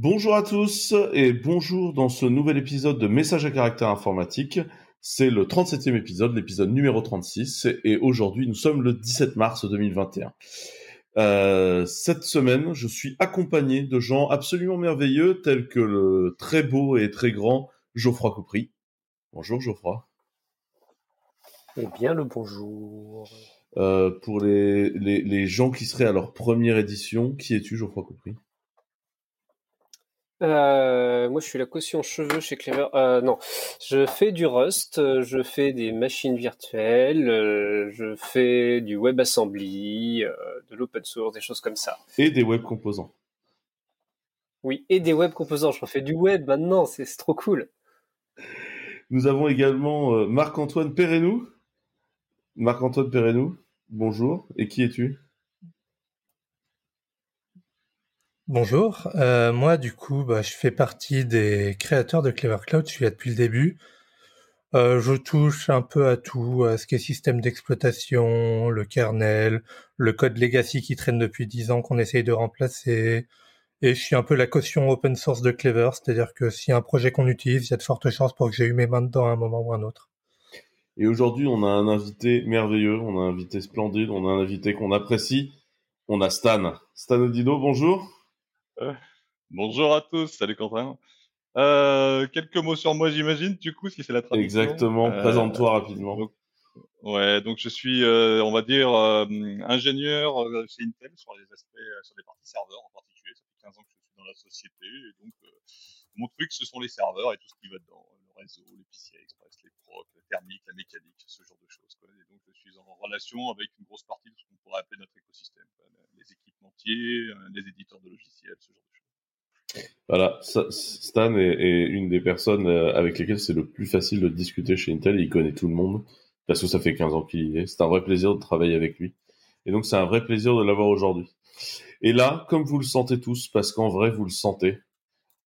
Bonjour à tous et bonjour dans ce nouvel épisode de Message à caractère informatique. C'est le 37e épisode, l'épisode numéro 36 et aujourd'hui nous sommes le 17 mars 2021. Euh, cette semaine, je suis accompagné de gens absolument merveilleux tels que le très beau et très grand Geoffroy Coupry. Bonjour Geoffroy. Eh bien le bonjour. Euh, pour les, les, les, gens qui seraient à leur première édition, qui es-tu Geoffroy Coupry? Euh, moi, je suis la caution cheveux chez Clever. Euh, non, je fais du Rust, je fais des machines virtuelles, euh, je fais du WebAssembly, euh, de l'open source, des choses comme ça. Et des web composants. Oui, et des web composants. Je refais du web maintenant, c'est trop cool. Nous avons également euh, Marc-Antoine Perrenou. Marc-Antoine Perrenou, bonjour. Et qui es-tu? Bonjour, euh, moi du coup bah, je fais partie des créateurs de Clever Cloud, je suis là depuis le début. Euh, je touche un peu à tout, à ce qui est système d'exploitation, le kernel, le code legacy qui traîne depuis 10 ans qu'on essaye de remplacer. Et je suis un peu la caution open source de Clever, c'est-à-dire que a un projet qu'on utilise, il y a de fortes chances pour que j'ai eu mes mains dedans à un moment ou un autre. Et aujourd'hui, on a un invité merveilleux, on a un invité splendide, on a un invité qu'on apprécie. On a Stan. Stan Odino, bonjour. Euh, bonjour à tous, salut Quentin. Euh, quelques mots sur moi, j'imagine, du coup, si c'est la tradition. Exactement, euh, présente-toi rapidement. Donc, ouais, donc je suis, euh, on va dire, euh, ingénieur chez Intel sur les aspects, sur les parties serveurs en particulier. Ça fait 15 ans que je suis dans la société, et donc mon truc, ce sont les serveurs et tout ce qui va dedans, réseau, les PCI Express, les procs, la thermique, la mécanique, ce genre de choses. Et donc je suis en relation avec une grosse partie de ce qu'on pourrait appeler notre écosystème. Quoi les équipementiers, les euh, éditeurs de logiciels, ce genre de choses. Voilà, Stan est, une des personnes euh, avec lesquelles c'est le plus facile de discuter chez Intel. Il connaît tout le monde parce que ça fait 15 ans qu'il y est. C'est un vrai plaisir de travailler avec lui. Et donc c'est un vrai plaisir de l'avoir aujourd'hui. Et là, comme vous le sentez tous, parce qu'en vrai vous le sentez,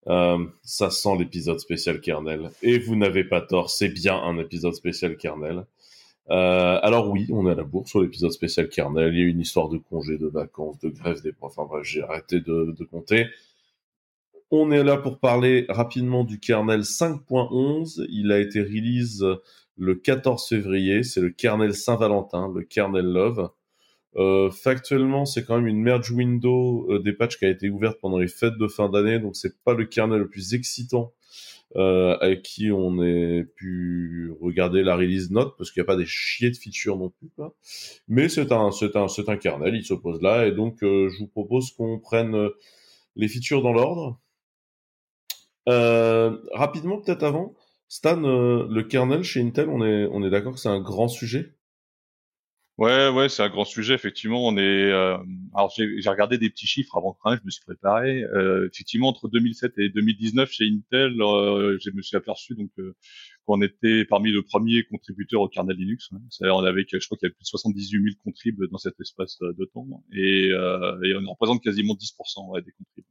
euh, ça sent l'épisode spécial kernel. Et vous n'avez pas tort, c'est bien un épisode spécial kernel. Euh, alors oui, on est à la bourse sur l'épisode spécial kernel. Il y a une histoire de congés, de vacances, de grève des profs. Enfin bref, j'ai arrêté de, de, compter. On est là pour parler rapidement du kernel 5.11. Il a été release le 14 février. C'est le kernel Saint-Valentin, le kernel Love. Euh, factuellement, c'est quand même une merge window euh, des patchs qui a été ouverte pendant les fêtes de fin d'année, donc c'est pas le kernel le plus excitant euh, avec qui on a pu regarder la release note parce qu'il n'y a pas des chiers de features non plus. Quoi. Mais c'est un, c'est un, c'est un kernel, il s'oppose là et donc euh, je vous propose qu'on prenne euh, les features dans l'ordre. Euh, rapidement, peut-être avant, Stan, le kernel chez Intel, on est, on est d'accord que c'est un grand sujet? Ouais, ouais, c'est un grand sujet. Effectivement, on est. Euh, alors, j'ai regardé des petits chiffres avant que je me suis préparé. Euh, effectivement, entre 2007 et 2019, chez Intel, euh, je me suis aperçu donc euh, qu'on était parmi le premier contributeur au kernel Linux. Hein. C'est-à-dire, on avait, je crois qu'il y avait plus de 78 000 contribs dans cet espace de temps, et, euh, et on représente quasiment 10% ouais, des contribs.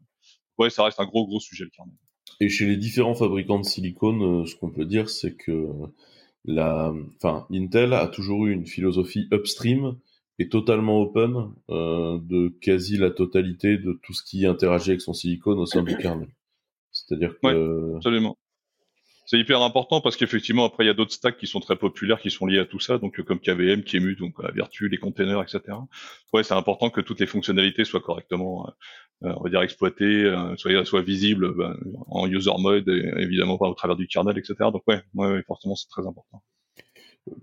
Ouais, ça reste un gros, gros sujet le kernel. Et chez les différents fabricants de silicone, ce qu'on peut dire, c'est que la, enfin, Intel a toujours eu une philosophie upstream et totalement open euh, de quasi la totalité de tout ce qui interagit avec son silicone au sein du kernel. C'est-à-dire que ouais, absolument. C'est hyper important parce qu'effectivement après il y a d'autres stacks qui sont très populaires qui sont liés à tout ça donc comme KVM, KMU, donc la Virtu, les containers, etc. Ouais, c'est important que toutes les fonctionnalités soient correctement euh, euh, on va dire exploité, euh, soit, soit visible ben, en user mode, évidemment pas au travers du kernel, etc. Donc ouais, ouais, forcément c'est très important.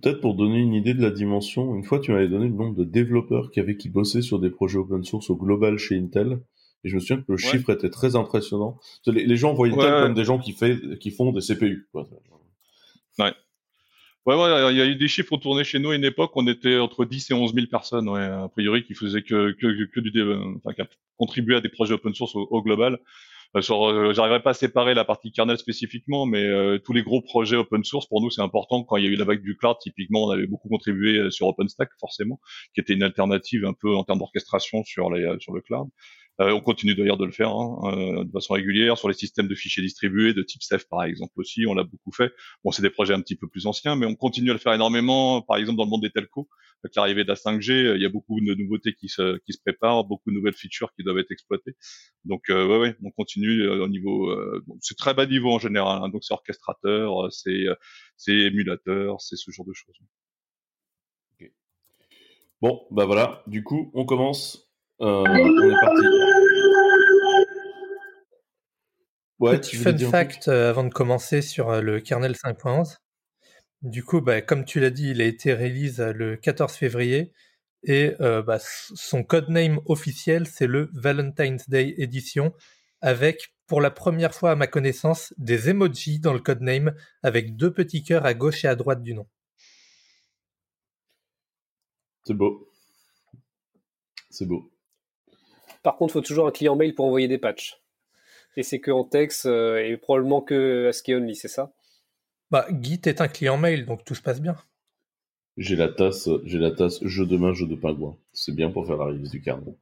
Peut-être pour donner une idée de la dimension, une fois tu m'avais donné le nombre de développeurs qui avaient qui bossaient sur des projets open source au global chez Intel, et je me souviens que le ouais. chiffre était très impressionnant. Les, les gens Intel ouais, comme des gens qui, fait, qui font des CPU. Quoi. Ouais. Ouais, ouais, il y a eu des chiffres tournés chez nous à une époque, on était entre 10 et 11 000 personnes, ouais, a priori, qui faisaient que, que, que du, enfin, qui contribuaient à des projets open source au, au global. Euh, euh, J'arriverai pas à séparer la partie kernel spécifiquement, mais euh, tous les gros projets open source, pour nous, c'est important. Quand il y a eu la vague du cloud, typiquement, on avait beaucoup contribué euh, sur OpenStack, forcément, qui était une alternative un peu en termes d'orchestration sur les sur le cloud. Euh, on continue d'ailleurs de le faire hein, euh, de façon régulière sur les systèmes de fichiers distribués, de type Ceph par exemple aussi, on l'a beaucoup fait. Bon, c'est des projets un petit peu plus anciens, mais on continue à le faire énormément. Par exemple, dans le monde des telcos, avec l'arrivée de la 5G, il y a beaucoup de nouveautés qui se, qui se préparent, beaucoup de nouvelles features qui doivent être exploitées. Donc, euh, ouais, ouais, on continue euh, au niveau. c'est très bas niveau en général. Hein, donc, c'est orchestrateur, c'est c'est émulateur, c'est ce genre de choses. Bon, bah voilà. Du coup, on commence. On est parti. Ouais, Petit fun fact euh, avant de commencer sur euh, le kernel 5.11. Du coup, bah, comme tu l'as dit, il a été release euh, le 14 février et bah, son codename officiel, c'est le Valentine's Day Edition avec, pour la première fois à ma connaissance, des emojis dans le codename avec deux petits cœurs à gauche et à droite du nom. C'est beau. C'est beau. Par contre, il faut toujours un client mail pour envoyer des patchs et c'est que en texte euh, et probablement que ASCII only, c'est ça? Bah, Git est un client mail, donc tout se passe bien. J'ai la tasse, j'ai la tasse jeu de main, jeu de pingouin. C'est bien pour faire la release du kernel.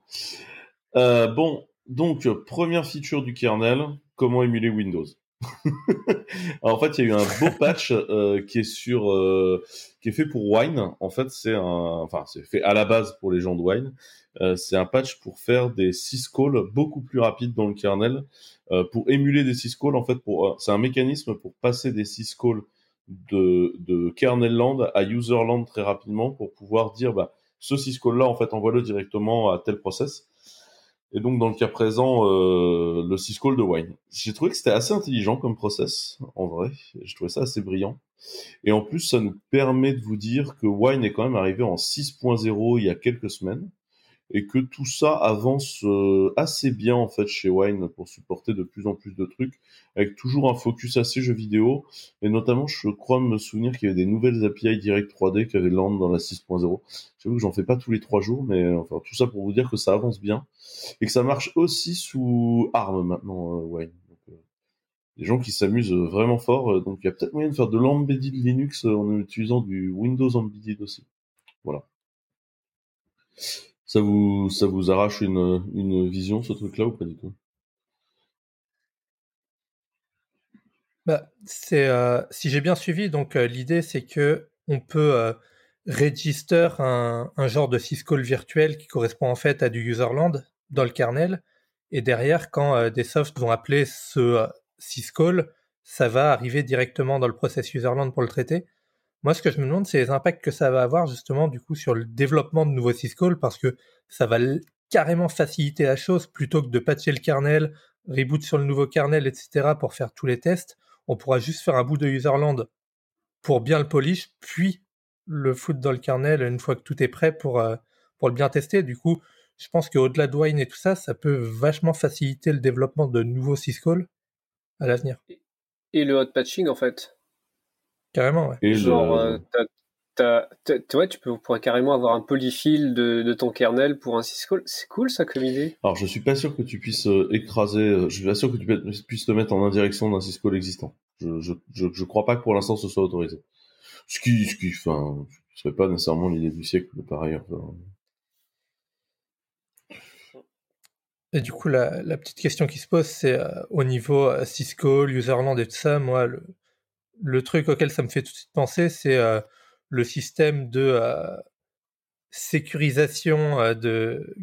Euh, bon, donc première feature du kernel, comment émuler Windows? en fait, il y a eu un beau patch euh, qui est sur, qui est fait pour Wine. En fait, c'est enfin, c'est fait à la base pour les gens de Wine. c'est un patch pour faire des syscalls beaucoup plus rapides dans le kernel euh, pour émuler des syscalls, en fait, euh, c'est un mécanisme pour passer des syscalls de, de kernel land à user land très rapidement pour pouvoir dire, bah, ce syscall là, en fait, envoie-le directement à tel process. Et donc, dans le cas présent, euh, le syscall de Wine. J'ai trouvé que c'était assez intelligent comme process, en vrai. Je trouvais ça assez brillant. Et en plus, ça nous permet de vous dire que Wine est quand même arrivé en 6.0 il y a quelques semaines et que tout ça avance euh, assez bien en fait chez Wine pour supporter de plus en plus de trucs, avec toujours un focus assez jeux vidéo, et notamment je crois me souvenir qu'il y avait des nouvelles API Direct 3D qui avaient land dans la 6.0. J'avoue que j'en fais pas tous les trois jours, mais euh, enfin tout ça pour vous dire que ça avance bien et que ça marche aussi sous ARM maintenant euh, Wine. Donc, des gens qui s'amusent vraiment fort, donc il y a peut-être moyen de faire de l'embedded Linux en utilisant du Windows embedded aussi. Voilà. Ça vous, ça vous arrache une, une vision, ce truc-là, ou pas du tout? Bah, c'est, euh, Si j'ai bien suivi, donc euh, l'idée, c'est que on peut euh, register un, un, genre de syscall virtuel qui correspond en fait à du userland dans le kernel. Et derrière, quand des softs vont appeler ce syscall, ça va arriver directement dans le process userland pour le traiter. Moi, ce que je me demande, c'est les impacts que ça va avoir justement du coup sur le développement de nouveaux syscalls parce que ça va carrément faciliter la chose plutôt que de patcher le kernel, reboot sur le nouveau kernel, etc. pour faire tous les tests. On pourra juste faire un bout de userland pour bien le polish, puis le foutre dans le kernel une fois que tout est prêt pour, euh, pour le bien tester. Du coup, je pense qu'au-delà de Wine et tout ça, ça peut vachement faciliter le développement de nouveaux syscalls à l'avenir. Et le hot patching, en fait Carrément, ouais. Et Genre, euh, tu peux, pourrais carrément avoir un polyfill de, ton kernel pour un syscall. C'est cool ça comme idée. Alors, je suis pas sûr que tu puisses euh, écraser, euh, je suis pas sûr que tu puisses te mettre en indirection d'un syscall existant. Je, je, je, crois pas que pour l'instant ce soit autorisé. Ce qui, ce qui, enfin, ce serait pas nécessairement l'idée du siècle, par ailleurs. Et du coup, la, la, petite question qui se pose, c'est au niveau syscall, userland et tout ça, moi, le, le truc auquel ça me fait tout de suite penser, c'est euh, le système de euh, sécurisation euh, de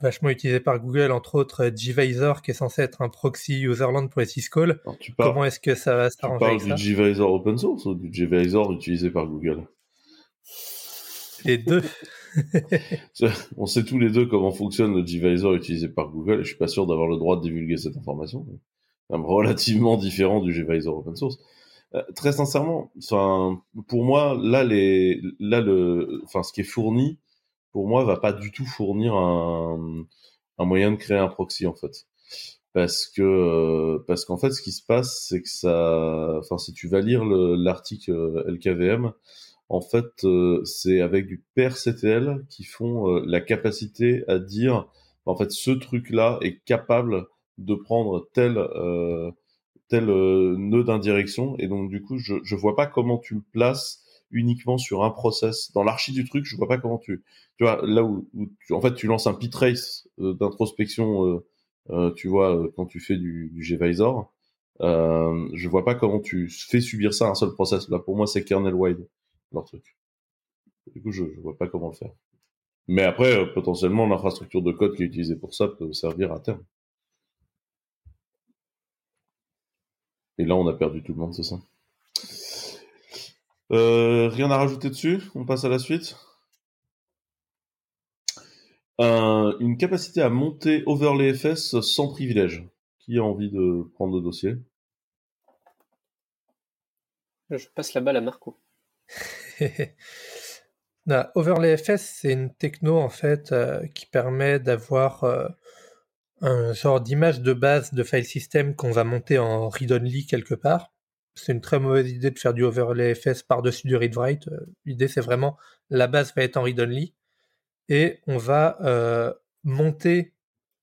vachement utilisé par Google, entre autres Gvisor, qui est censé être un proxy userland pour les syscalls. Comment est-ce que ça va s'arranger Tu parles du Gvisor open source ou du Gvisor utilisé par Google? Les deux. On sait tous les deux comment fonctionne le Gvisor utilisé par Google et je suis pas sûr d'avoir le droit de divulguer cette information. C'est relativement différent du Gvisor open source. Euh, très sincèrement, pour moi, là, les, là, le, enfin, ce qui est fourni, pour moi, va pas du tout fournir un, un moyen de créer un proxy, en fait. Parce que, parce qu'en fait, ce qui se passe, c'est que ça, enfin, si tu vas lire l'article LKVM, en fait, euh, c'est avec du PRCTL qui font euh, la capacité à dire, en fait, ce truc-là est capable de prendre tel, euh, tel euh, nœud d'indirection. Et donc, du coup, je, je vois pas comment tu le places uniquement sur un process. Dans l'archi du truc, je vois pas comment tu, tu vois, là où, tu, en fait, tu lances un pit trace euh, d'introspection euh, tu vois, quand tu fais du, du gvisor, euh, je vois pas comment tu fais subir ça à un seul process. Là, pour moi, c'est kernel wide leur truc. Du coup, je, je vois pas comment le faire. Mais après, euh, potentiellement, l'infrastructure de code qui est utilisée pour ça peut servir à terme. Et là, on a perdu tout le monde, c'est ça. Euh, rien à rajouter dessus? On passe à la suite. Euh, une capacité à monter overlay FS sans privilège. Qui a envie de prendre le dossier? Je passe la balle à Marco. OverlayFS, c'est une techno en fait euh, qui permet d'avoir euh, un genre d'image de base de file system qu'on va monter en read-only quelque part. C'est une très mauvaise idée de faire du OverlayFS par-dessus du read-write. Euh, l'idée, c'est vraiment la base va être en read-only et on va monter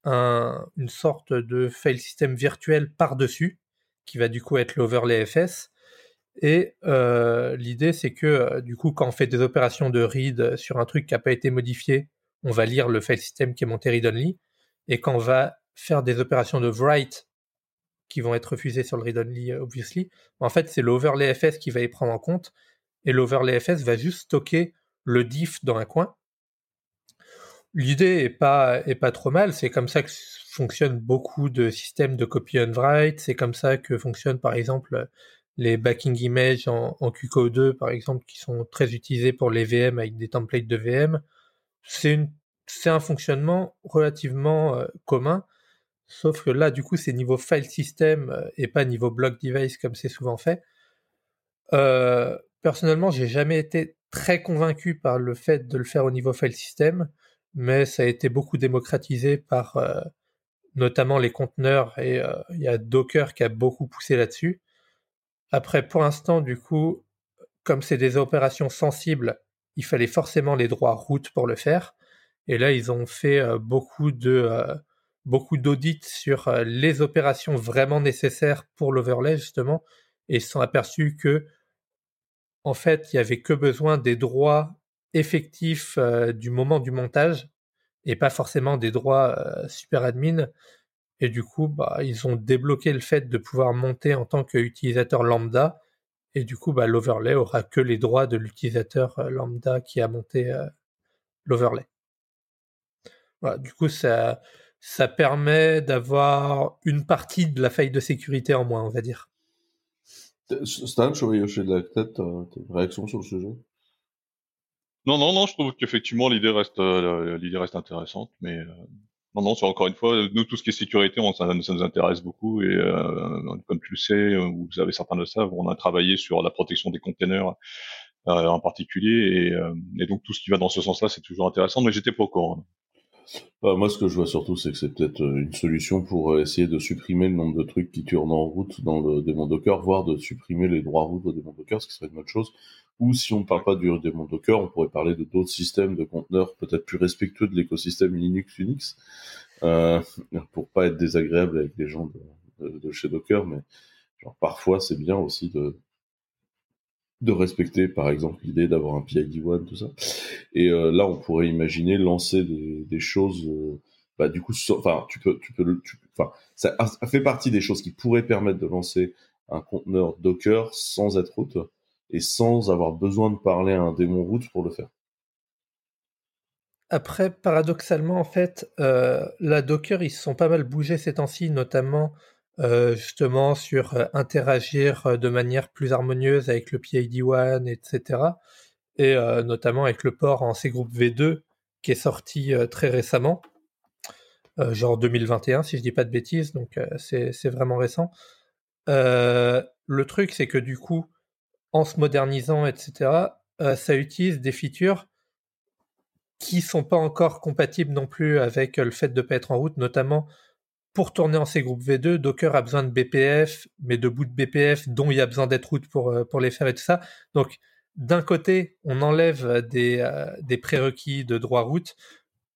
une sorte de file system virtuel par-dessus, qui va du coup être l'overlay FS. Et euh, l'idée, c'est que euh, du coup, quand on fait des opérations de read sur un truc qui n'a pas été modifié, on va lire le file system qui est monté read-only. Et quand on va faire des opérations de write qui vont être refusées sur le read-only, euh, obviously, en fait, c'est l'overlay FS qui va y prendre en compte. Et l'overlay FS va juste stocker le diff dans un coin L'idée est pas est pas trop mal. C'est comme ça que fonctionnent beaucoup de systèmes de copy and write. C'est comme ça que fonctionnent par exemple les backing images en, en QCO2 par exemple qui sont très utilisés pour les VM avec des templates de VM. C'est une c'est un fonctionnement relativement euh, commun. Sauf que là, du coup, c'est niveau file system euh, et pas niveau block device comme c'est souvent fait. Euh, personnellement, j'ai jamais été très convaincu par le fait de le faire au niveau file system mais ça a été beaucoup démocratisé par notamment les conteneurs et il y a Docker qui a beaucoup poussé là-dessus. Après, pour l'instant, du coup, comme c'est des opérations sensibles, il fallait forcément les droits route pour le faire. Et là, ils ont fait euh, beaucoup de beaucoup d'audits sur les opérations vraiment nécessaires pour l'overlay justement, et ils se sont aperçus que en fait, il y avait que besoin des droits effectif euh, du moment du montage et pas forcément des droits euh, super admin. Et du coup, bah, ils ont débloqué le fait de pouvoir monter en tant qu'utilisateur lambda. Et du coup, bah, l'overlay aura que les droits de l'utilisateur euh, lambda qui a monté l'overlay. Voilà, du coup, ça, ça permet d'avoir une partie de la faille de sécurité en moins, on va dire. Stan, je de la tête, réaction sur le sujet? Non, non, non, je trouve qu'effectivement l'idée reste euh, l'idée reste intéressante, mais euh, non, non, c'est encore une fois, nous tout ce qui est sécurité, on, ça, ça, nous intéresse beaucoup et euh, comme tu le sais, ou vous avez certains le savent, on a travaillé sur la protection des containers en particulier et, et, donc tout ce qui va dans ce sens-là, c'est toujours intéressant, mais j'étais pas au courant. Bah, moi, ce que je vois surtout, c'est que c'est peut-être une solution pour essayer de supprimer le nombre de trucs qui tournent en route dans le démon Docker, voire de supprimer les droits route au démon Docker, ce qui serait une autre chose. Ou si on ne parle pas du démon Docker, on pourrait parler de d'autres systèmes de conteneurs peut-être plus respectueux de l'écosystème Linux Unix, euh, pour pas être désagréable avec les gens de, chez Docker, mais genre parfois c'est bien aussi de de respecter par exemple l'idée d'avoir un PID1 tout ça. Et euh, là on pourrait imaginer lancer des, choses. Euh, bah, du coup, tu peux tu peux ça fait partie des choses qui pourraient permettre de lancer un conteneur Docker sans être route et sans avoir besoin de parler à un démon route pour le faire. Après, paradoxalement, en fait, euh, la Docker, ils se sont pas mal bougés ces temps-ci, notamment euh, justement sur euh, interagir de manière plus harmonieuse avec le PID1, etc. Et notamment avec le port en C groupe V2 qui est sorti très récemment, genre 2021 si je dis pas de bêtises, donc c'est vraiment récent. le truc, c'est que du coup, en se modernisant, etc., euh, ça utilise des features qui sont pas encore compatibles non plus avec euh, le fait de pas être en route, notamment pour tourner en C groupe V2, Docker a besoin de BPF, mais de bout de BPF dont il y a besoin d'être route pour, euh, pour les faire et tout ça. Donc, d'un côté, on enlève des, des prérequis de droit route.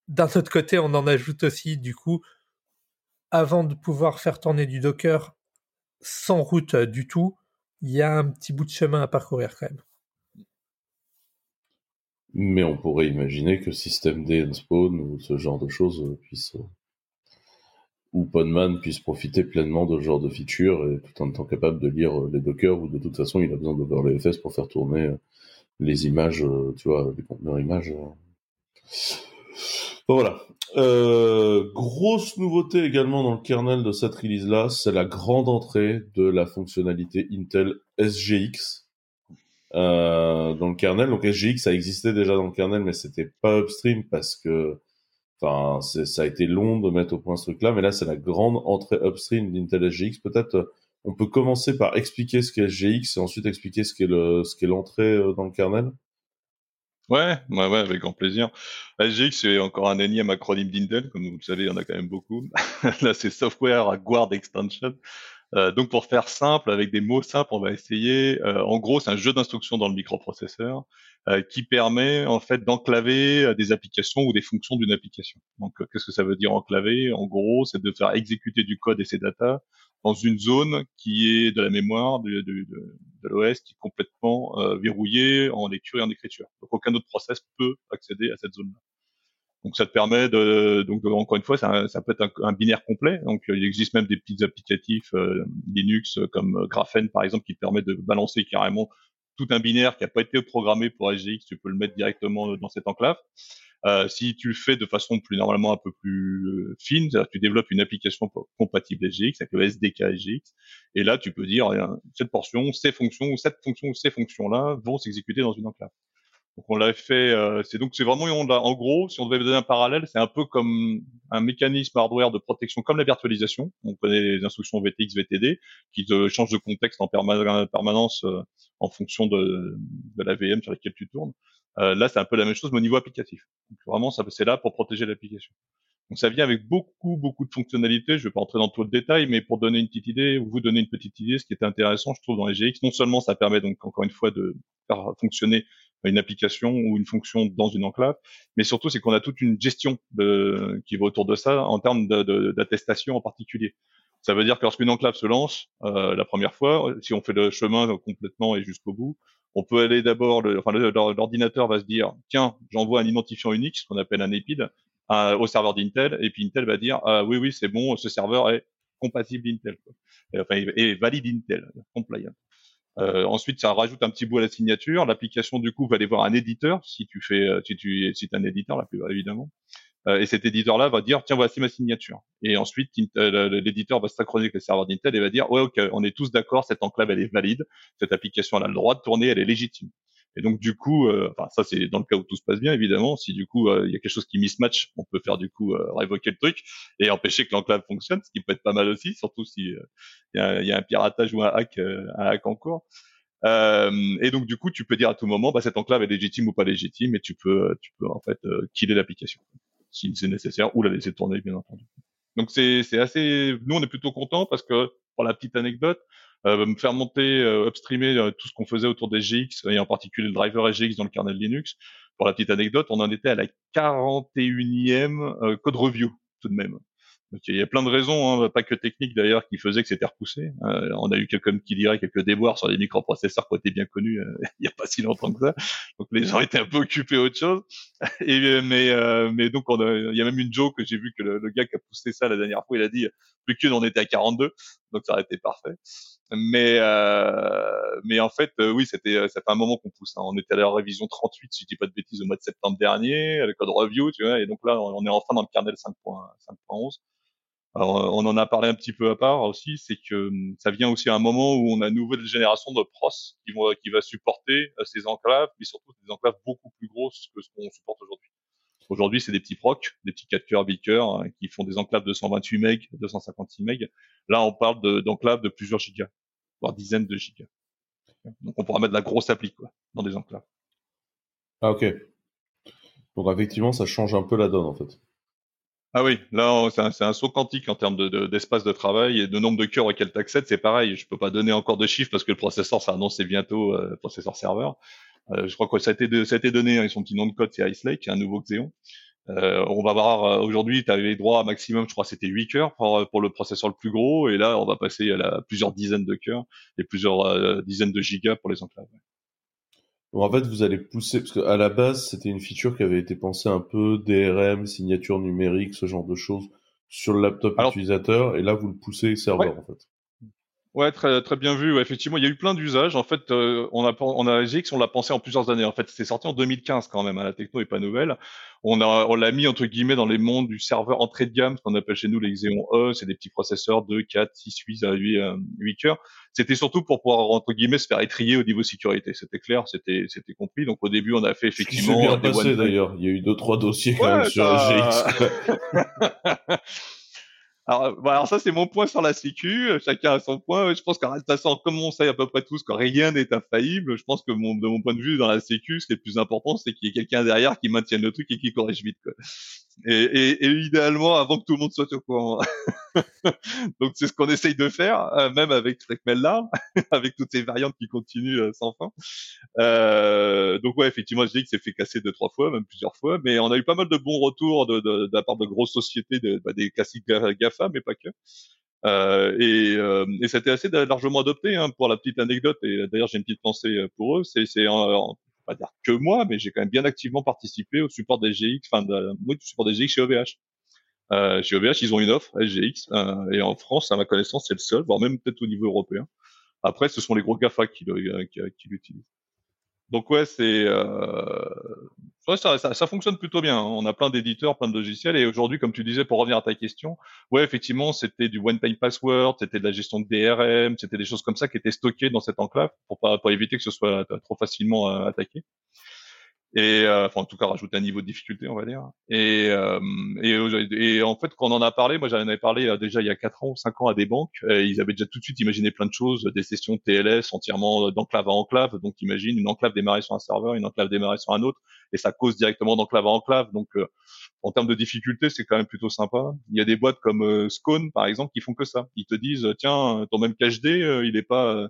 D'un autre côté, on en ajoute aussi, du coup, avant de pouvoir faire tourner du Docker sans route du tout, il y a un petit bout de chemin à parcourir quand même. Mais on pourrait imaginer que système D Spawn ou ce genre de choses puisse où Podman puisse profiter pleinement de ce genre de feature et tout en étant capable de lire les Docker ou de toute façon il a besoin d'OverlayFS pour faire tourner les images, tu vois, les conteneurs images. Bon, voilà. Euh, grosse nouveauté également dans le kernel de cette release-là, c'est la grande entrée de la fonctionnalité Intel SGX euh, dans le kernel. Donc SGX, ça existait déjà dans le kernel, mais c'était pas upstream parce que, enfin, ça a été long de mettre au point ce truc-là. Mais là, c'est la grande entrée upstream d'Intel SGX. Peut-être, on peut commencer par expliquer ce qu'est SGX et ensuite expliquer ce qu'est le, ce qu'est l'entrée euh, dans le kernel. Ouais, ouais, ouais, avec grand plaisir. SGX, c'est encore un énième acronyme d'Intel, comme vous le savez, il y en a quand même beaucoup. Là, c'est Software Guard Extension. Euh, donc, pour faire simple, avec des mots simples, on va essayer. Euh, en gros, c'est un jeu d'instructions dans le microprocesseur euh, qui permet en fait d'enclaver des applications ou des fonctions d'une application. Donc, qu'est-ce que ça veut dire enclaver? En gros, c'est de faire exécuter du code et ses datas dans une zone qui est de la mémoire de, de, l'OS qui est complètement verrouillée en lecture et en écriture. Donc aucun autre process peut accéder à cette zone-là. Donc ça te permet de, donc encore une fois, ça, ça peut être un, binaire complet. Donc il existe même des petits applicatifs euh, Linux comme Graphene par exemple qui permet de balancer carrément tout un binaire qui n'a pas été programmé pour SGX, tu peux le mettre directement dans cette enclave. Euh, si tu le fais de façon plus normalement un peu plus euh, fine, tu développes une application compatible SGX avec le SDK SGX, et là tu peux dire eh cette portion, ces fonctions cette fonction ou ces fonctions-là vont s'exécuter dans une enclave. Donc on l'a fait, euh, c'est donc c'est vraiment en gros, si on devait donner un parallèle, c'est un peu comme un mécanisme hardware de protection comme la virtualisation. On connaît les instructions VTX, VTD qui changent de contexte en permanence euh, en fonction de, de, la VM sur laquelle tu tournes. Euh, là, c'est un peu la même chose, mais au niveau applicatif. Donc, vraiment, ça c'est là pour protéger l'application. Donc ça vient avec beaucoup, beaucoup de fonctionnalités. Je ne vais pas entrer dans tout le détail, mais pour donner une petite idée, ou vous donner une petite idée, ce qui est intéressant, je trouve, dans les GX, non seulement ça permet donc encore une fois de faire fonctionner une application ou une fonction dans une enclave, mais surtout c'est qu'on a toute une gestion de, qui va autour de ça en termes d'attestation en particulier. Ça veut dire que lorsqu'une enclave se lance euh, la première fois, si on fait le chemin complètement et jusqu'au bout, on peut aller d'abord, enfin l'ordinateur va se dire, tiens, j'envoie un identifiant unique, ce qu'on appelle un EPID, au serveur d'Intel, et puis Intel va dire, ah, oui, oui, c'est bon, ce serveur est compatible Intel, quoi. Et, enfin, et valide Intel, compliant. Euh, ensuite, ça rajoute un petit bout à la signature. L'application, du coup, va aller voir un éditeur, si tu fais, euh, si tu si es un éditeur, la plupart évidemment. Euh, et cet éditeur-là va dire, tiens, voici ma signature. Et ensuite, l'éditeur va se synchroniser avec le serveur d'Intel et va dire, ouais, ok, on est tous d'accord, cette enclave, elle est valide, cette application, elle a le droit de tourner, elle est légitime. Et donc du coup, euh, enfin ça c'est dans le cas où tout se passe bien évidemment. Si du coup euh, il y a quelque chose qui mismatch, on peut faire du coup euh, révoquer le truc et empêcher que l'enclave fonctionne, ce qui peut être pas mal aussi, surtout si il y a, un piratage ou un hack, un hack en cours. et donc du coup, tu peux dire à tout moment, bah, cette enclave est légitime ou pas légitime, et tu peux, tu peux en fait killer l'application si c'est nécessaire ou la laisser tourner bien entendu. Donc c'est assez, nous on est plutôt content parce que pour la petite anecdote, euh, me faire monter, euh, upstreamer euh, tout ce qu'on faisait autour des GX et en particulier le driver SGX dans le kernel Linux. Pour la petite anecdote, on en était à la 41e code review tout de même il y a plein de raisons, hein, pas que techniques d'ailleurs, qui faisaient que c'était repoussé. Euh, on a eu quelqu'un qui dirait quelques déboires sur les microprocesseurs qui étaient bien connus euh, il n'y a pas si longtemps que ça. Donc les gens étaient un peu occupés à autre chose. Et, euh, mais, mais donc il y a même une joke que j'ai vu que le, gars qui a poussé ça la dernière fois, il a dit plus qu'une, on était à 42, donc ça aurait été parfait. Mais mais en fait, oui, c'était ça fait un moment qu'on pousse. Hein. On était à la révision 38, si je dis pas de bêtises, au mois de septembre dernier, le code review, tu vois. Et donc là, on est enfin dans le kernel 5.11. Alors, euh, on en a parlé un petit peu à part aussi, c'est que hum, ça vient aussi à un moment où on a une nouvelle génération de pros qui vont qui va supporter euh, ces enclaves, mais surtout des enclaves beaucoup plus grosses que ce qu'on supporte aujourd'hui. Aujourd'hui, c'est des petits procs, des petits 4 cœurs, 8 cœurs, hein, qui font des enclaves de 128 MB, 256 MB. Là, on parle d'enclaves de, plusieurs gigas, voire dizaines de gigas. Donc, on pourra mettre de la grosse appli, quoi, dans des enclaves. Ah, ok. Donc, effectivement, ça change un peu la donne, en fait. Ah oui, là c'est un, saut quantique en termes d'espace de, travail et de nombre de cœurs auxquels tu accèdes, c'est pareil. Je peux pas donner encore de chiffres parce que le processeur ça annoncé bientôt, euh, processeur serveur. Euh, je crois que ça a été, ça a été donné, hein, son petit nom de code c'est Ice Lake, un nouveau Xeon. Euh, on va voir euh, aujourd'hui, tu avais droit à maximum, je crois c'était 8 cœurs pour, pour, le processeur le plus gros, et là on va passer à plusieurs dizaines de cœurs et plusieurs dizaines de gigas pour les enclaves en fait, vous allez pousser, parce qu'à la base, c'était une feature qui avait été pensée un peu DRM, signature numérique, ce genre de choses, sur le laptop utilisateur et là vous le poussez serveur en fait. Ouais, très, très bien vu. effectivement, il y a eu plein d'usages. En fait, euh, on a on a GX, on l'a pensé en plusieurs années. En fait, c'était sorti en 2015 quand même. Hein, la techno est pas nouvelle. On a, on l'a mis entre guillemets dans les mondes du serveur entrée de gamme, ce qu'on appelle chez nous les Xeon E. C'est des petits processeurs de 4, 6, 8, 8, 8 cœurs. C'était surtout pour pouvoir entre guillemets se faire étrier au niveau sécurité. C'était clair, c'était, c'était compris. Donc au début, on a fait effectivement. C'est bien passé d'ailleurs. Il y a eu deux trois dossiers quand même sur GX. Alors, bah, alors ça, c'est mon point sur la sécu. Chacun a son point. Je pense qu'en façon, comme on sait à peu près tous que rien n'est infaillible, je pense que mon, de mon point de vue dans la sécu, ce qui est le plus important, c'est qu'il y ait quelqu'un derrière qui maintienne le truc et qui corrige vite. Quoi. Et, et, et, idéalement avant que tout le monde soit au courant. Donc c'est ce qu'on essaye de faire, euh, même avec là, avec toutes ces variantes qui continuent euh, sans fin. Euh, donc ouais, effectivement, je dis que c'est fait casser deux trois fois, même plusieurs fois, mais on a eu pas mal de bons retours de, de, de la part de grosses sociétés, de, bah, des classiques Gafa, mais pas que. Euh, et, euh, et c'était assez largement adopté hein, pour la petite anecdote. Et d'ailleurs, j'ai une petite pensée pour eux. C'est pas dire que moi, mais j'ai quand même bien activement participé au support des GX, enfin, de, oui, du support des GX chez OVH. Euh, chez OVH, ils ont une offre SGX, euh, et en France, à ma connaissance, c'est le seul, voire même peut-être au niveau européen. Après, ce sont les gros GAFA qui, qui, qui l'utilisent. Donc ouais, c'est euh... ça, ça, ça, fonctionne plutôt bien. Hein. On a plein d'éditeurs, plein de logiciels, et aujourd'hui, comme tu disais, pour revenir à ta question, ouais, effectivement, c'était du one-time password, c'était de la gestion de DRM, c'était des choses comme ça qui étaient stockées dans cette enclave pour pas pour éviter que ce soit trop facilement euh, attaqué et euh, enfin en tout cas rajouter un niveau de difficulté on va dire. Et, euh, et, et, en fait quand on en a parlé moi j'en avais parlé euh, déjà il y a quatre ans ou cinq ans à des banques ils avaient déjà tout de suite imaginé plein de choses des sessions TLS entièrement d'enclave à enclave. Donc imagine une enclave démarrée sur un serveur une enclave démarrée sur un autre et ça cause directement d'enclave à enclave. Donc en termes de difficulté c'est quand même plutôt sympa. Il y a des boîtes comme Scone par exemple qui font que ça. Ils te disent tiens ton même cache D il est pas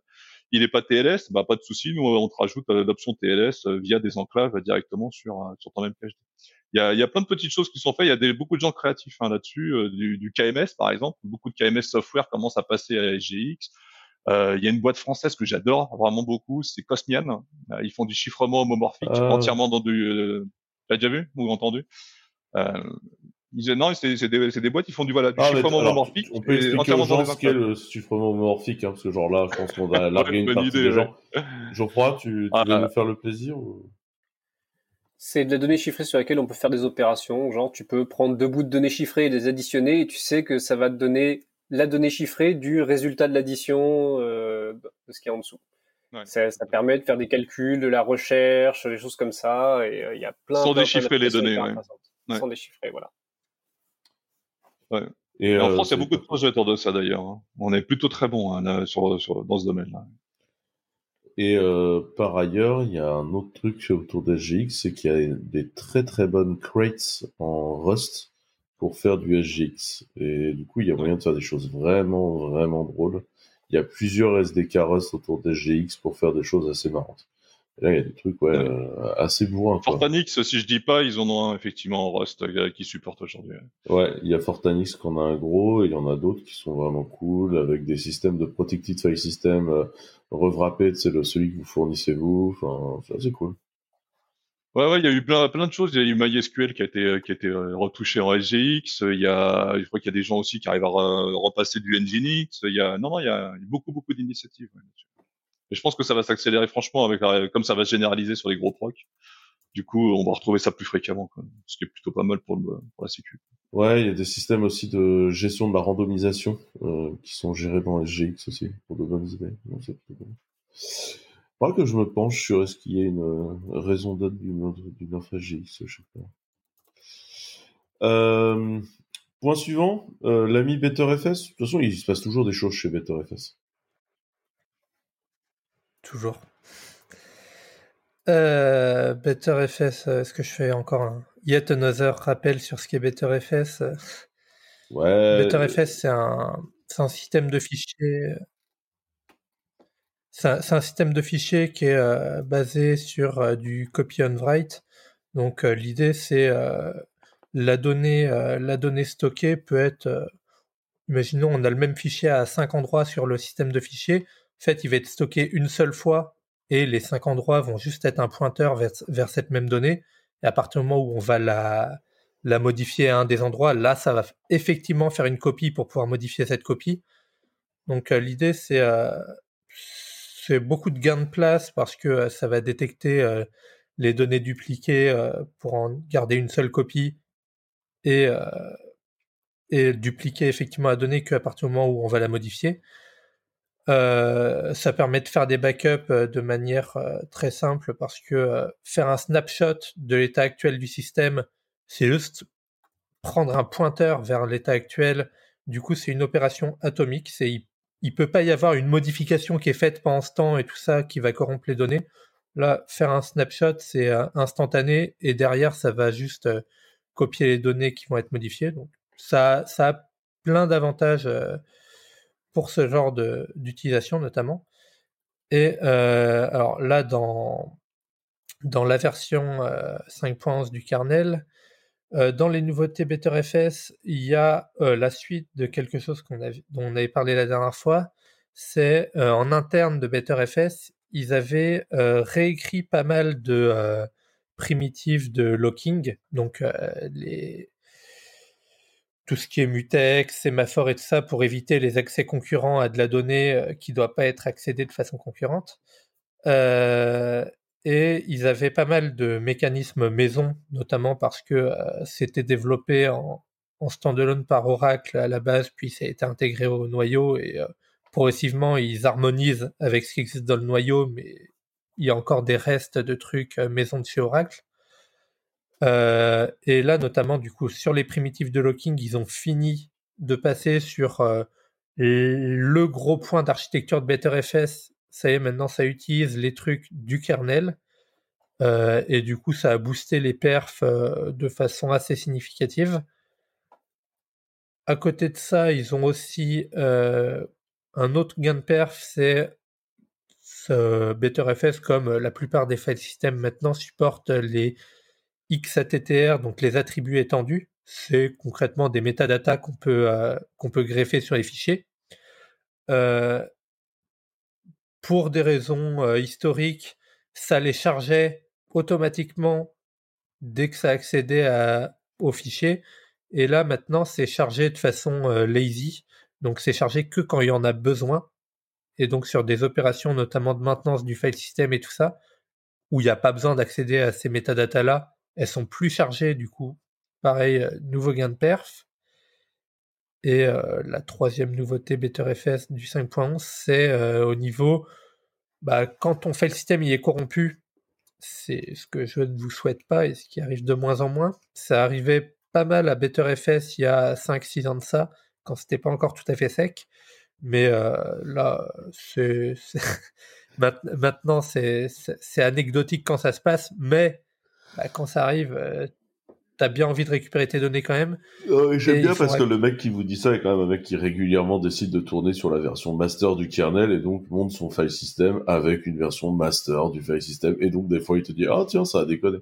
il n'est pas TLS, bah pas de souci, nous on te rajoute euh, l'option TLS euh, via des enclaves directement sur euh, sur ton même page. Il y a, il y a plein de petites choses qui sont faites. Il y a des, beaucoup de gens créatifs hein, là-dessus, du, du, KMS par exemple. Beaucoup de KMS software commencent à passer à SGX. Euh, il y a une boîte française que j'adore vraiment beaucoup, c'est Cosmian. ils font du chiffrement homomorphique entièrement dans du. Euh, T'as déjà vu ou entendu? Euh, non, c'est des, des, boîtes qui font du, voilà, du ah, chiffrement homomorphique. On peut expliquer aux gens ce qu'est le chiffrement homomorphique, hein, parce que genre là, je pense qu'on a largué une partie idée, des gens. Geoffroy, tu, tu ah, veux nous faire le plaisir ou... C'est de la donnée chiffrée sur laquelle on peut faire des opérations. Genre, tu peux prendre deux bouts de données chiffrées et les additionner, et tu sais que ça va te donner la donnée chiffrée du résultat de l'addition euh, de ce qui est en dessous. Ouais. Ça, ça, permet de faire des calculs, de la recherche, des choses comme ça, et euh, il y a plein. Sans déchiffrer les données, ouais. Sans déchiffrer, voilà. Ouais. Et, en euh, France, il y a beaucoup de projets autour de ça d'ailleurs. Hein. On est plutôt très bon hein, sur, sur, dans ce domaine-là. Et euh, par ailleurs, il y a un autre truc autour d'SGX, c'est qu'il y a des très très bonnes crates en Rust pour faire du SGX. Et du coup, il y a moyen de faire des choses vraiment vraiment drôles. Il y a plusieurs SDK Rust autour d'SGX pour faire des choses assez marrantes là, il y a des trucs ouais, euh, assez bourrins. Fortanix, si je dis pas, ils en ont un effectivement en Rust euh, qui supporte aujourd'hui. Ouais, il y a Fortanix qu'on a un gros, et il y en a d'autres qui sont vraiment cool, avec des systèmes de Protected File System euh, rewrappés, c'est celui que vous fournissez vous, enfin, c'est cool. Ouais, ouais, il y a eu plein, plein de choses. Il y a eu MySQL qui a été, qui a été retouché en SGX. Il y a, je crois qu'il y a des gens aussi qui arrivent à repasser du Nginx. Il y a, non, non, il y a beaucoup, beaucoup d'initiatives. Ouais, et je pense que ça va s'accélérer franchement avec comme ça va se généraliser sur les gros procs. Du coup, on va retrouver ça plus fréquemment, quoi, ce qui est plutôt pas mal pour, la sécu. Ouais, il y a des systèmes aussi de gestion de la randomisation euh, qui sont gérés dans SGX aussi, pour de bonnes idées. Bon. que je me penche sur est-ce qu'il y a une euh, raison d'être d'une offre SGX. Euh, point suivant, l'ami BetterFS. De toute façon, il se passe toujours des choses chez BetterFS. Toujours. Euh, BetterFS, est-ce que je fais encore un? Yet another rappel sur ce qu'est BetterFS Ouais. BetterFS, c'est un, un système de fichiers. C'est un, un, système de fichiers qui est euh, basé sur euh, du copy on write. Donc euh, l'idée c'est la donnée, la donnée stockée peut être, imaginons on a le même fichier à cinq endroits sur le système de fichiers fait, il va être stocké une seule fois et les cinq endroits vont juste être un pointeur vers, cette même donnée. Et à partir du moment où on va la, modifier à un des endroits. Là, ça va effectivement faire une copie pour pouvoir modifier cette copie. Donc l'idée, c'est c'est beaucoup de gains de place parce que ça va détecter les données dupliquées pour en garder une seule copie et, et dupliquer effectivement la donnée qu'à partir du moment où on va la modifier. Ça permet de faire des backups de manière très simple parce que faire un snapshot de l'état actuel du système, c'est juste prendre un pointeur vers l'état actuel. Du coup, c'est une opération atomique. C'est il peut pas y avoir une modification qui est faite pendant ce temps et tout ça qui va corrompre les données. Là, faire un snapshot, c'est euh, instantané et derrière, ça va juste euh, copier les données qui vont être modifiées. Donc, ça, ça a plein d'avantages euh, pour ce genre d'utilisation notamment. Et alors là, dans, dans la version 5.11 du kernel, euh, dans les nouveautés BetterFS, il y a euh, la suite de quelque chose qu'on dont on avait parlé la dernière fois. C'est euh, en interne de BetterFS, ils avaient réécrit pas mal de primitives de locking, donc les... tout ce qui est mutex, sémaphore et tout ça pour éviter les accès concurrents à de la donnée qui ne doit pas être accédée de façon concurrente. Et ils avaient pas mal de mécanismes maison, notamment parce que euh, c'était développé en, en standalone par Oracle à la base, puis ça a été intégré au noyau et euh, progressivement ils harmonisent avec ce qui existe dans le noyau, mais il y a encore des restes de trucs euh, maison de chez Oracle. Et là, notamment, du coup, sur les primitives de locking, ils ont fini de passer sur le gros point d'architecture de BetterFS ça y est, maintenant ça utilise les trucs du kernel. Euh, et du coup, ça a boosté les perfs euh, de façon assez significative. À côté de ça, ils ont aussi euh, un autre gain de perf, c'est BetterFS, comme la plupart des file systems maintenant, supportent les XATTR, donc les attributs étendus. C'est concrètement des métadatas qu'on peut, qu'on peut greffer sur les fichiers pour des raisons euh, historiques, ça les chargeait automatiquement dès que ça accédait à, au fichier. Et là, maintenant, c'est chargé de façon euh, lazy. Donc, c'est chargé que quand il y en a besoin. Et donc, sur des opérations, notamment de maintenance du file system et tout ça, où il n'y a pas besoin d'accéder à ces métadatas-là, elles sont plus chargées, du coup. Pareil, euh, nouveau gain de perf. Et euh, la troisième nouveauté BetterFS du 5.11, c'est euh, au niveau, bah, quand ton file system il est corrompu, c'est ce que je ne vous souhaite pas et ce qui arrive de moins en moins. Ça arrivait pas mal à BetterFS il y a 5-6 ans de ça, quand c'était pas encore tout à fait sec. Mais là, c'est, maintenant c'est, anecdotique quand ça se passe, mais bah, quand ça arrive, t'as bien envie de récupérer tes données quand même. J'aime bien parce que le mec qui vous dit ça est quand même un mec qui régulièrement décide de tourner sur la version master du kernel et donc monte son file system avec une version master du file system et donc des fois il te dit ah tiens ça a déconné.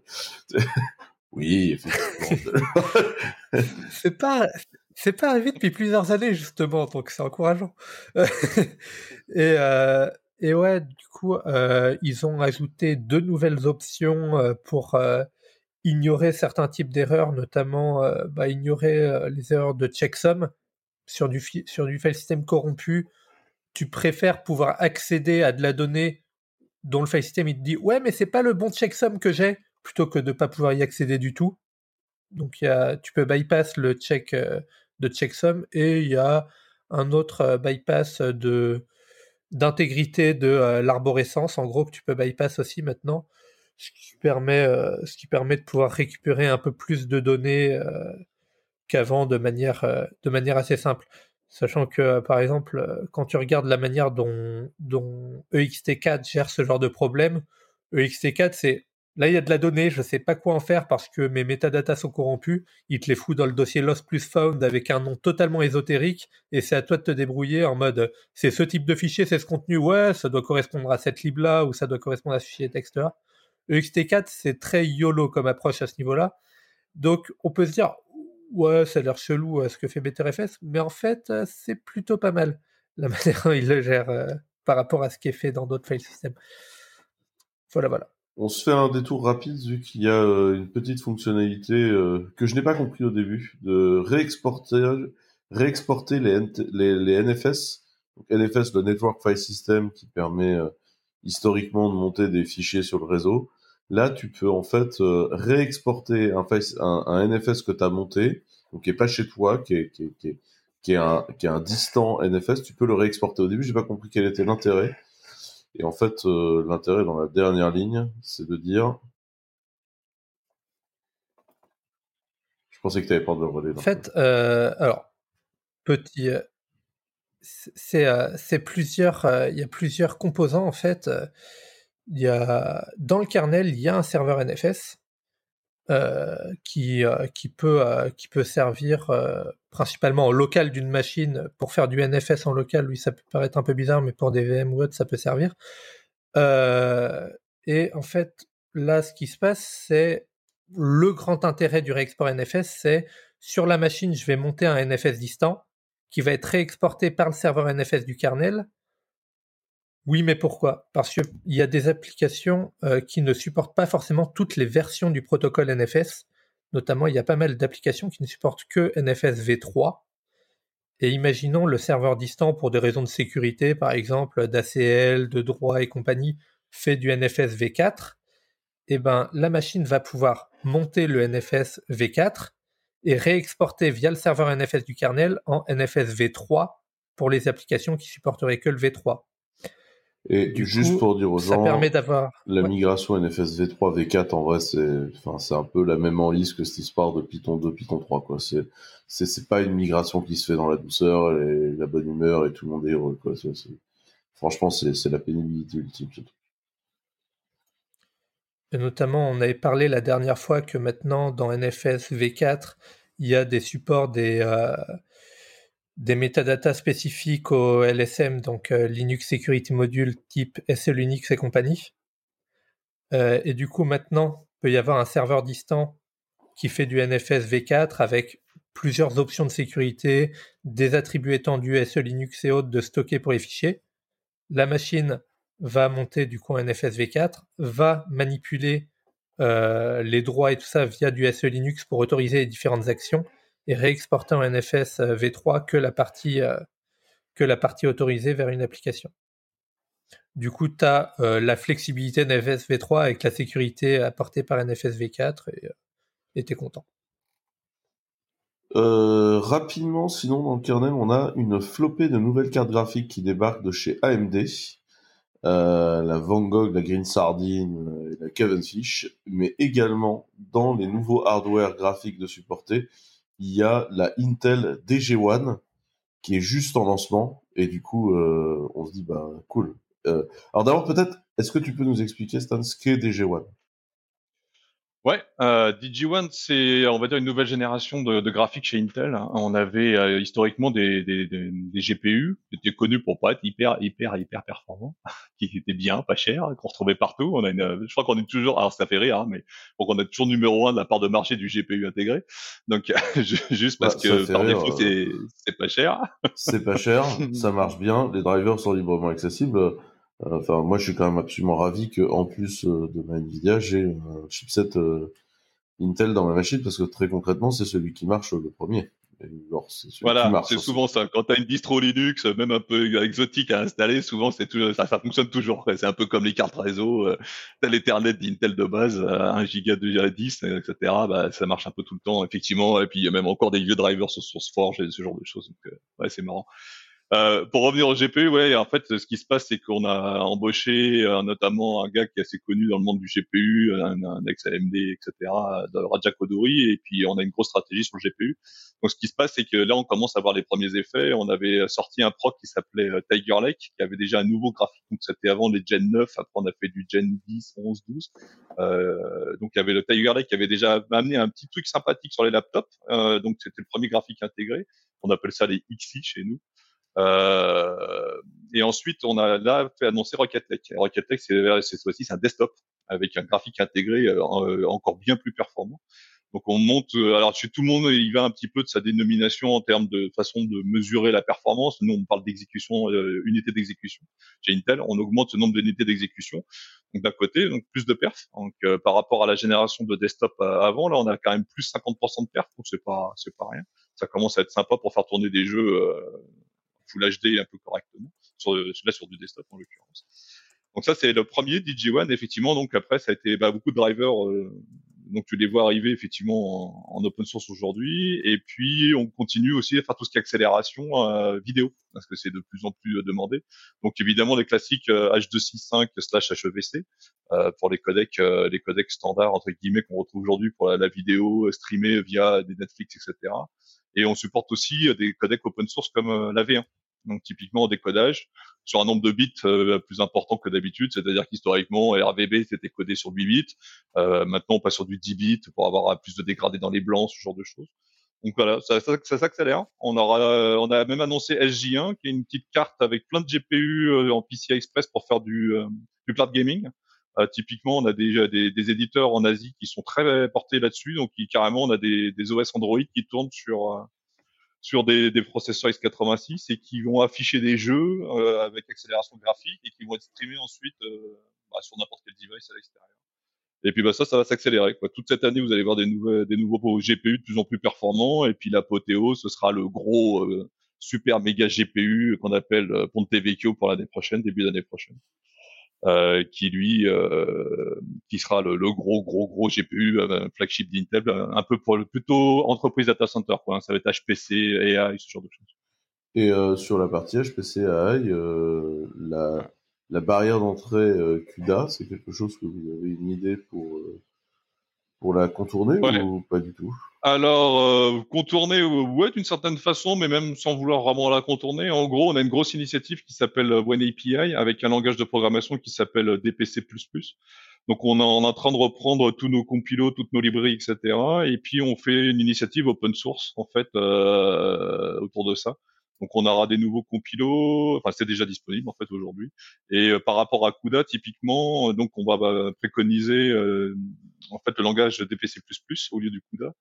oui effectivement. c'est pas c'est pas arrivé depuis plusieurs années justement donc c'est encourageant. et euh, et ouais du coup euh, ils ont ajouté deux nouvelles options euh, pour ignorer certains types d'erreurs, notamment euh, bah, ignorer euh, les erreurs de checksum sur du, sur du file system corrompu. Tu préfères pouvoir accéder à de la donnée dont le file system te dit ouais mais c'est pas le bon checksum que j'ai plutôt que de pas pouvoir y accéder du tout. Donc tu peux bypass le check euh, de checksum et il y a un autre bypass de d'intégrité de l'arborescence en gros que tu peux bypass aussi maintenant ce qui permet, euh, ce qui permet de pouvoir récupérer un peu plus de données euh, qu'avant de manière, euh, de manière assez simple. Sachant que, par exemple, quand tu regardes la manière dont, dont EXT4 gère ce genre de problème, EXT4, c'est là, il y a de la donnée, je ne sais pas quoi en faire parce que mes métadatas sont corrompus. Il te les fout dans le dossier lost plus found avec un nom totalement ésotérique et c'est à toi de te débrouiller en mode c'est ce type de fichier, c'est ce contenu, ouais, ça doit correspondre à cette lib là ou ça doit correspondre à ce fichier texte là. EXT4, c'est très YOLO comme approche à ce niveau-là. Donc, on peut se dire, ouais, ça a l'air chelou euh, ce que fait BTRFS, mais en fait, euh, c'est plutôt pas mal la manière dont il le gère euh, par rapport à ce qui est fait dans d'autres file systems. Voilà, voilà. On se fait un détour rapide vu qu'il y a euh, une petite fonctionnalité euh, que je n'ai pas compris au début de réexporter, réexporter les, les, NFS. Donc NFS, le Network File System, qui permet euh, historiquement de monter des fichiers sur le réseau. Là, tu peux en fait réexporter un, un, un, NFS que tu as monté, donc qui est pas chez toi, qui est, qui est, qui est, qui est un, qui est un distant NFS. Tu peux le réexporter. Au début, j'ai pas compris quel était l'intérêt. Et en fait, euh, l'intérêt dans la dernière ligne, c'est de dire. Je pensais que tu avais pas de relais. En fait, euh, alors, petit. Euh, c'est plusieurs. Il y a plusieurs composants, en fait. Il y a, dans le kernel, il y a un serveur NFS euh, qui, euh, qui, peut, euh, qui peut servir principalement au local d'une machine pour faire du NFS en local. Lui, ça peut paraître un peu bizarre, mais pour des VM ou autre, ça peut servir. et en fait, là, ce qui se passe, c'est le grand intérêt du réexport NFS, c'est sur la machine, je vais monter un NFS distant qui va être réexporté par le serveur NFS du kernel oui, mais pourquoi? Parce qu'il y a des applications euh, qui ne supportent pas forcément toutes les versions du protocole NFS. Notamment, il y a pas mal d'applications qui ne supportent que NFS v3. Et imaginons le serveur distant pour des raisons de sécurité, par exemple d'ACL, de droit et compagnie, fait du NFS v4. Eh ben, la machine va pouvoir monter le NFS v4 et réexporter via le serveur NFS du kernel en NFS v3 pour les applications qui supporteraient que le v3. Et juste pour dire aux ça gens, permet d'avoir la migration NFS v3 v4 en vrai c'est, enfin c'est un peu la même en liste que cette histoire de Python 2 Python 3 quoi. C'est c'est c'est pas une migration qui se fait dans la douceur et la bonne humeur et tout le monde est heureux quoi. C'est, franchement c'est c'est la pénibilité ultime Et notamment on avait parlé la dernière fois que maintenant dans NFS v4 il y a des supports des euh, des métadatas spécifiques au LSM, donc euh, Linux Security Module type SLUnix et compagnie. Euh, et du coup, maintenant, il peut y avoir un serveur distant qui fait du NFS v4 avec plusieurs options de sécurité, des attributs étendus SE-Linux et autres de stocker pour les fichiers. La machine va monter du coup un NFS v4, va manipuler euh, les droits et tout ça via du SE-Linux pour autoriser les différentes actions et réexporter en NFS euh, v3 que la partie, euh, que la partie autorisée vers une application. Du coup, tu as euh, la flexibilité NFS v3 avec la sécurité apportée par NFS v4 et tu es content. rapidement, sinon dans le kernel, on a une flopée de nouvelles cartes graphiques qui débarquent de chez AMD. la Van Gogh, la Green Sardine et la Cavenfish, mais également dans les nouveaux hardware graphiques de supporter, il y a la Intel DG1 qui est juste en lancement et du coup euh, on se dit bah cool. Euh, alors d'abord peut-être est-ce que tu peux nous expliquer Stan ce qu'est DG1 Ouais, euh, DG1, c'est on va dire une nouvelle génération de, de graphiques chez Intel. Hein. On avait euh, historiquement des, des, des, des, GPU qui étaient connus pour pas être hyper hyper hyper performants, qui étaient bien, pas chers, qu'on retrouvait partout. On a une, je crois qu'on est toujours, alors ça fait rire, hein, mais donc on est toujours numéro un de la part de marché du GPU intégré. Donc juste parce bah, que par défaut c'est c'est pas cher. C'est pas cher, ça marche bien, les drivers sont librement accessibles. Enfin, moi, je suis quand même absolument ravi que, en plus euh, de ma Nvidia, j'ai un chipset euh, Intel dans ma machine parce que très concrètement, c'est celui qui marche le premier. voilà, c'est souvent ça. Quand tu as une distro Linux, même un peu exotique à installer, souvent c'est ça, ça fonctionne toujours. C'est un peu comme les cartes réseau. Euh, t'as l'Ethernet d'Intel de base, 1 giga de 10, etc. Bah, ça marche un peu tout le temps, effectivement. Et puis il y a même encore des vieux drivers sur SourceForge et ce genre de choses. Donc, ouais, c'est marrant. Euh, pour revenir au GPU, ouais, en fait, ce qui se passe, c'est qu'on a embauché euh, notamment un gars qui est assez connu dans le monde du GPU, un, un ex-AMD, etc., Raja Koduri, et puis on a une grosse stratégie sur le GPU. Donc, ce qui se passe, c'est que là, on commence à voir les premiers effets. On avait sorti un proc qui s'appelait euh, Tiger Lake, qui avait déjà un nouveau graphique. Donc, c'était avant les Gen 9. Après, on a fait du Gen 10, 11, 12. Euh, donc, il y avait le Tiger Lake qui avait déjà amené un petit truc sympathique sur les laptops. Euh, donc, c'était le premier graphique intégré. On appelle ça les XI chez nous. Euh, et ensuite, on a là fait annoncer Rocket Lake. Rocket Lake, c'est cette fois-ci, c'est un desktop avec un graphique intégré euh, encore bien plus performant. Donc on monte, euh, alors tout le monde il va un petit peu de sa dénomination en termes de façon de mesurer la performance. Nous on parle d'exécution, euh, unité d'exécution. Chez Intel, on augmente ce nombre d'unités d'exécution. Donc d'un côté, donc plus de perf. Donc euh, par rapport à la génération de desktop avant, là on a quand même plus 50% de perf, donc c'est pas c'est pas rien. Ça commence à être sympa pour faire tourner des jeux Full HD un peu correctement sur là sur du desktop en l'occurrence. Donc ça c'est le premier DJ One effectivement. Donc après ça a été bah, beaucoup de drivers donc tu les vois arriver effectivement en, open source aujourd'hui. Et puis on continue aussi à faire tout ce qui est accélération euh, vidéo, parce que c'est de plus en plus euh, demandé. Donc évidemment les classiques H265 euh, slash HEVC pour les codecs, les codecs standards entre guillemets qu'on retrouve aujourd'hui pour la, vidéo streamée via des Netflix, etc. Et on supporte aussi des codecs open source comme la V1 donc typiquement au décodage, sur un nombre de bits euh, plus important que d'habitude, c'est-à-dire qu'historiquement RVB c'était codé sur 8 bits, euh, maintenant on passe sur du 10 bits pour avoir plus de dégradés dans les blancs, ce genre de choses. Donc voilà, ça, ça, ça s'accélère. On aura, on a même annoncé SJ1, qui est une petite carte avec plein de GPU euh, en PCI Express pour faire du, du cloud gaming. typiquement, on a déjà des, des, éditeurs en Asie qui sont très portés là-dessus, donc qui, carrément on a des, des OS Android qui tournent sur sur des, des, processeurs x86 et qui vont afficher des jeux euh, avec accélération graphique et qui vont être streamés ensuite euh, bah, sur n'importe quel device à l'extérieur. Et puis bah, ça, ça va s'accélérer. Toute cette année, vous allez voir des, nouveaux, des nouveaux GPU de plus en plus performants. Et puis l'apothéose, ce sera le gros euh, super méga GPU qu'on appelle Ponte Vecchio pour l'année prochaine, début d'année prochaine. Euh, qui lui, euh, qui sera le, gros, gros, gros GPU euh, flagship d'Intel, un peu pour le plutôt entreprise data center, quoi. Hein. Ça va être HPC, AI, ce genre de choses. Et sur la partie HPC AI, la, la barrière d'entrée CUDA, c'est quelque chose que vous avez une idée pour pour la contourner ou pas du tout? Alors, euh, contourner, ouais, d'une certaine façon, mais même sans vouloir vraiment la contourner. En gros, on a une grosse initiative qui s'appelle One API avec un langage de programmation qui s'appelle DPC++. Donc, on est en train de reprendre tous nos compilos, toutes nos librairies, etc. Et puis, on fait une initiative open source, en fait, euh, autour de ça. Donc on aura des nouveaux compilos, enfin c'est déjà disponible en fait aujourd'hui. Et euh, par rapport à CUDA, typiquement, euh, donc on va bah, préconiser euh, en fait le langage DPC++ au lieu du CUDA.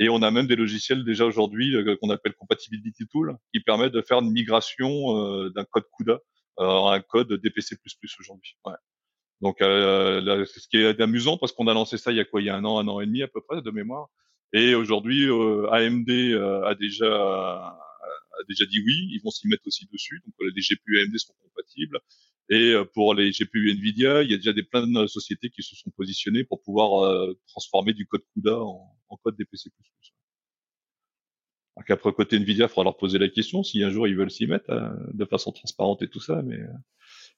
Et on a même des logiciels déjà aujourd'hui qu'on appelle Compatibility Tool qui permettent de faire une migration d'un code CUDA à un code DPC++ aujourd'hui. Ouais. Donc là, ce qui est amusant parce qu'on a lancé ça il y a quoi? Il y a un an, un an et demi à peu près de mémoire. Et aujourd'hui, AMD a déjà a déjà dit oui, ils vont s'y mettre aussi dessus. Donc les GPU AMD sont compatibles. Et euh, pour les GPU Nvidia, il y a déjà des plein de sociétés qui se sont positionnées pour pouvoir euh, transformer du code CUDA en, en code DPC++. Donc après côté Nvidia, il faudra leur poser la question si un jour ils veulent s'y mettre euh, de façon transparente et tout ça. Mais,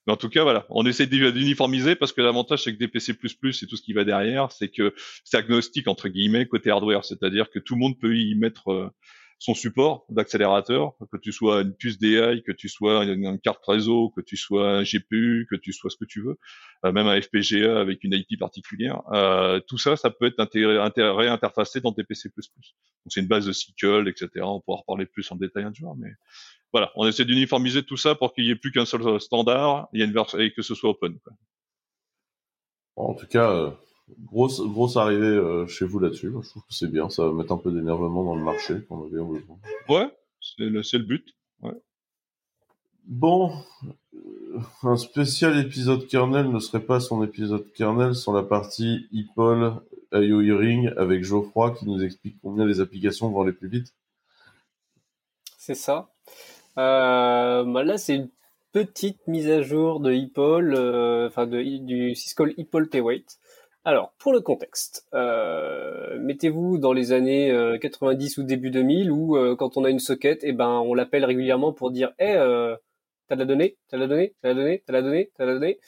mais en tout cas, voilà, on essaie d'uniformiser parce que l'avantage c'est que DPC++ et tout ce qui va derrière, c'est que c'est agnostique entre guillemets côté hardware, c'est-à-dire que tout le monde peut y mettre son support d'accélérateur, que tu sois une puce DI, que tu sois une, carte réseau, que tu sois un GPU, que tu sois ce que tu veux, euh, même un FPGA avec une IP particulière, euh, tout ça, ça peut être réinterfacé dans TPC++. Donc c'est une base de SQL, etc. On pourra reparler plus en détail un jour, mais voilà, on essaie d'uniformiser tout ça pour qu'il n'y ait plus qu'un seul standard, et que ce soit open. Quoi. En tout cas, euh, grosse, grosse arrivée euh, chez vous là-dessus. Je trouve que c'est bien. Ça va mettre un peu d'énervement dans le marché qu'on avait besoin. Ouais, c'est le, le, but. Ouais. Bon, euh, un spécial épisode kernel ne serait pas son épisode kernel sans la partie IPOL IO Hearing avec Geoffroy qui nous explique combien les applications vont aller plus vite. C'est ça. Euh, bah là, c'est une petite mise à jour de IPOL, euh, enfin de, du Syscall IPOL T-Weight. Alors, pour le contexte, euh, mettez-vous dans les années 90 euh, ou début 2000 où euh, quand on a une socket, eh ben on l'appelle régulièrement pour dire "Eh, euh, t'as de la donnée, t'as de la donnée, t'as de la donnée, t'as de la donnée, t'as de la donnée."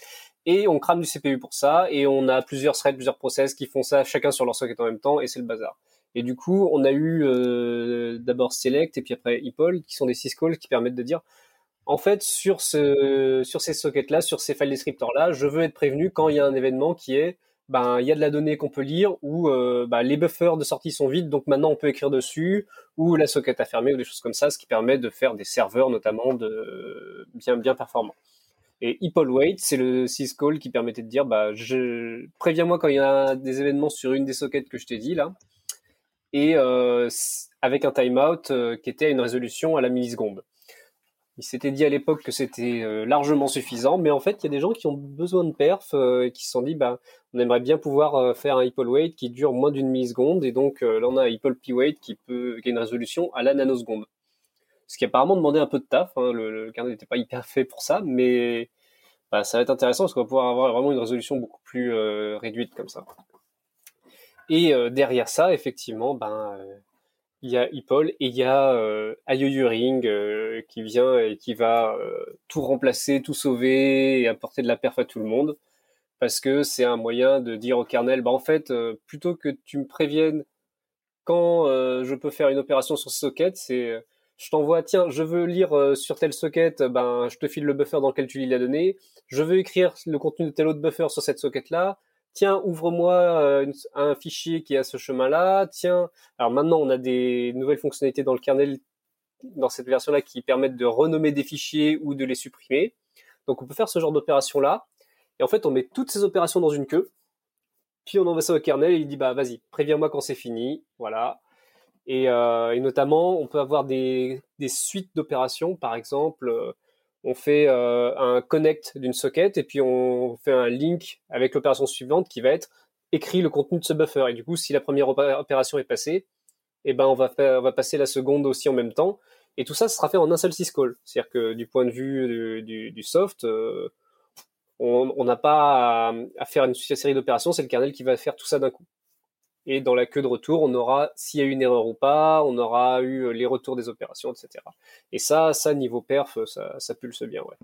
Et on crame du CPU pour ça et on a plusieurs threads, plusieurs process qui font ça chacun sur leur socket en même temps et c'est le bazar. Et du coup, on a eu d'abord Select et puis après EPOL qui sont des syscalls qui permettent de dire en fait, sur, ce, sur ces sockets-là, sur ces file descriptors-là, je veux être prévenu quand il y a un événement qui est ben il y a de la donnée qu'on peut lire ou euh, ben, les buffers de sortie sont vides donc maintenant on peut écrire dessus ou la socket a fermé ou des choses comme ça ce qui permet de faire des serveurs notamment de bien bien performants et Wait c'est le syscall qui permettait de dire bah je préviens-moi quand il y a des événements sur une des sockets que je t'ai dit là et avec un timeout qui était à une résolution à la milliseconde. Il s'était dit à l'époque que c'était largement suffisant, mais en fait, il y a des gens qui ont besoin de perf et qui se sont dit, bah, on aimerait bien pouvoir faire un Hipple Wait qui dure moins d'une milliseconde, et donc là, on a un Hipple P-Wait qui peut, qui a une résolution à la nanoseconde. Ce qui apparemment demandait un peu de taf, hein, le, kernel n'était pas hyper fait pour ça, mais bah, ça va être intéressant parce qu'on va pouvoir avoir vraiment une résolution beaucoup plus réduite comme ça. Et derrière ça, effectivement, ben, il y a Ipol et il y a euh, euh, qui vient et qui va euh, tout remplacer, tout sauver et apporter de la perf à tout le monde. Parce que c'est un moyen de dire au kernel bah en fait euh, plutôt que tu me préviennes quand je peux faire une opération sur ce socket, c'est je t'envoie tiens, je veux lire sur tel socket, ben je te file le buffer dans lequel tu lis la donnée, je veux écrire le contenu de tel autre buffer sur cette socket là, tiens, ouvre-moi euh, un fichier qui a ce chemin-là, tiens, alors maintenant on a des nouvelles fonctionnalités dans le kernel, dans cette version-là, qui permettent de renommer des fichiers ou de les supprimer. Donc on peut faire ce genre d'opération-là, et en fait on met toutes ces opérations dans une queue, puis on envoie ça au kernel et il dit bah vas-y, préviens-moi quand c'est fini, voilà. Et, euh, notamment on peut avoir des, des suites d'opérations, par exemple. On fait euh, un connect d'une socket et puis on fait un link avec l'opération suivante qui va être écrit le contenu de ce buffer. Et du coup, si la première opération est passée, eh ben on va, on va passer la seconde aussi en même temps. Et tout ça, sera fait en un seul syscall. C'est-à-dire que du point de vue du, soft, euh, on n'a pas à, à, faire une série d'opérations, c'est le kernel qui va faire tout ça d'un coup. Et dans la queue de retour, on aura s'il y a eu une erreur ou pas, on aura eu euh, les retours des opérations, etc. Et ça, ça niveau perf, ça, ça pulse bien, ouais.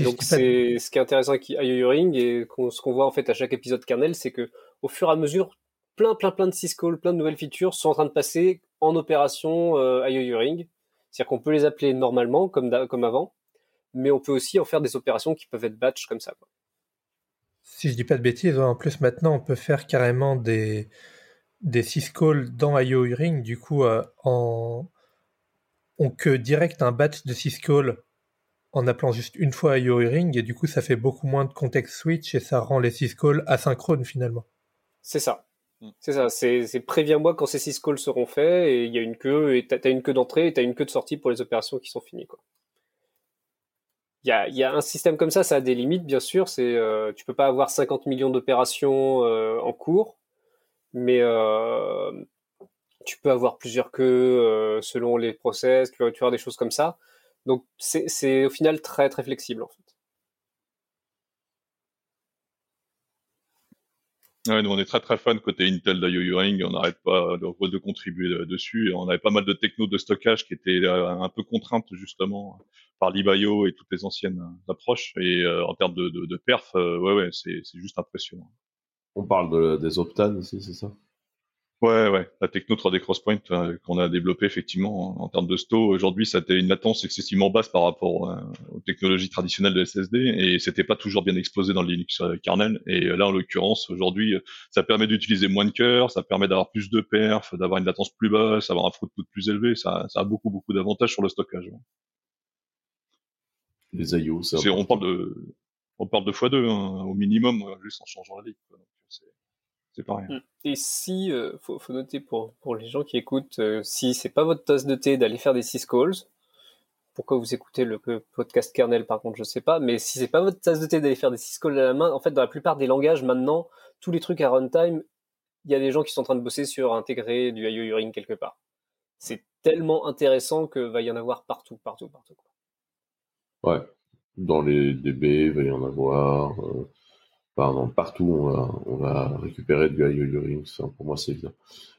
Donc c'est ce qui est intéressant avec IOU Ring et ce qu'on voit en fait à chaque épisode kernel, c'est que au fur et à mesure, plein plein plein de syscalls, plein de nouvelles features sont en train de passer en opération euh, IOU Ring. C'est-à-dire qu'on peut les appeler normalement comme comme avant, mais on peut aussi en faire des opérations qui peuvent être batch comme ça. Quoi si je dis pas de bêtises, en plus maintenant on peut faire carrément des, des syscalls dans IO Ring, du coup euh, en... on que direct un batch de syscalls en appelant juste une fois IO Ring et du coup ça fait beaucoup moins de context switch et ça rend les syscalls asynchrones finalement. C'est ça. Mm. C'est ça, c'est préviens-moi quand ces syscalls seront faits et il y a une queue et t'as as une queue d'entrée et t'as une queue de sortie pour les opérations qui sont finies quoi il y a, y a, un système comme ça, ça a des limites, bien sûr. C'est, euh, tu peux pas avoir 50 millions d'opérations euh, en cours, mais euh, tu peux avoir plusieurs queues euh, selon les process, tu vas, tu des choses comme ça. Donc c'est au final très très flexible en fait. Ouais, nous on est très très fan côté Intel d'IOU Ring, on n'arrête pas de, de, contribuer dessus. On avait pas mal de techno de stockage qui étaient un peu contraintes justement par l'IBIO et toutes les anciennes euh, approches. Et euh, en termes de, de, perf, euh, ouais, ouais, c'est juste impressionnant. On parle de, des Optane ici, c'est ça? Ouais, ouais, la techno 3D Crosspoint qu'on a développé effectivement en, termes de sto. Aujourd'hui, ça a une latence excessivement basse par rapport aux technologies traditionnelles de SSD et c'était pas toujours bien explosé dans le Linux kernel. Et là, en l'occurrence, aujourd'hui, ça permet d'utiliser moins de cœur, ça permet d'avoir plus de perf, d'avoir une latence plus basse, d'avoir un throughput plus élevé. Ça, ça a beaucoup, beaucoup d'avantages sur le stockage les IO. C'est, on parle de, on parle de x2 hein, au minimum, euh, juste en changeant la ligne. C'est, pas rien. Mm. Et si, euh, faut, faut, noter pour, pour les gens qui écoutent, euh, si c'est pas votre tasse de thé d'aller faire des syscalls, pourquoi vous écoutez le podcast kernel par contre je sais pas mais si c'est pas votre tasse de thé d'aller faire des syscalls à la main en fait dans la plupart des langages maintenant tous les trucs à runtime il y a des gens qui sont en train de bosser sur intégrer du IO Uring quelque part c'est tellement intéressant que va y en avoir partout partout partout quoi. Ouais. Dans les DB, il va y en avoir. Euh, pardon, partout, on va, on va récupérer du IO Ça, pour moi, c'est bien.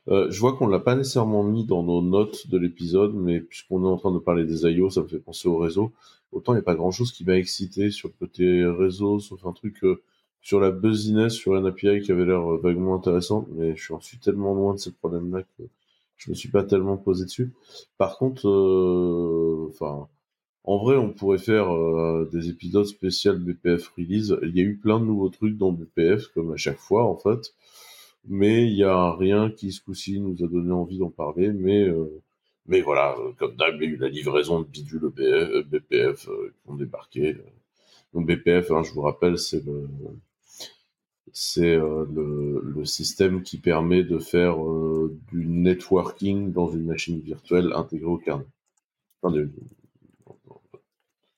Euh, je vois qu'on l'a pas nécessairement mis dans nos notes de l'épisode, mais puisqu'on est en train de parler des IO, ça me fait penser au réseau. Autant il n'y a pas grand chose qui m'a excité sur le côté réseau, sauf un truc euh, sur la buzziness sur un API qui avait l'air vaguement intéressant, mais je suis tellement loin de ces problèmes-là que je me suis pas tellement posé dessus. Par contre, enfin, en vrai, on pourrait faire euh, des épisodes spéciaux BPF release. Il y a eu plein de nouveaux trucs dans BPF, comme à chaque fois en fait. Mais il n'y a rien qui ce coup-ci nous a donné envie d'en parler. Mais euh, mais voilà, euh, comme d'hab, il y a eu la livraison de bidule BPF qui ont débarqué. Donc BPF, hein, je vous rappelle, c'est le c'est le, le, système qui permet de faire du networking dans une machine virtuelle intégrée au kernel.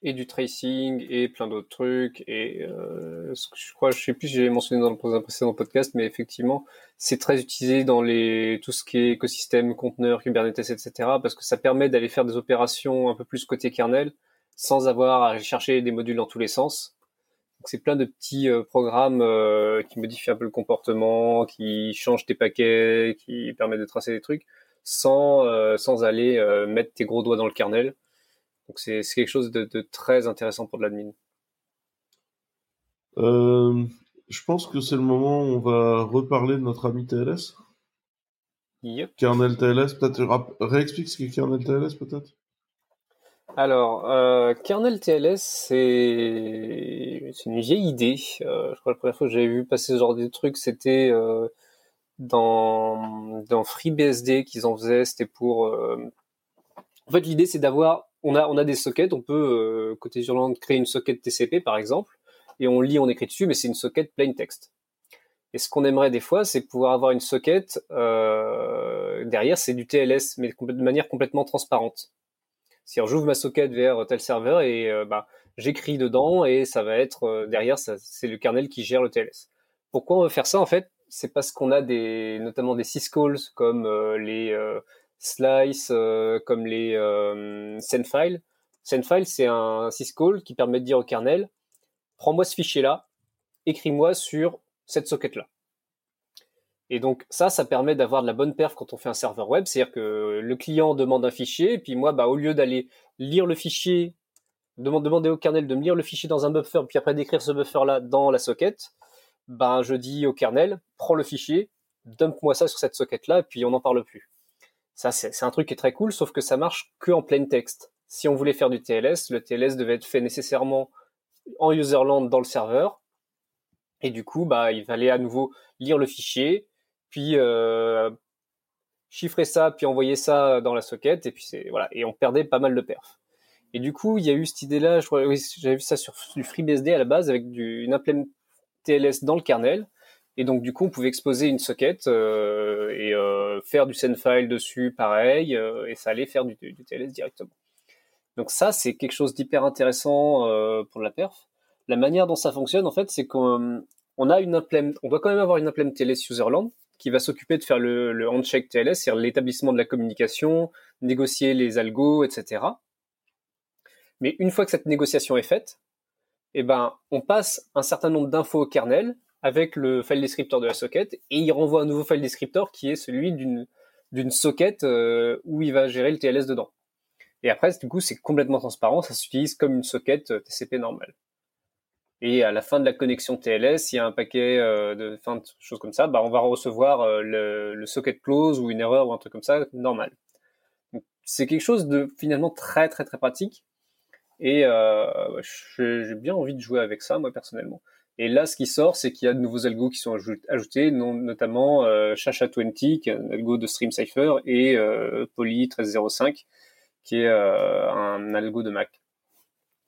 Et du tracing et plein d'autres trucs. Et euh, je crois, je sais plus si j'ai mentionné dans le précédent podcast, mais effectivement, c'est très utilisé dans les tout ce qui est écosystème, conteneurs, Kubernetes, etc. Parce que ça permet d'aller faire des opérations un peu plus côté kernel sans avoir à chercher des modules dans tous les sens. Donc c'est plein de petits euh, programmes euh, qui modifient un peu le comportement, qui changent tes paquets, qui permettent de tracer des trucs sans sans aller mettre tes gros doigts dans le kernel. Donc c'est quelque chose de, très intéressant pour de l'admin. Euh, je pense que c'est le moment où on va reparler de notre ami TLS. Yep. Kernel TLS, peut-être réexplique ce qu'est kernel TLS peut-être alors, euh, kernel TLS, c'est une vieille idée. Euh, je crois que la première fois que j'avais vu passer ce genre de truc, c'était dans, dans FreeBSD qu'ils en faisaient. C'était pour... En fait, l'idée, c'est d'avoir on a, des sockets, on peut, euh, côté Zurland, créer une socket TCP par exemple, et on lit, on écrit dessus, mais c'est une socket plain text. Et ce qu'on aimerait des fois, c'est pouvoir avoir une socket euh, derrière, c'est du TLS, mais de manière complètement transparente. C'est-à-dire, j'ouvre ma socket vers tel serveur et euh, bah, j'écris dedans et ça va être derrière, c'est le kernel qui gère le TLS. Pourquoi on veut faire ça en fait? C'est parce qu'on a des, notamment des syscalls comme les Slice, euh, comme les euh, sendfile. Sendfile, c'est un syscall qui permet de dire au kernel, prends-moi ce fichier-là, écris-moi sur cette socket-là. Et donc ça, ça permet d'avoir de la bonne perf quand on fait un serveur web, c'est-à-dire que le client demande un fichier, et puis moi, bah, au lieu d'aller lire le fichier, demander au kernel de me lire le fichier dans un buffer, puis après d'écrire ce buffer-là dans la socket, ben je dis au kernel, prends le fichier, dump-moi ça sur cette socket-là, et puis on n'en parle plus. Ça, c'est un truc qui est très cool, sauf que ça marche que en plain text. Si on voulait faire du TLS, le TLS devait être fait nécessairement en userland dans le serveur. Et du coup, bah, il fallait à nouveau lire le fichier, puis euh, chiffrer ça, puis envoyer ça dans la socket, et puis c'est voilà, et on perdait pas mal de perf. Et du coup, il y a eu cette idée-là, j'avais vu ça sur du FreeBSD à la base avec du, une TLS dans le kernel, et donc du coup, on pouvait exposer une socket euh, et euh, faire du sendfile dessus, pareil, euh, et ça allait faire du, TLS directement. Donc ça, c'est quelque chose d'hyper intéressant euh, pour la perf. La manière dont ça fonctionne, en fait, c'est qu'on on a une implément, on doit quand même avoir une implément TLS userland qui va s'occuper de faire le, le handshake TLS, c'est-à-dire l'établissement de la communication, négocier les algos, etc. Mais une fois que cette négociation est faite, eh ben, on passe un certain nombre d'infos au kernel avec le file descriptor de la socket et il renvoie un nouveau file descriptor qui est celui d'une d'une socket euh, où il va gérer le TLS dedans. Et après, du coup, c'est complètement transparent, ça s'utilise comme une socket euh, TCP normale. Et à la fin de la connexion TLS, il y a un paquet euh, de fin de choses comme ça, bah, on va recevoir le, le, socket close ou une erreur ou un truc comme ça normal. C'est quelque chose de finalement très très très pratique. Et j'ai bien envie de jouer avec ça, moi personnellement. Et là, ce qui sort, c'est qu'il y a de nouveaux algos qui sont ajoutés, notamment euh, Chacha20, qui est un algo de Stream Cipher, et euh, Poly 1305, qui est euh, un algo de Mac,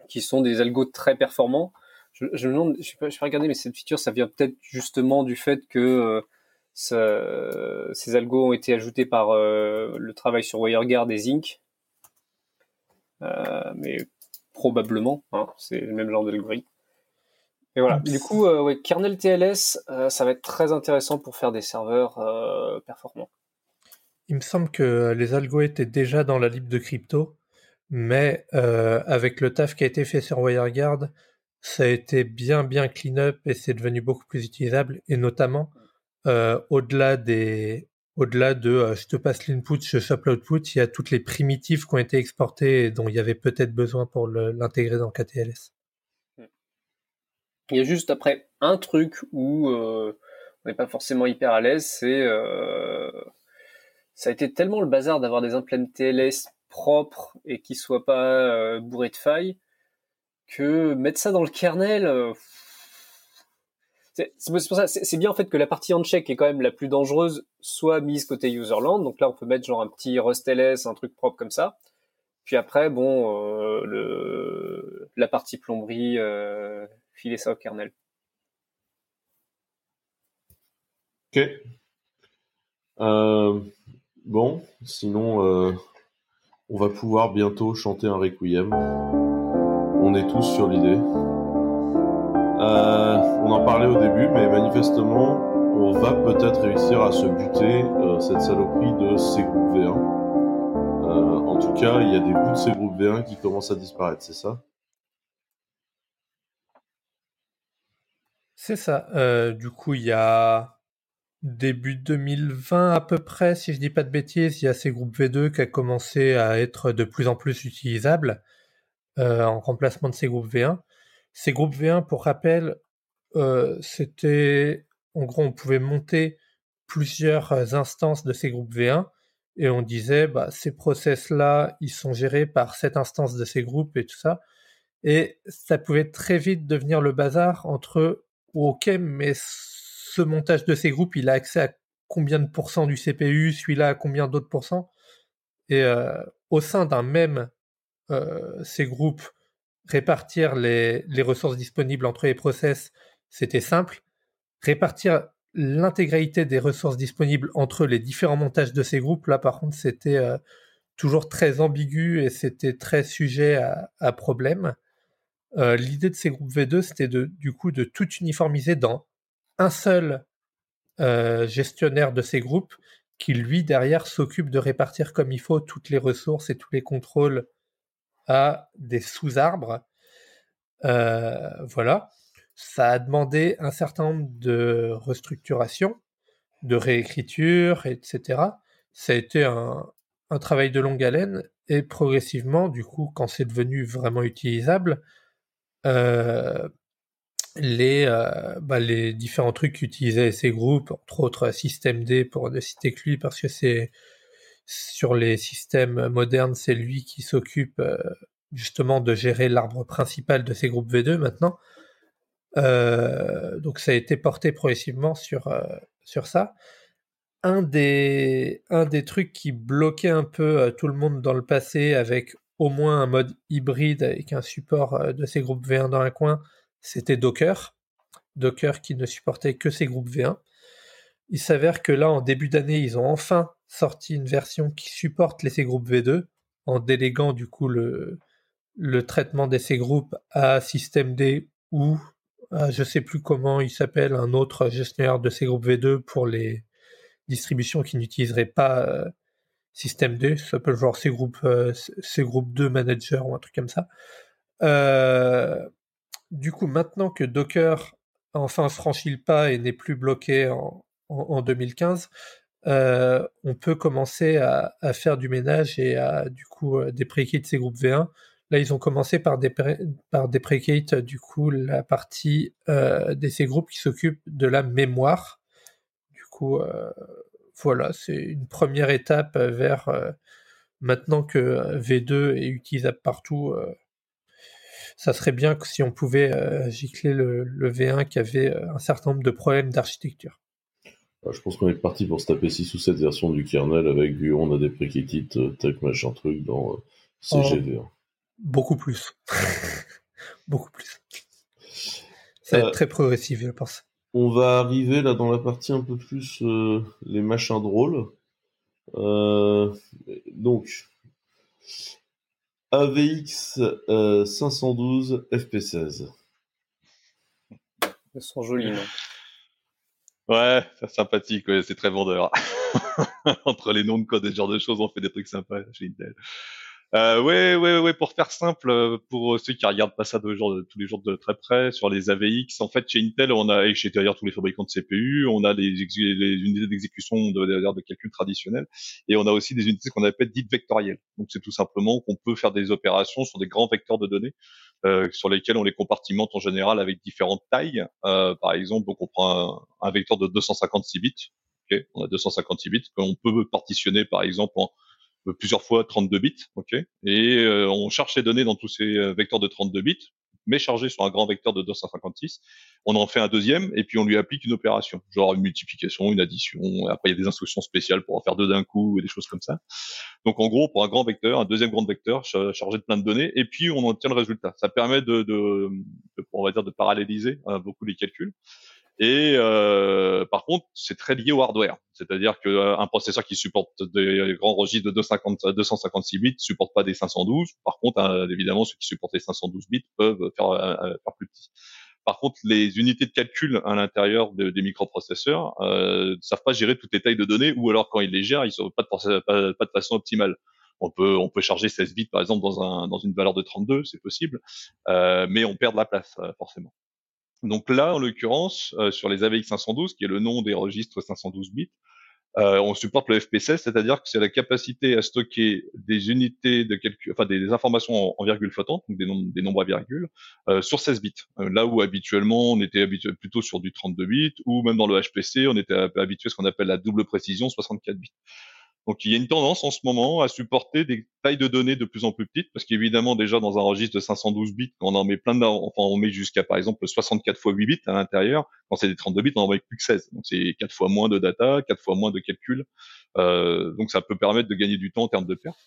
qui sont des algos très performants. Je, je me demande, je sais pas, regarder, mais cette feature, ça vient peut-être justement du fait que euh, ça, ces algos ont été ajoutés par euh, le travail sur WireGuard et Zinc. mais probablement, hein, c'est le même genre d'algorithme. Voilà. Du coup, euh, ouais, kernel TLS, euh, ça va être très intéressant pour faire des serveurs euh, performants. Il me semble que les algos étaient déjà dans la lib de crypto, mais avec le taf qui a été fait sur WireGuard, ça a été bien bien clean up et c'est devenu beaucoup plus utilisable. Et notamment, au-delà des au-delà de je te passe l'input, je chope l'output, il y a toutes les primitives qui ont été exportées et dont il y avait peut-être besoin pour l'intégrer dans KTLS. Il y a juste après un truc où euh, on n'est pas forcément hyper à l'aise, c'est euh, ça a été tellement le bazar d'avoir des implants TLS propres et qui soient pas euh, bourrés de failles que mettre ça dans le kernel. Euh, c'est pour ça, c'est bien en fait que la partie handshake qui est quand même la plus dangereuse soit mise côté userland. Donc là, on peut mettre genre un petit Rust LS, un truc propre comme ça. Puis après, bon, euh, le, la partie plomberie, euh, filer ça au kernel. Ok. Euh, bon, sinon, euh, on va pouvoir bientôt chanter un requiem. On est tous sur l'idée. Euh, on en parlait au début, mais manifestement, on va peut-être réussir à se buter cette saloperie de ces groupes V1. en tout cas, il y a des bouts de ces groupes V1 qui commencent à disparaître, c'est ça? C'est ça. du coup, il y a début 2020 à peu près, si je dis pas de bêtises, il y a ces groupes V2 qui a commencé à être de plus en plus utilisables euh, en remplacement de ces groupes V1. Ces groupes V1, pour rappel, euh, c'était en gros on pouvait monter plusieurs instances de ces groupes V1 et on disait bah, ces process là ils sont gérés par cette instance de ces groupes et tout ça et ça pouvait très vite devenir le bazar entre ok mais ce montage de ces groupes, il a accès à combien de pourcents du CPU, celui-là à combien d'autres pourcents? Et euh, au sein d'un même euh, ces groupes, répartir les, ressources disponibles entre les process, c'était simple. Répartir l'intégralité des ressources disponibles entre les différents montages de ces groupes, là par contre, c'était euh, toujours très ambigu et c'était très sujet à, problème. L'idée de ces groupes V2, c'était du coup de tout uniformiser dans un seul euh, gestionnaire de ces groupes qui, lui, derrière, s'occupe de répartir comme il faut toutes les ressources et tous les contrôles à des sous-arbres. Euh, voilà. Ça a demandé un certain nombre de restructurations, de réécriture, etc. Ça a été un, travail de longue haleine et progressivement, du coup, quand c'est devenu vraiment utilisable, euh, les, euh, bah, les différents trucs qu'utilisaient ces groupes, entre autres système-D pour ne citer que lui, parce que c'est sur les systèmes modernes, c'est lui qui s'occupe euh, justement de gérer l'arbre principal de ces groupes V2 maintenant. Euh, donc ça a été porté progressivement sur, sur ça. Un des, un des trucs qui bloquait un peu tout le monde dans le passé avec au moins un mode hybride avec un support de ces groupes V1 dans un coin, c'était Docker. Docker qui ne supportait que ces groupes V1. Il s'avère que là, en début d'année, ils ont enfin sorti une version qui supporte les C groupes V2 en déléguant du coup le, traitement des groupes à systemd ou à, je sais plus comment il s'appelle, un autre gestionnaire de C groupes V2 pour les distributions qui n'utiliseraient pas euh, systemd. Ça s'appelle genre C groupe, euh, C groupe 2 manager ou un truc comme ça. Euh, du coup, maintenant que Docker enfin franchi le pas et n'est plus bloqué en, 2015, euh, on peut commencer à, faire du ménage et à du coup euh, déprécier ces groupes V1. Là, ils ont commencé par, par déprecate du coup la partie de ces groupes qui s'occupent de la mémoire. Du coup, voilà, c'est une première étape vers maintenant que V2 est utilisable partout ça serait bien que si on pouvait euh, gicler le, V1 qui avait euh, un certain nombre de problèmes d'architecture. Bah, je pense qu'on est parti pour se taper 6 ou 7 versions du kernel avec du on a des préquétites, euh, tac machin truc dans CGV1. beaucoup plus. beaucoup plus. Ça va être très progressif, je pense. On va arriver là dans la partie un peu plus les machins drôles. donc, AVX 512 FP16. Ils sont jolis, non Ouais, c'est sympathique, c'est très vendeur. Entre les noms de code et ce genre de choses, on fait des trucs sympas chez Intel. Euh, ouais, ouais, ouais. Pour faire simple, euh, pour ceux qui regardent pas ça tous les jours de très près, sur les AVX, en fait, chez Intel, on a et chez d'ailleurs tous les fabricants de CPU, on a les unités d'exécution de, calcul traditionnelles, et on a aussi des unités qu'on appelle dites vectorielles. Donc, c'est tout simplement qu'on peut faire des opérations sur des grands vecteurs de données, euh, sur lesquels on les compartimente en général avec différentes tailles. Euh, par exemple, donc on prend un, un vecteur de 256 bits. Okay, on a 256 bits qu'on peut partitionner, par exemple, en euh, plusieurs fois 32 bits, ok, et euh, on cherche les données dans tous ces euh, vecteurs de 32 bits, mais chargés sur un grand vecteur de 256. On en fait un deuxième et puis on lui applique une opération, genre une multiplication, une addition. Après, il y a des instructions spéciales pour en faire deux d'un coup et des choses comme ça. Donc, en gros, pour un grand vecteur, un deuxième grand vecteur chargé de plein de données, et puis on obtient le résultat. Ça permet de, de, on va dire, de paralléliser beaucoup les calculs. Et euh, par contre, c'est très lié au hardware. C'est-à-dire qu'un processeur qui supporte des grands registres de 250, 256 bits supporte pas des 512. Par contre, évidemment, ceux qui supportent les 512 bits peuvent faire, faire plus petit. Par contre, les unités de calcul à l'intérieur des microprocesseurs euh, ne savent pas gérer toutes les tailles de données, ou alors quand ils les gèrent, ils ne pas de, pas, pas de façon optimale. On peut, on peut charger 16 bits par exemple dans, un, dans une valeur de 32, c'est possible, euh, mais on perd de la place euh, forcément. Donc là, en l'occurrence, euh, sur les AVX 512, qui est le nom des registres 512 bits, euh, on supporte le FP16, c'est-à-dire que c'est la capacité à stocker des unités de calcul, enfin des, informations en, virgule flottante, donc des, nombres, à virgule, euh, sur 16 bits. Là où habituellement on était habitué plutôt sur du 32 bits, ou même dans le HPC, on était habitué à ce qu'on appelle la double précision, 64 bits. Donc il y a une tendance en ce moment à supporter des tailles de données de plus en plus petites, parce qu'évidemment déjà dans un registre de 512 bits, on en met plein de, enfin on met jusqu'à par exemple 64 x 8 bits à l'intérieur, quand c'est des 32 bits, on en met plus que 16. Donc c'est quatre fois moins de data, quatre fois moins de calcul. Euh, donc ça peut permettre de gagner du temps en termes de perte.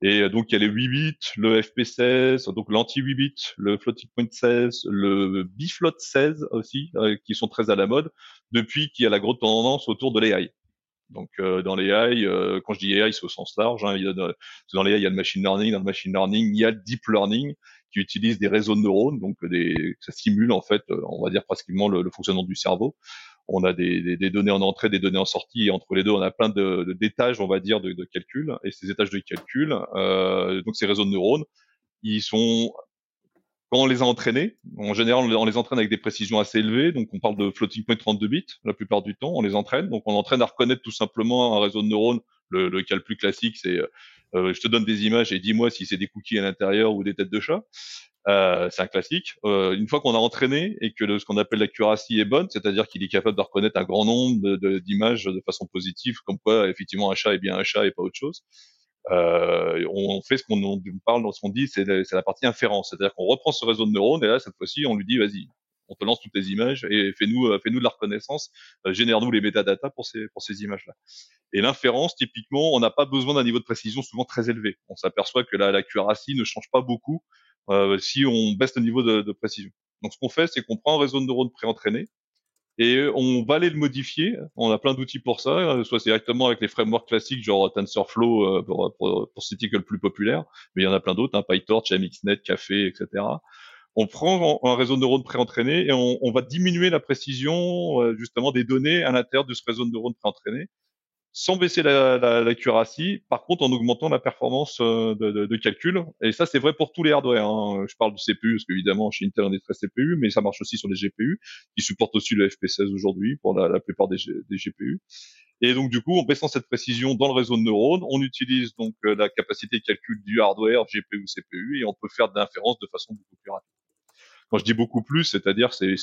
Et donc il y a les 8 bits, le FP16, donc l'anti 8 bits, le floating point 16, le bifloat 16 aussi, euh, qui sont très à la mode, depuis qu'il y a la grosse tendance autour de l'AI. Donc euh, dans les AI, euh, quand je dis AI, c'est au sens large. Hein, dans les AI, il y a le machine learning. Dans le machine learning, il y a le deep learning qui utilise des réseaux de neurones, donc des, ça simule en fait, euh, on va dire pratiquement le, fonctionnement du cerveau. On a des, des, des, données en entrée, des données en sortie, et entre les deux, on a plein de d'étages, on va dire, de, de, calcul. Et ces étages de calcul, euh, donc ces réseaux de neurones, ils sont on les a entraînés, en général, on les entraîne avec des précisions assez élevées. Donc, on parle de floating point 32 bits la plupart du temps. On les entraîne. Donc, on entraîne à reconnaître tout simplement un réseau de neurones. Le, cas le plus classique, c'est euh, je te donne des images et dis-moi si c'est des cookies à l'intérieur ou des têtes de chat. Euh, c'est un classique. Euh, une fois qu'on a entraîné et que ce qu'on appelle l'accuracy est bonne, c'est-à-dire qu'il est capable de reconnaître un grand nombre d'images de, de, façon positive, comme quoi effectivement un chat est bien un chat et pas autre chose, euh, on fait ce qu'on parle, ce qu'on dit, c'est la, partie inférence, c'est-à-dire qu'on reprend ce réseau de neurones et là cette fois-ci on lui dit vas-y, on te lance toutes les images et fais-nous euh, fais-nous de la reconnaissance, euh, génère-nous les métadatas pour ces pour ces images-là. Et l'inférence, typiquement, on n'a pas besoin d'un niveau de précision souvent très élevé. On s'aperçoit que la l'accuracy ne change pas beaucoup euh, si on baisse le niveau de, de précision. Donc ce qu'on fait, c'est qu'on prend un réseau de neurones préentraîné et on va aller le modifier. On a plein d'outils pour ça, soit directement avec les frameworks classiques, genre TensorFlow, euh, pour, pour, pour le plus populaire, mais il y en a plein d'autres, hein, PyTorch, MXNet, Café, etc. On prend un réseau de neurones préentraîné et on, on va diminuer la précision euh, justement des données à l'intérieur de ce réseau de neurones préentraîné sans baisser l'accuracy, la, par contre en augmentant la performance euh, de, de, de calcul. Et ça, c'est vrai pour tous les hardware. Hein. Je parle du CPU, parce qu'évidemment, chez Intel, on est très CPU, mais ça marche aussi sur les GPU, qui supportent aussi le FP16 aujourd'hui pour la, la plupart des, des, GPU. Et donc, du coup, en baissant cette précision dans le réseau de neurones, on utilise donc euh, la capacité de calcul du hardware, GPU, CPU, et on peut faire de l'inférence de façon beaucoup plus rapide quand je dis beaucoup plus, c'est-à-dire c'est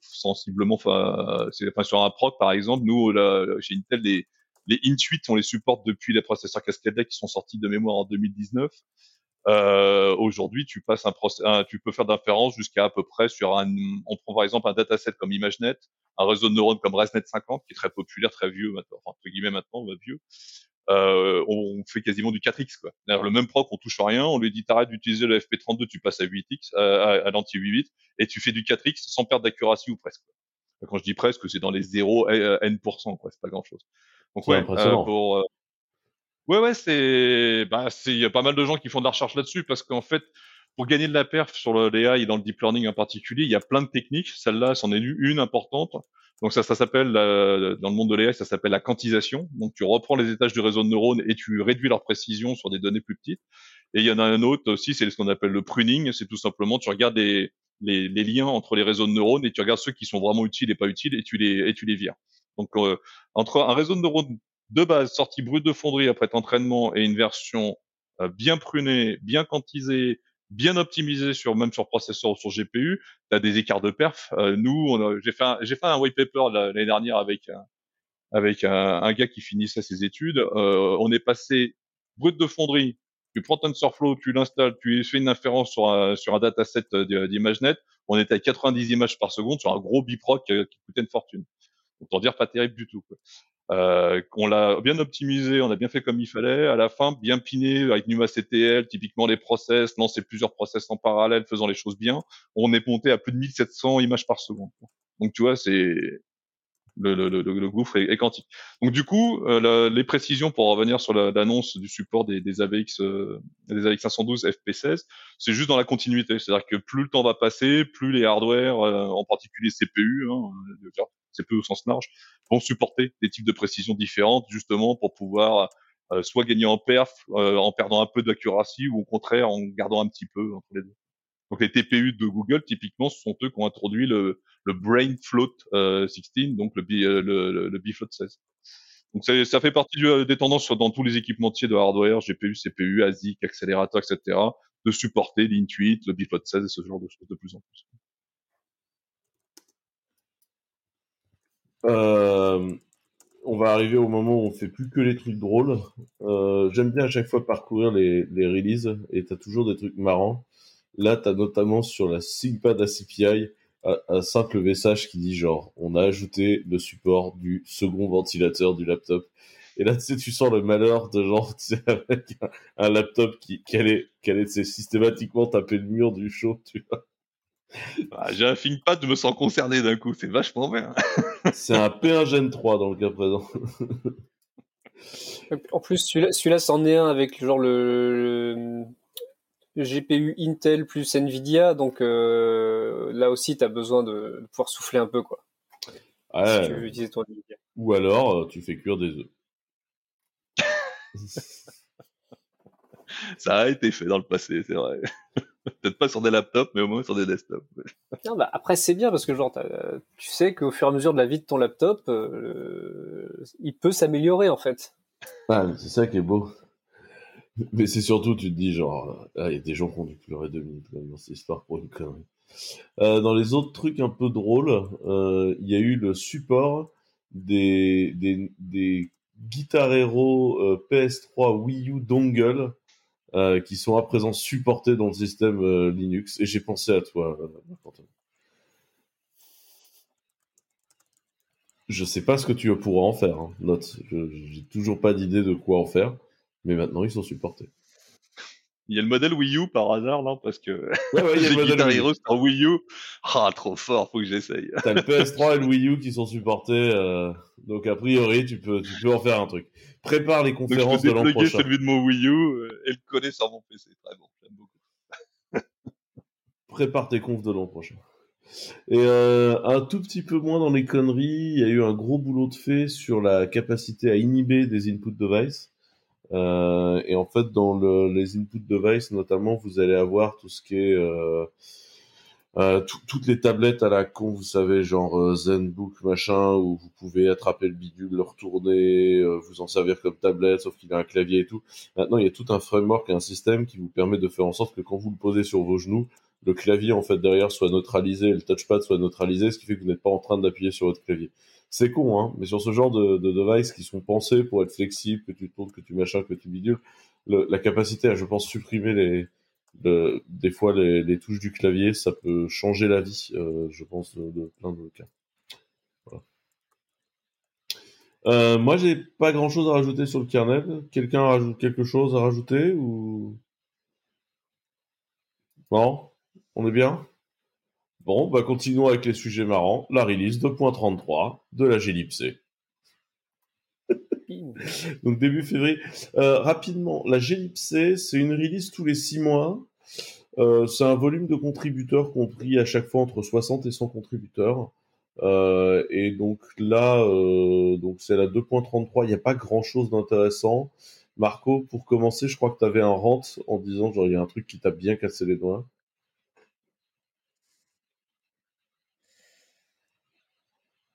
sensiblement, enfin, sur un proc par exemple, nous là, chez Intel, les Intuit, on les supporte depuis les processeurs Cascade qui sont sortis de mémoire en 2019. Euh, Aujourd'hui, tu passes un, tu peux faire d'inférence jusqu'à à peu près sur un, on prend par exemple un dataset comme ImageNet, un réseau de neurones comme ResNet 50 qui est très populaire, très vieux maintenant, enfin, entre guillemets maintenant, vieux. Euh, on fait quasiment du 4x quoi. Le même proc, on touche rien, on lui dit t'arrêtes d'utiliser le FP32, tu passes à 8x, à, à l'anti 8 bits et tu fais du 4x sans perdre d'accuracy ou presque. Quand je dis presque, c'est dans les 0 n%, quoi, c'est pas grand chose. Donc ouais, euh, pour, euh, ouais, ouais, c'est, bah, c'est, il y a pas mal de gens qui font de la recherche là-dessus parce qu'en fait, pour gagner de la perf sur l'AI et dans le deep learning en particulier, il y a plein de techniques. Celle-là, c'en est une importante. Donc ça, ça s'appelle dans le monde de l'AI, ça s'appelle la quantisation. Donc tu reprends les étages du réseau de neurones et tu réduis leur précision sur des données plus petites. Et il y en a un autre aussi, c'est ce qu'on appelle le pruning. C'est tout simplement tu regardes les, les, les, liens entre les réseaux de neurones et tu regardes ceux qui sont vraiment utiles et pas utiles et tu les et tu les vires. Donc, euh, entre un réseau de neurones de base sorti brut de fonderie après entraînement et une version euh, bien prunée, bien quantisée, bien optimisée sur même sur processeur ou sur GPU, tu as des écarts de perf. Euh, nous, j'ai fait un, j'ai fait un white paper l'année dernière avec un, avec un, gars qui finissait ses études. on est passé brut de fonderie. Tu prends TensorFlow, tu l'installes, tu fais une inférence sur un, sur un dataset d'ImageNet. On était à 90 images par seconde sur un gros biproc qui coûtait une fortune. Autant dire pas terrible du tout. Euh, on l'a bien optimisé, on a bien fait comme il fallait. À la fin, bien piné avec NumaCTL, typiquement les process, lancer plusieurs process en parallèle, faisant les choses bien. On est monté à plus de 1700 images par seconde. Donc tu vois, c'est le, le, le, le, gouffre est, quantique. Donc du coup, euh, les précisions pour revenir sur l'annonce du support des, des AVX, euh, des AVX 512 FP16, c'est juste dans la continuité. C'est-à-dire que plus le temps va passer, plus les hardware, euh, en particulier CPU, hein, CPU au sens large, vont supporter des types de précisions différentes, justement pour pouvoir euh, soit gagner en perf en perdant un peu d'accuracy, ou au contraire en gardant un petit peu entre les deux. Donc les TPU de Google, typiquement, ce sont eux qui ont introduit le, le Brain Float 16, euh, donc le, euh, le, le B-Float 16. Donc ça, ça, fait partie euh, des tendances dans tous les équipementiers de hardware, GPU, CPU, ASIC, accélérateur, etc., de supporter l'Intuit, le B-Float 16 et ce genre de choses de plus en plus. Euh, on va arriver au moment où on fait plus que les trucs drôles. J'aime bien à chaque fois parcourir les, les releases et t'as toujours des trucs marrants. Là, tu as notamment sur la ThinkPad ACPI un simple message qui dit genre, on a ajouté le support du second ventilateur du laptop. Et là, tu sais, tu sens le malheur de genre, tu sais, avec un, laptop qui, qui allait, qui allait systématiquement taper le mur du chaud, tu vois. Ah, J'ai un ThinkPad, je me sens concerné d'un coup, c'est vachement bien. c'est un P1 Gen 3 dans le cas présent. en plus, celui-là, celui c'en est un avec genre le GPU Intel plus Nvidia, donc euh, là aussi, tu as besoin de, pouvoir souffler un peu, quoi. si tu veux utiliser ton Nvidia. Ou alors, euh, tu fais cuire des œufs. Ça a été fait dans le passé, c'est vrai. Peut-être pas sur des laptops, mais au moins sur des desktops. non, bah après, c'est bien parce que genre, tu sais qu'au fur et à mesure de la vie de ton laptop, euh, il peut s'améliorer en fait. Ah, c'est ça qui est beau. Mais c'est surtout, tu te dis, genre, ah, il y a des gens qui ont dû pleurer deux minutes dans cette histoire pour une connerie. Euh, dans les autres trucs un peu drôles, euh, il y a eu le support des, des, des Guitar Hero euh, PS3 Wii U dongle euh, qui sont à présent supportés dans le système euh, Linux. Et j'ai pensé à toi, euh, Je sais pas ce que tu pourras en faire, hein, note. J'ai toujours pas d'idée de quoi en faire mais maintenant ils sont supportés. Il y a le modèle Wii U par hasard, non Parce que ouais, ouais, il y a le modèle Wii U. en Wii U. Ah, trop fort, faut que j'essaye. T'as le PS3 et le Wii U qui sont supportés, euh... donc a priori tu peux, tu peux en faire un truc. Prépare les conférences de l'an prochain. celui de mon Wii U euh, et le connaître sur mon PC, très bon, j'aime beaucoup. Prépare tes confs de l'an prochain. Et euh, un tout petit peu moins dans les conneries, il y a eu un gros boulot de fait sur la capacité à inhiber des input devices. Euh, et en fait, dans le, les input device, notamment, vous allez avoir tout ce qui est euh, euh, toutes les tablettes à la con, vous savez, genre ZenBook machin, où vous pouvez attraper le bidule, le retourner, vous en servir comme tablette, sauf qu'il a un clavier et tout. Maintenant, il y a tout un framework et un système qui vous permet de faire en sorte que quand vous le posez sur vos genoux, le clavier en fait derrière soit neutralisé, le touchpad soit neutralisé, ce qui fait que vous n'êtes pas en train d'appuyer sur votre clavier. C'est con, hein, mais sur ce genre de, de device qui sont pensés pour être flexibles, que tu tournes, que tu machin, que tu bidules, la capacité à, je pense, supprimer les, des fois les, touches du clavier, ça peut changer la vie, euh, je pense, de, plein de cas. Euh, moi, j'ai pas grand chose à rajouter sur le kernel. Quelqu'un rajoute quelque chose à rajouter ou? Non? On est bien? Bon, bah continuons avec les sujets marrants. La release 2.33 de la glibc. Donc début février. Euh, rapidement, la glibc, c'est une release tous les six mois. Euh, c'est un volume de contributeurs compris à chaque fois entre 60 et 100 contributeurs. Euh, et donc là, donc c'est la 2.33. Il n'y a pas grand chose d'intéressant. Marco, pour commencer, je crois que tu avais un rant en disant genre il y a un truc qui t'a bien cassé les doigts.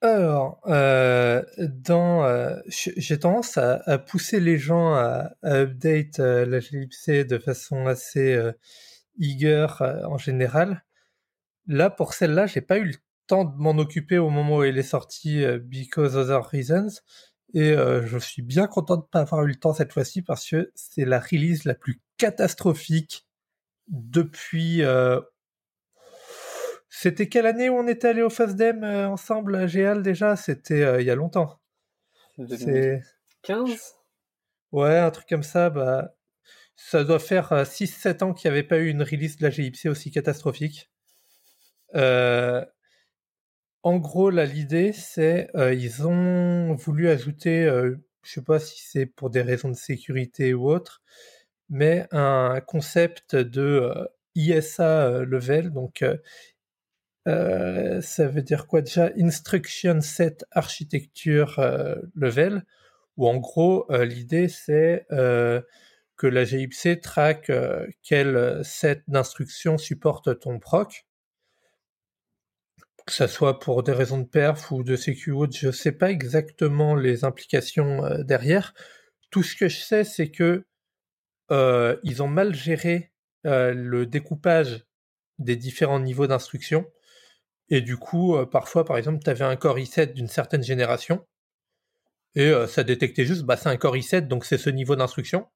Alors, euh, dans, euh, j'ai tendance à, pousser les gens à, update euh, la glibc de façon assez eager en général. Là, pour celle-là, j'ai pas eu le temps de m'en occuper au moment où elle est sortie, because other reasons. Et je suis bien content de pas avoir eu le temps cette fois-ci parce que c'est la release la plus catastrophique depuis c'était quelle année où on était allé au FASDEM euh, ensemble à Géal déjà? C'était euh, il y a longtemps. 2015 Ouais, un truc comme ça. Bah, ça doit faire 6-7 euh, ans qu'il n'y avait pas eu une release de la GIPC aussi catastrophique. en gros, là, l'idée, c'est euh, ils ont voulu ajouter, euh, je sais pas si c'est pour des raisons de sécurité ou autre, mais un concept de ISA level. Donc, ça veut dire quoi déjà? Instruction Set Architecture level, où en gros, l'idée, c'est que la GIPC traque quel set d'instructions supporte ton proc que ça soit pour des raisons de perf ou de sécu je sais pas exactement les implications euh, derrière. Tout ce que je sais, c'est que euh, ils ont mal géré euh, le découpage des différents niveaux d'instruction. Et du coup, parfois, par exemple, tu avais un Core i7 d'une certaine génération, et ça détectait juste, bah, c'est un Core i7, donc c'est ce niveau d'instruction.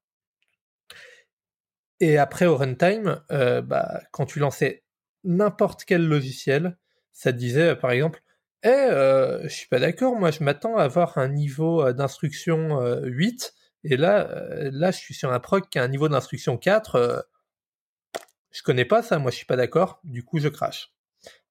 Et après, au runtime, bah, quand tu lançais n'importe quel logiciel, ça disait euh, par exemple Eh, euh, je suis pas d'accord, moi je m'attends à avoir un niveau euh, d'instruction 8, et là, là je suis sur un proc qui a un niveau d'instruction 4, je connais pas ça, moi je suis pas d'accord, du coup je crache.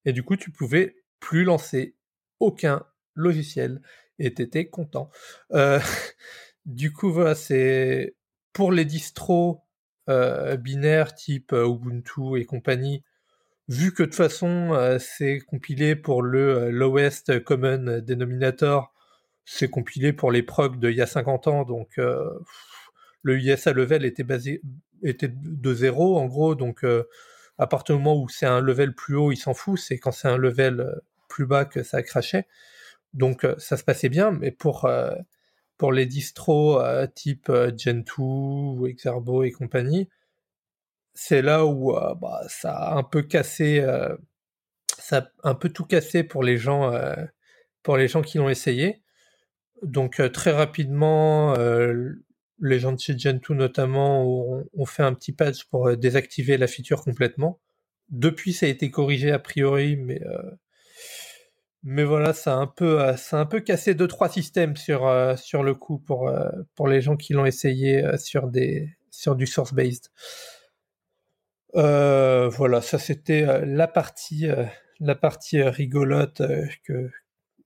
Et du coup tu pouvais plus lancer aucun logiciel, et t'étais content. du coup voilà, c'est pour les distros binaires type Ubuntu et compagnie, vu que de toute façon euh, c'est compilé pour le euh, lowest common denominator, c'est compilé pour les procs d'il y a 50 ans, donc euh, le ISA level était basé était de zéro en gros, donc à partir du moment où c'est un level plus haut, il s'en fout, c'est quand c'est un level plus bas que ça crachait. Donc ça se passait bien, mais pour pour les distros type Gentoo, Exerbo et compagnie, c'est là où euh, bah, ça a un peu cassé, euh, ça a un peu tout cassé pour les gens, euh, pour les gens qui l'ont essayé. Donc très rapidement, les gens de chez Gentoo notamment ont, fait un petit patch pour désactiver la feature complètement. Depuis, ça a été corrigé a priori, mais mais voilà, ça a un peu, a un peu cassé deux trois systèmes sur le coup pour les gens qui l'ont essayé sur des du source based. Euh, voilà, ça c'était euh, la partie, euh, la partie rigolote que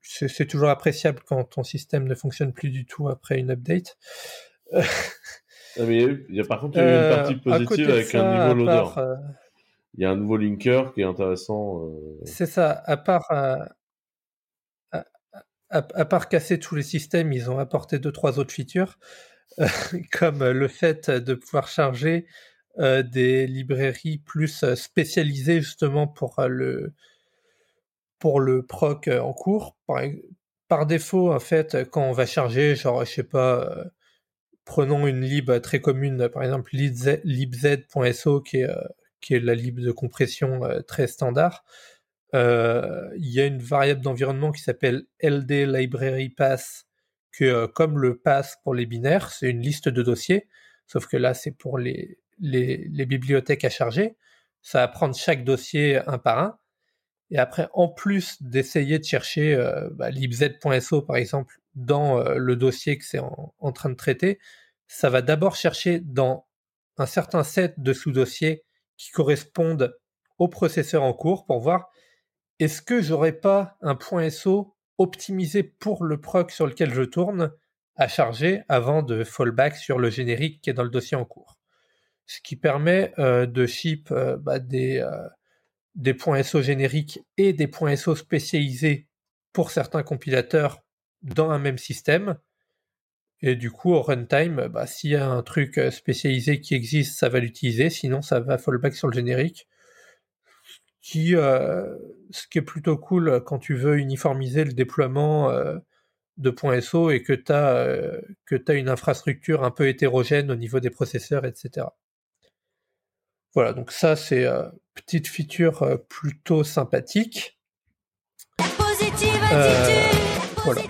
c'est toujours appréciable quand ton système ne fonctionne plus du tout après une update. Mais il y a, par contre il y a une partie positive avec un niveau loader. il y a un nouveau linker qui est intéressant. C'est ça, à part, à, à, part casser tous les systèmes, ils ont apporté deux, trois autres features, comme le fait de pouvoir charger euh, des librairies plus euh, spécialisées justement pour euh, le pour le proc en cours. Par, par, défaut, en fait, quand on va charger, genre, je sais pas, prenons une lib très commune, par exemple libz.so qui est, qui est la lib de compression très standard. il y a une variable d'environnement qui s'appelle LD Library que comme le pass pour les binaires, c'est une liste de dossiers, sauf que là c'est pour les, bibliothèques à charger. Ça va prendre chaque dossier un par un. Et après, en plus d'essayer de chercher euh, bah, libz.so par exemple dans le dossier que c'est en, train de traiter, ça va d'abord chercher dans un certain set de sous-dossiers qui correspondent au processeur en cours pour voir est-ce que j'aurais pas un point .so optimisé pour le proc sur lequel je tourne à charger avant de fallback sur le générique qui est dans le dossier en cours. Ce qui permet de ship bah, des, des points SO génériques et des points SO spécialisés pour certains compilateurs dans un même système. Et du coup, au runtime, bah, s'il y a un truc spécialisé qui existe, ça va l'utiliser, sinon ça va fallback sur le générique. Qui, ce qui est plutôt cool quand tu veux uniformiser le déploiement de points SO et que tu as, as une infrastructure un peu hétérogène au niveau des processeurs, etc. Voilà, donc ça c'est euh, petite feature euh, plutôt sympathique. Euh, voilà.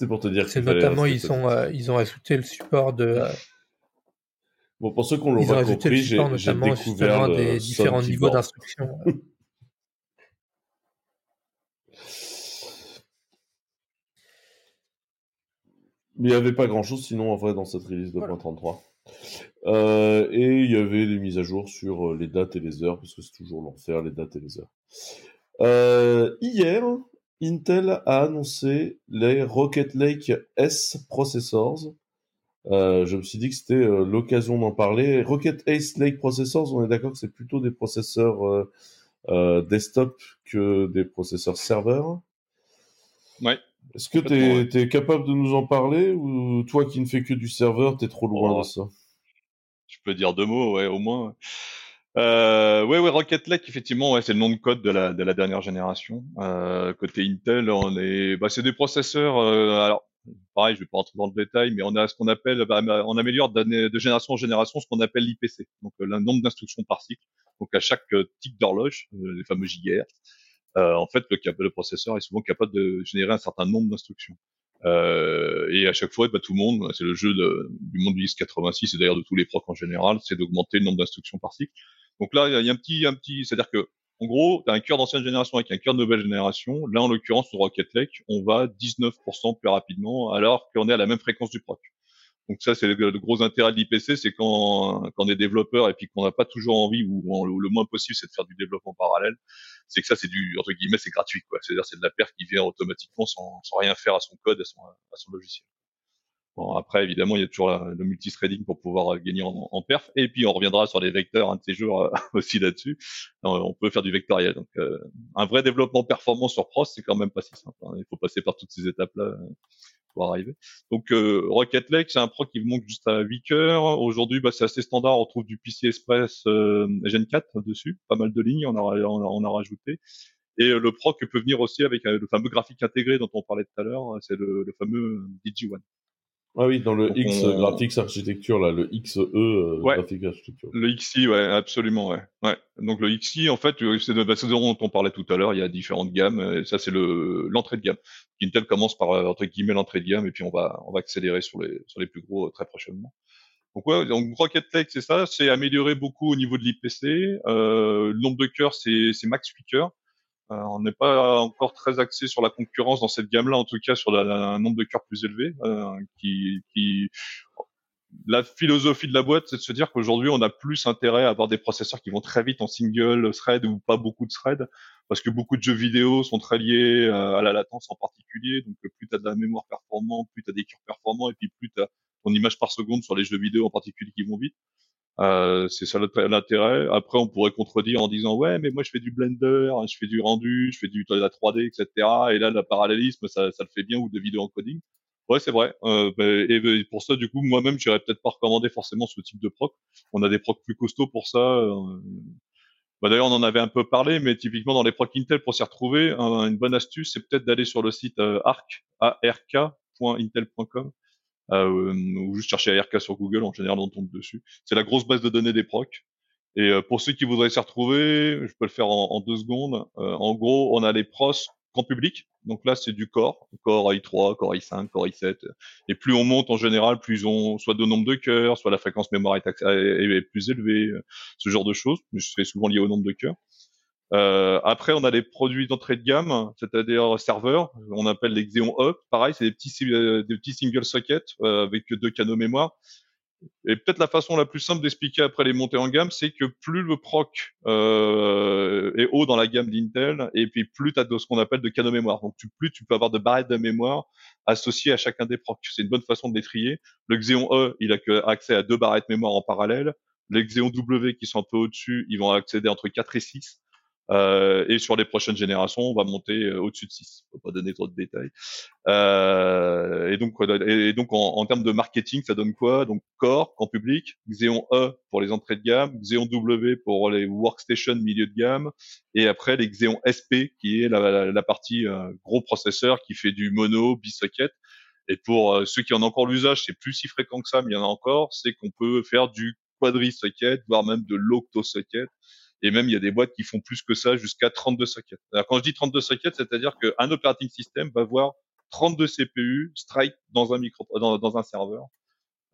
C'était pour te dire. C'est notamment ils ont ils ont ajouté le support de. Bon, pour ceux qui l'ont pas compris, j'ai découvert des différents niveaux d'instruction. Mais il n'y avait pas grand chose sinon en vrai dans cette release 2.33. Euh, et il y avait des mises à jour sur euh, les dates et les heures, parce que c'est toujours l'enfer, les dates et les heures. Euh, hier, Intel a annoncé les Rocket Lake S processors. Euh, je me suis dit que c'était euh, l'occasion d'en parler. Rocket Ace Lake Processors, on est d'accord que c'est plutôt des processeurs euh, desktop que des processeurs serveurs. Ouais. Est-ce que tu es, capable de nous en parler ou toi qui ne fais que du serveur, tu es trop loin Oh. de ça? Je peux dire deux mots, ouais, au moins. Euh, ouais, ouais, Rocket Lake, effectivement, ouais, c'est le nom de code de la, de la dernière génération. Euh, côté Intel, on est, bah, c'est des processeurs. euh, alors, pareil, je vais pas rentrer dans le détail, mais on a ce qu'on appelle, bah, on améliore de génération en génération ce qu'on appelle l'IPC, donc euh, le nombre d'instructions par cycle. Donc à chaque euh, tic d'horloge, euh, les fameux gigahertz, en fait, le, le processeur est souvent capable de générer un certain nombre d'instructions. Euh, et à chaque fois, bah, tout le monde, c'est le jeu de- du monde du x86 et d'ailleurs de tous les procs en général, c'est d'augmenter le nombre d'instructions par cycle. Donc là, il y a- un petit, un petit, c'est-à-dire que, en gros, tu as un cœur d'ancienne génération avec un cœur de nouvelle génération. Là, en l'occurrence, sur Rocket Lake, on va 19% plus rapidement, alors qu'on est à la même fréquence du proc. Donc ça, c'est le, gros intérêt de l'IPC, c'est quand, quand on est développeur et puis qu'on n'a pas toujours envie ou, le moins possible, c'est de faire du développement parallèle. C'est que ça, c'est du entre guillemets, c'est gratuit, quoi. C'est-à-dire, c'est de la perte qui vient automatiquement sans, rien faire à son code, à son logiciel. Bon, après, évidemment, il y a toujours le multithreading pour pouvoir euh, gagner en, perf. Et puis, on reviendra sur les vecteurs un de ces jours euh, aussi là-dessus. Euh, On peut faire du vectoriel. Donc, euh, un vrai développement performant sur Pros, c'est quand même pas si simple. hein. Il faut passer par toutes ces étapes-là pour arriver. Donc, euh, Rocket Lake, c'est un pro qui manque juste à 8 cœurs. Aujourd'hui, bah, c'est assez standard. On trouve du PC Express Gen 4 dessus. Pas mal de lignes, on a, on a, on a rajouté. Et le proc peut venir aussi avec le fameux graphique intégré dont on parlait tout à l'heure. C'est le, le fameux DigiOne. Ah oui, dans le Donc, X on- Graphics Architecture, là, le XE euh, Ouais. Graphic Architecture. Le XI, ouais, absolument, ouais. ouais. Donc le XI, en fait, euh, c'est de bah, ce dont on parlait tout à l'heure. Il y a différentes gammes. Et ça, c'est le l'entrée de gamme. Intel commence par euh, entre guillemets l'entrée de gamme, et puis on va on va accélérer sur les sur les plus gros euh, très prochainement. Donc ouais, donc Rocket Lake, c'est ça. C'est amélioré beaucoup au niveau de l'IPC. Euh, le nombre de cœurs, c'est c'est max 8 cœurs. Euh, on n'est pas encore très axé sur la concurrence dans cette gamme-là, en tout cas sur la- la- un nombre de cœurs plus élevé, euh, qui, qui la philosophie de la boîte, c'est de se dire qu'aujourd'hui, on a plus intérêt à avoir des processeurs qui vont très vite en single thread ou pas beaucoup de threads, parce que beaucoup de jeux vidéo sont très liés euh, à la latence en particulier. Donc, plus tu as de la mémoire performante, plus tu as des cœurs performants, et puis plus tu as ton image par seconde sur les jeux vidéo en particulier qui vont vite. Euh, c'est ça l'int- l'intérêt. Après, on pourrait contredire en disant ouais, mais moi je fais du Blender, je fais du rendu, je fais du de la 3D, etc. Et là, le parallélisme, ça, ça le fait bien ou de vidéo encoding. Ouais, c'est vrai. Euh, bah, et bah, pour ça, du coup, moi-même, j'irais peut-être pas recommander forcément ce type de proc. On a des procs plus costauds pour ça. euh, bah, D'ailleurs, on en avait un peu parlé, mais typiquement dans les procs Intel, pour s'y retrouver, un- une bonne astuce, c'est peut-être d'aller sur le site euh, arc, ark.intel.com, ou juste chercher ARK sur Google, en général, on tombe dessus. C'est la grosse base de données des procs. Et euh, pour ceux qui voudraient s'y retrouver, je peux le faire en, deux secondes. Euh, en gros, on a les pros grand public. Donc là, c'est du Core, Core i3, Core i5, Core i7. Et plus on monte en général, plus ont soit de nombre de cœurs, soit la fréquence mémoire est, plus élevée, euh, ce genre de choses. C'est souvent lié au nombre de cœurs. Euh, après, on a les produits d'entrée de gamme, c'est-à-dire serveurs. On appelle les Xeon E. Pareil, c'est des petits, euh, des petits single sockets euh, avec deux canaux mémoire. Et peut-être la façon la plus simple d'expliquer après les montées en gamme, c'est que plus le proc euh, est haut dans la gamme d'Intel, et puis plus tu as de ce qu'on appelle de canaux mémoire. Donc plus tu peux avoir de barrettes de mémoire associées à chacun des procs. C'est une bonne façon de les trier. Le Xeon E, il a que accès à deux barrettes mémoire en parallèle. Les Xeon W qui sont un peu au-dessus, ils vont accéder entre 4 et 6. Euh, et sur les prochaines générations, on va monter euh, au-dessus de 6. Faut pas donner trop de détails. Euh, et donc, et donc en, en, termes de marketing, ça donne quoi? Donc Core en public, Xeon E pour les entrées de gamme, Xeon W pour les workstations milieu de gamme, et après les Xeon SP qui est la, la, la partie euh, gros processeur qui fait du mono, bisocket. Et pour euh, ceux qui en ont encore l'usage, c'est plus si fréquent que ça, mais il y en a encore, c'est qu'on peut faire du quadri-socket, voire même de l'octo-socket. Et même, il y a des boîtes qui font plus que ça, jusqu'à 32 sockets. Alors, quand je dis 32 sockets, c'est-à-dire qu'un operating system va avoir 32 CPU straight dans un micro, dans, un serveur.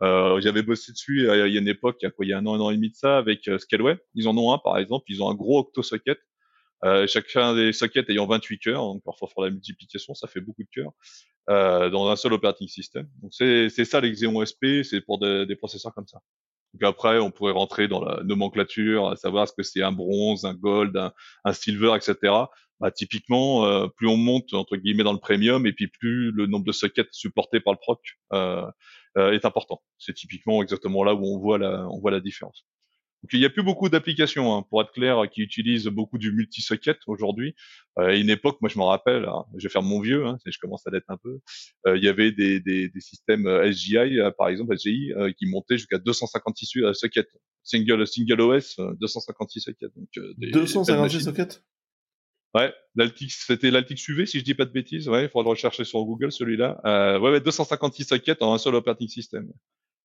Euh, J'avais bossé dessus il y a une époque, il y a, un an, un an et demi de ça, avec euh, Scaleway. Ils en ont un, par exemple. Ils ont un gros octo-socket. Euh, chacun des sockets ayant 28 cœurs. Donc, parfois, pour la multiplication, ça fait beaucoup de cœurs. Euh, dans un seul operating system. Donc, c'est ça les Xeon SP, c'est pour des processeurs comme ça. Donc après, on pourrait rentrer dans la nomenclature, à savoir ce que c'est un bronze, un gold, un, silver, etc. Bah, typiquement, euh, plus on monte entre guillemets dans le premium, et puis plus le nombre de sockets supportés par le proc euh, euh, est important. C'est typiquement exactement là où on voit la, on voit la différence. Donc il n'y a plus beaucoup d'applications, hein, pour être clair, qui utilisent beaucoup du multi-socket aujourd'hui. Euh, à une époque, moi je me rappelle, hein, je vais faire mon vieux, hein, je commence à l'être un peu, euh, il y avait des, des, des systèmes euh, SGI, euh, par exemple SGI, euh, qui montaient jusqu'à 256 sockets. Single, single OS, 256 sockets. Donc, des, 256 sockets? Ouais, l'Altix, c'était l'Altix UV, si je dis pas de bêtises. Ouais, il faudra le rechercher sur Google, celui-là. Euh, ouais, ouais, 256 sockets en un seul operating system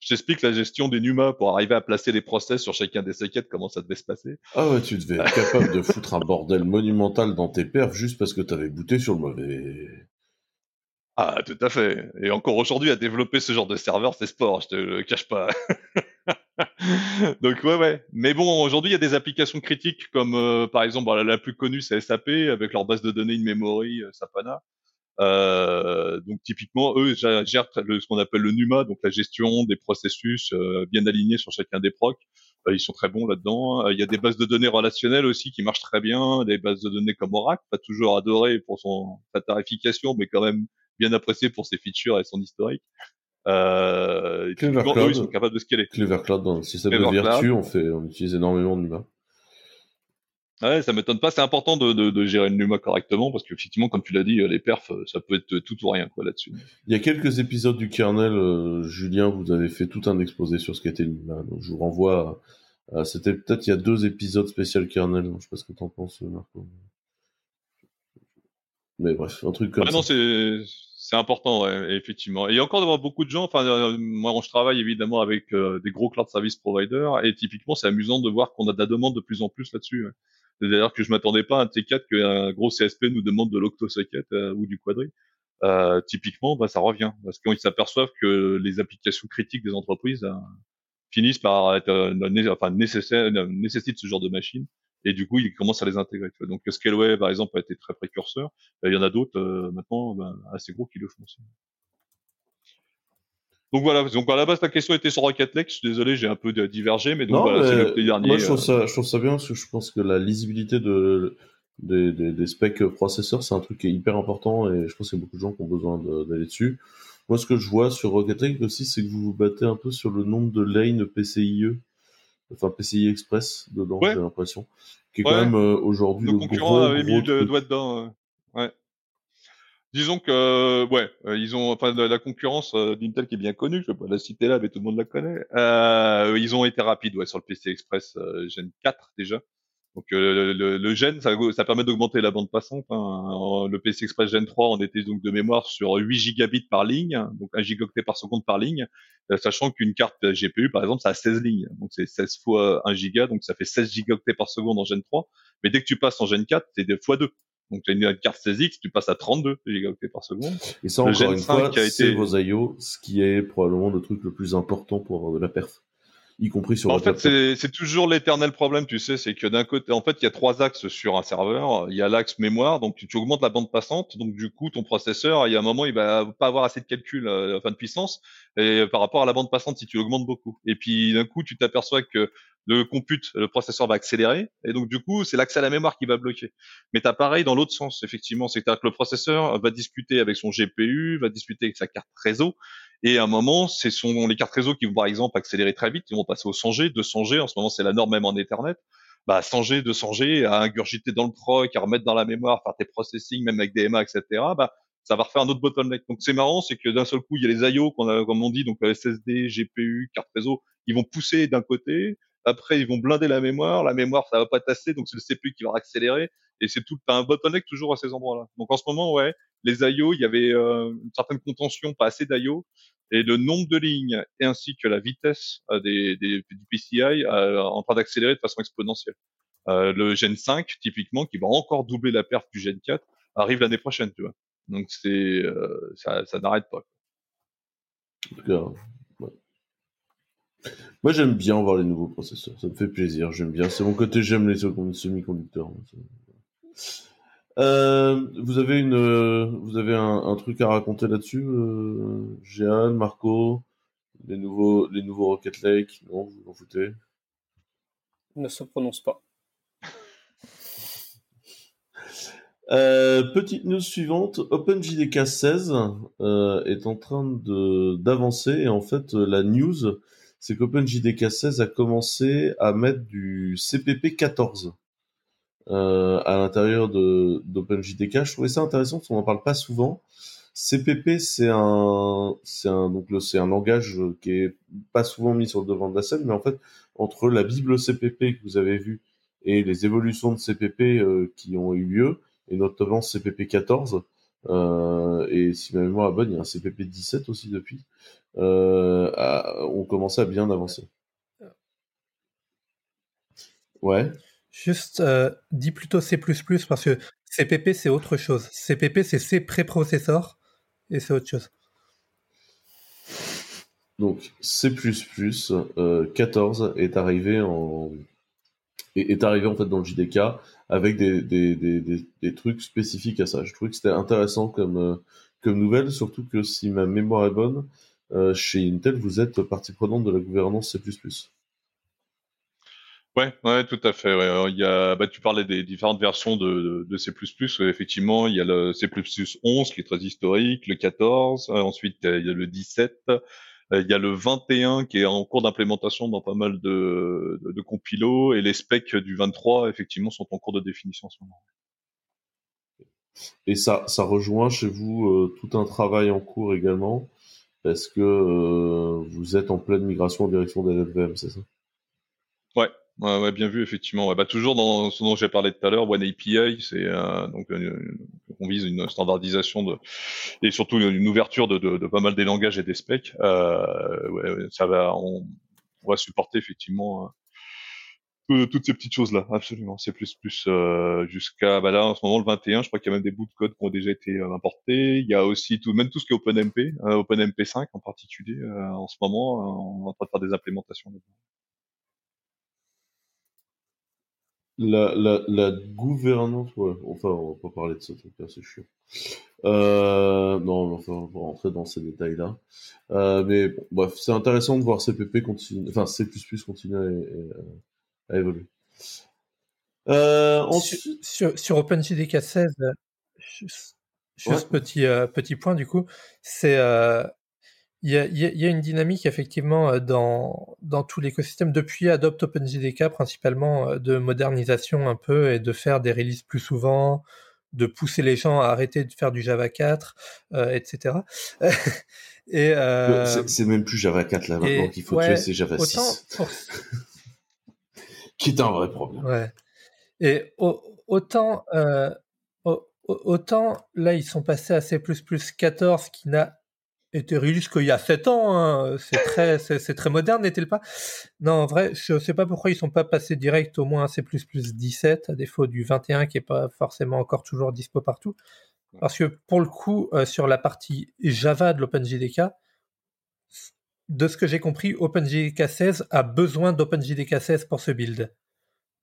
je t'explique la gestion des NUMA pour arriver à placer les process sur chacun des sockets, comment ça devait se passer. Ah ouais, tu devais être capable de foutre un bordel monumental dans tes perfs juste parce que tu avais booté sur le mauvais. Ah, tout à fait. Et encore aujourd'hui, à développer ce genre de serveur, c'est sport, je te le cache pas. Donc ouais, ouais. Mais bon, aujourd'hui, il y a des applications critiques comme euh, par exemple la, plus connue, c'est SAP avec leur base de données in-memory, euh, Sapana. Euh, donc typiquement, eux gèrent ce qu'on appelle le NUMA, donc la gestion des processus euh, bien alignés sur chacun des procs. Euh, ils sont très bons là-dedans. Il y a des bases de données relationnelles aussi qui marchent très bien, des bases de données comme Oracle, pas toujours adoré pour son sa tarification, mais quand même bien apprécié pour ses features et son historique. Euh, Clever Cloud, eux, ils sont capables de scaler. Clever Cloud dans le système de Virtu, on fait, on utilise énormément de NUMA. Ouais, ça m'étonne pas. C'est important de, de, de, gérer le NUMA correctement parce qu'effectivement, comme tu l'as dit, les perfs, ça peut être tout ou rien quoi là-dessus. Il y a quelques épisodes du kernel, euh, Julien, vous avez fait tout un exposé sur ce qu'était le NUMA. Donc je vous renvoie. À, C'était peut-être il y a deux épisodes spécial kernel. Je sais pas ce que t'en penses, Marco. Mais bref, un truc comme ah ça. Non, c'est important, ouais, effectivement. Et encore d'avoir beaucoup de gens. Enfin, euh, moi, je travaille évidemment avec euh, des gros cloud service providers, et typiquement, c'est amusant de voir qu'on a de la demande de plus en plus là-dessus. Ouais. C'est-à-dire que je m'attendais pas à un T4 qu'un gros CSP nous demande de l'octosocket euh, ou du quadri. Euh, typiquement, bah, ça revient parce qu'ils s'aperçoivent que les applications critiques des entreprises euh, finissent par être euh, enfin nécessaire, nécessitent ce genre de machine et du coup ils commencent à les intégrer. Tu vois. Donc Scaleway par exemple a été très précurseur. il y en a d'autres maintenant bah, assez gros qui le font aussi. Donc voilà, donc à la base ta question était sur Rocket Lake, je suis désolé, j'ai un peu divergé, mais donc voilà, c'est le dernier. Moi je trouve, ça, je trouve ça bien parce que je pense que la lisibilité de, des, des, des specs processeurs, c'est un truc qui est hyper important et je pense qu'il y a beaucoup de gens qui ont besoin d'aller dessus. Moi ce que je vois sur Rocket Lake aussi, c'est que vous vous battez un peu sur le nombre de lanes PCIe, enfin PCI Express dedans, j'ai l'impression, qui est quand même euh, aujourd'hui le concurrent gros, avait mis le doigt dedans. Disons que euh, ouais, euh, ils ont enfin la, concurrence euh, d'Intel qui est bien connue, je vais pas la citer là, mais tout le monde la connaît. Euh, ils ont été rapides ouais sur le PC Express Gen 4 déjà. Donc le, le, Gen, ça, ça permet d'augmenter la bande passante. Hein. Le PC Express Gen 3, on était donc de mémoire sur 8 gigabits par ligne, donc 1 gigaoctet par seconde par ligne, sachant qu'une carte GPU, par exemple, ça a 16 lignes, donc c'est 16 fois 1 giga, donc ça fait 16 gigaoctets par seconde en Gen 3. Mais dès que tu passes en Gen 4, c'est deux fois 2. Donc, tu as une carte 16X, tu passes à 32 gigaoctets par seconde. Et ça, encore une fois, c'est vos IO, ce qui est probablement le truc le plus important pour la perf y compris sur. En fait, c'est toujours l'éternel problème, tu sais, c'est que d'un côté, en fait, il y a trois axes sur un serveur. Il y a l'axe mémoire, donc tu, augmentes la bande passante, donc du coup, ton processeur, il y a un moment, il va pas avoir assez de calcul, euh, enfin de puissance, et par rapport à la bande passante, si tu augmentes beaucoup. Et puis d'un coup, tu t'aperçois que le compute, le processeur va accélérer, et donc du coup, c'est l'accès à la mémoire qui va bloquer. Mais t'as pareil dans l'autre sens, effectivement, c'est-à-dire que le processeur va discuter avec son GPU, va discuter avec sa carte réseau, et à un moment, ce sont les cartes réseau qui vont par exemple accélérer très vite, ils vont passer au 100G, 200G, en ce moment c'est la norme même en Ethernet. Bah 100G, 200G, à ingurgiter dans le proc, à remettre dans la mémoire, faire tes processing, même avec DMA, etc. Bah ça va refaire un autre bottleneck. Donc c'est marrant, c'est que d'un seul coup, il y a les IO qu'on a, comme on dit, donc SSD, GPU, carte réseau, ils vont pousser d'un côté, après ils vont blinder la mémoire, la mémoire ça va pas tasser, donc c'est le CPU qui va accélérer, et c'est tout un bottleneck toujours à ces endroits-là. Donc en ce moment, ouais, les IO, il y avait euh, une certaine contention, pas assez d'IO, et le nombre de lignes et ainsi que la vitesse euh, des, des, du PCI euh, en train d'accélérer de façon exponentielle. Euh, le Gen 5, typiquement, qui va encore doubler la perte du Gen 4, arrive l'année prochaine, tu vois. Donc c'est euh, ça, ça n'arrête pas. Moi j'aime bien voir les nouveaux processeurs, ça me fait plaisir, j'aime bien. C'est mon côté j'aime les semi-conducteurs. Euh, vous avez une, euh, vous avez un, un, truc à raconter là-dessus, euh, Marco, les nouveaux, les nouveaux Rocket Lake, non, vous en foutez Ne se prononce pas. Euh, petite news suivante, OpenJDK 16 euh, est en train d'avancer et en fait la news c'est qu'OpenJDK 16 a commencé à mettre du CPP 14 euh, à l'intérieur de d'OpenJDK. Je trouvais ça intéressant parce qu'on n'en parle pas souvent. CPP c'est un c'est un un langage qui est pas souvent mis sur le devant de la scène, mais en fait entre la bible CPP que vous avez vue et les évolutions de CPP qui ont eu lieu, et notamment CPP 14. Euh, et si ma mémoire est bonne, il y a un CPP 17 aussi depuis. Euh, on commençait à bien avancer. Ouais. Juste, euh, dis plutôt C++ parce que CPP c'est autre chose. CPP c'est C préprocesseur et c'est autre chose. Donc C++ 14 est arrivé en est, arrivé en fait dans le JDK avec des, des, des, des, trucs spécifiques à ça. Je trouvais que c'était intéressant comme, euh, comme nouvelle, surtout que si ma mémoire est bonne, euh, chez Intel, vous êtes partie prenante de la gouvernance C++. Ouais, ouais, tout à fait. Ouais. il y a, bah, tu parlais des différentes versions de, de, C++. effectivement, il y a le C++ 11 qui est très historique, le 14, euh, ensuite il y a le 17, euh, il y a le 21 qui est en cours d'implémentation dans pas mal de, de, de, compilos et les specs du 23 effectivement sont en cours de définition en ce moment. Et ça, ça rejoint chez vous euh, tout un travail en cours également, parce que euh, vous êtes en pleine migration en direction des LVM, c'est ça? Ouais, Ouais, bien vu, effectivement. Bah, toujours dans ce dont j'ai parlé tout à l'heure, One API, c'est euh, donc euh, on vise une standardisation de et surtout une ouverture de, de, de pas mal des langages et des specs. Euh, ouais, ça va, on, va supporter effectivement euh, toutes ces petites choses là, absolument. C'est plus plus euh, jusqu'à bah là en ce moment le 21, je crois qu'il y a même des bouts de code qui ont déjà été importés. Il y a aussi tout, même tout ce qui est OpenMP, OpenMP5 en particulier. en ce moment, on est en train de faire des implémentations. La, la, gouvernance, ouais, enfin, on va pas parler de ça, c'est chiant. Euh, non, enfin, on va rentrer dans ces détails-là. Euh, mais bon, bref, c'est intéressant de voir CPP continuer, enfin C++ continuer évoluer. Euh, ensuite... Sur, sur, OpenJDK 16, juste, juste petit, euh, petit point du coup, c'est euh, il y, a, il y, a, une dynamique effectivement dans, dans tout l'écosystème depuis Adopt OpenJDK principalement de modernisation un peu et de faire des releases plus souvent, de pousser les gens à arrêter de faire du Java 4, euh, etc. et euh, c'est même plus Java 4 là maintenant qu'il faut tuer, c'est Java 6, qui est un vrai problème. Ouais. Et autant euh, autant là ils sont passés à C++ 14 qui n'a était release qu'il y a 7 ans. Hein. C'est très, c'est très moderne, n'est-il pas? Non, en vrai, je sais pas pourquoi ils sont pas passés direct au moins à C++ 17, à défaut du 21 qui est pas forcément encore toujours dispo partout. Parce que pour le coup, euh, sur la partie Java de l'OpenJDK, de ce que j'ai compris, OpenJDK 16 a besoin d'OpenJDK 16 pour ce build.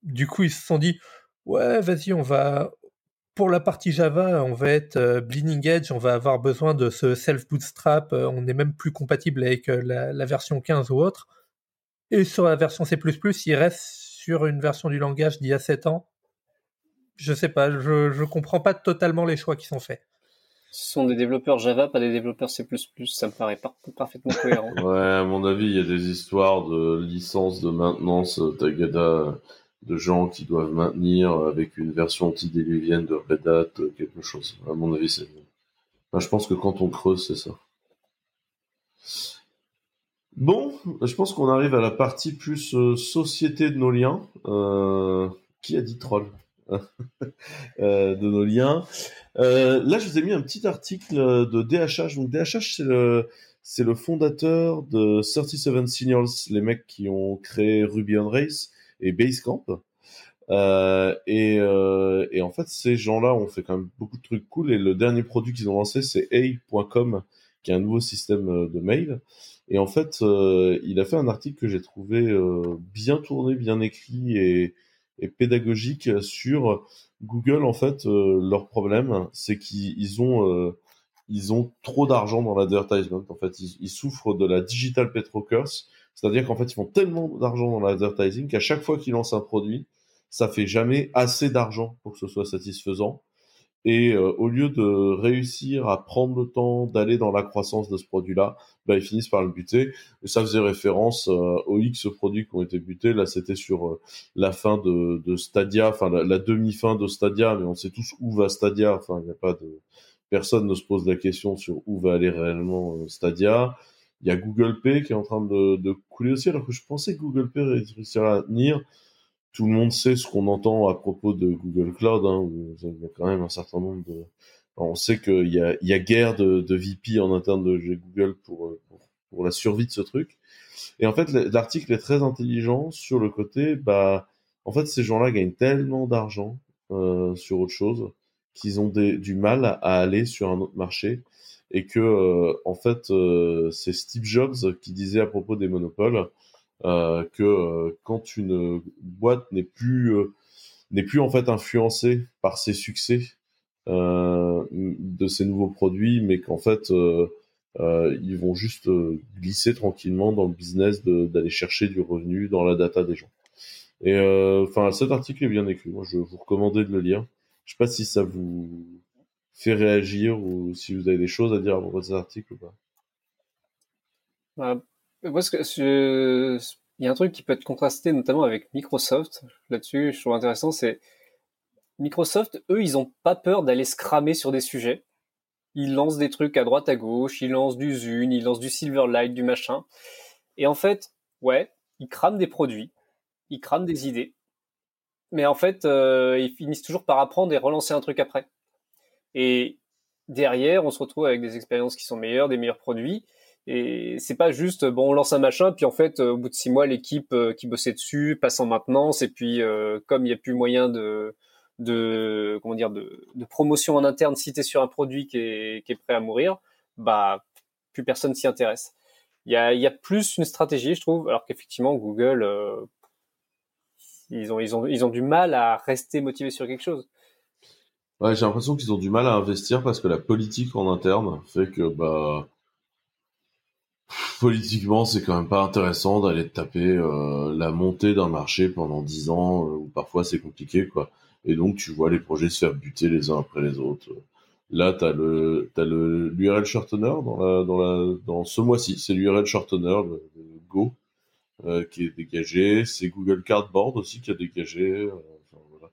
Du coup, ils se sont dit, ouais, vas-y, on va, pour la partie Java, on va être euh, Bleeding Edge, on va avoir besoin de ce self-bootstrap, euh, on est même plus compatible avec euh, la, version 15 ou autre. Et sur la version C++, il reste sur une version du langage d'il y a 7 ans. Je sais pas, je, je comprends pas totalement les choix qui sont faits. Ce sont des développeurs Java, pas des développeurs C++, ça me paraît parfaitement cohérent. ouais, à mon avis, il y a des histoires de licence de maintenance Tagada de gens qui doivent maintenir avec une version antidéluvienne de Red Hat quelque chose. À mon avis, c'est. je pense que quand on creuse, c'est ça. Bon, je pense qu'on arrive à la partie plus euh, société de nos liens. Euh, qui a dit troll? euh, De nos liens. là, je vous ai mis un petit article de DHH. Donc DHH, c'est le c'est le fondateur de 37 Signals, les mecs qui ont créé Ruby on Race et Basecamp. Euh, et, euh, et, en fait, ces gens-là ont fait quand même beaucoup de trucs cool. Et le dernier produit qu'ils ont lancé, c'est A.com, qui est un nouveau système euh, de mail. Et en fait, euh, il a fait un article que j'ai trouvé euh, bien tourné, bien écrit et, et, pédagogique sur Google. En fait, leur problème, c'est qu'ils ont ils ont trop d'argent dans l'advertisement. En fait, ils, ils, souffrent de la digital petro curse, c'est-à-dire qu'en fait, ils font tellement d'argent dans l'advertising qu'à chaque fois qu'ils lancent un produit, ça fait jamais assez d'argent pour que ce soit satisfaisant. Et euh, au lieu de réussir à prendre le temps d'aller dans la croissance de ce produit-là, bah, ils finissent par le buter. Et ça faisait référence euh, aux X produits qui ont été butés. Là, c'était sur euh, la fin de, de Stadia, enfin la, demi-fin de Stadia, mais on sait tous où va Stadia. Enfin, il n'y a pas de personne ne se pose la question sur où va aller réellement Stadia. Il y a Google Pay qui est en train de, de couler aussi, alors que je pensais que Google Pay réussirait à tenir tout le monde sait ce qu'on entend à propos de Google Cloud. Hein, il y a quand même un certain nombre de. on sait qu'il y a, il guerre de, de VP en interne de Google pour, pour, la survie de ce truc. Et en fait, l'article est très intelligent sur le côté, bah, en fait, ces gens-là gagnent tellement d'argent euh, sur autre chose qu'ils ont du mal à aller sur un autre marché et que, euh, en fait, euh, c'est Steve Jobs qui disait à propos des monopoles euh, que euh, quand une boîte n'est plus euh, n'est plus en fait influencée par ses succès de ces nouveaux produits, mais qu'en fait ils vont juste glisser tranquillement dans le business d'aller chercher du revenu dans la data des gens. Et enfin, cet article est bien écrit. Moi, je vous recommandais de le lire. Je sais pas si ça vous fait réagir ou si vous avez des choses à dire à propos de cet article ou pas. Que, il y a un truc qui peut être contrasté notamment avec Microsoft là-dessus, je trouve intéressant, c'est Microsoft, eux, ils ont pas peur d'aller se cramer sur des sujets. Ils lancent des trucs à droite à gauche, ils lancent du Zune, ils lancent du Silverlight, du machin. Et en fait, ouais, ils crament des produits, ils crament des idées, mais en fait, euh, ils finissent toujours par apprendre et relancer un truc après. Et derrière, on se retrouve avec des expériences qui sont meilleures, des meilleurs produits, et c'est pas juste bon on lance un machin puis en fait au bout de six mois l'équipe euh, qui bossait dessus passe en maintenance et puis euh, comme il n'y a plus moyen de de comment dire de, de promotion en interne si tu sur un produit qui est, qui est prêt à mourir bah plus personne s'y intéresse. Il y a, y a plus une stratégie je trouve alors qu'effectivement Google euh, ils ont ils ont ils ont du mal à rester motivés sur quelque chose. Ouais j'ai l'impression qu'ils ont du mal à investir parce que la politique en interne fait que bah politiquement, c'est quand même pas intéressant d'aller taper euh, la montée d'un marché pendant dix ans, euh, où parfois c'est compliqué, quoi. Et donc, tu vois les projets se faire buter les uns après les autres. Là, t'as le, t'as le, l'URL shortener dans la, dans la, dans ce mois-ci. C'est l'URL shortener, le, Go, euh, qui est dégagé. C'est Google Cardboard aussi qui a dégagé. Voilà.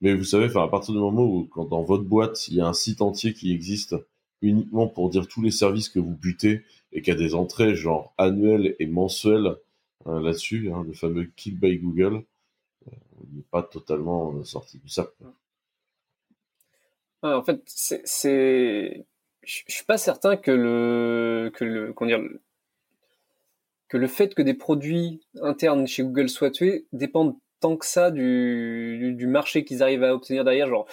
Mais vous savez, enfin, à partir du moment où, quand dans votre boîte, il y a un site entier qui existe uniquement pour dire tous les services que vous butez et qu'il y a des entrées genre annuelles et mensuelles hein, là-dessus, hein, le fameux Kill by Google, euh, n'est pas totalement euh, sorti du sac. en fait, c'est, je suis pas certain que le, que le, dire, que le fait que des produits internes chez Google soient tués dépendent tant que ça du, du marché qu'ils arrivent à obtenir derrière. Genre,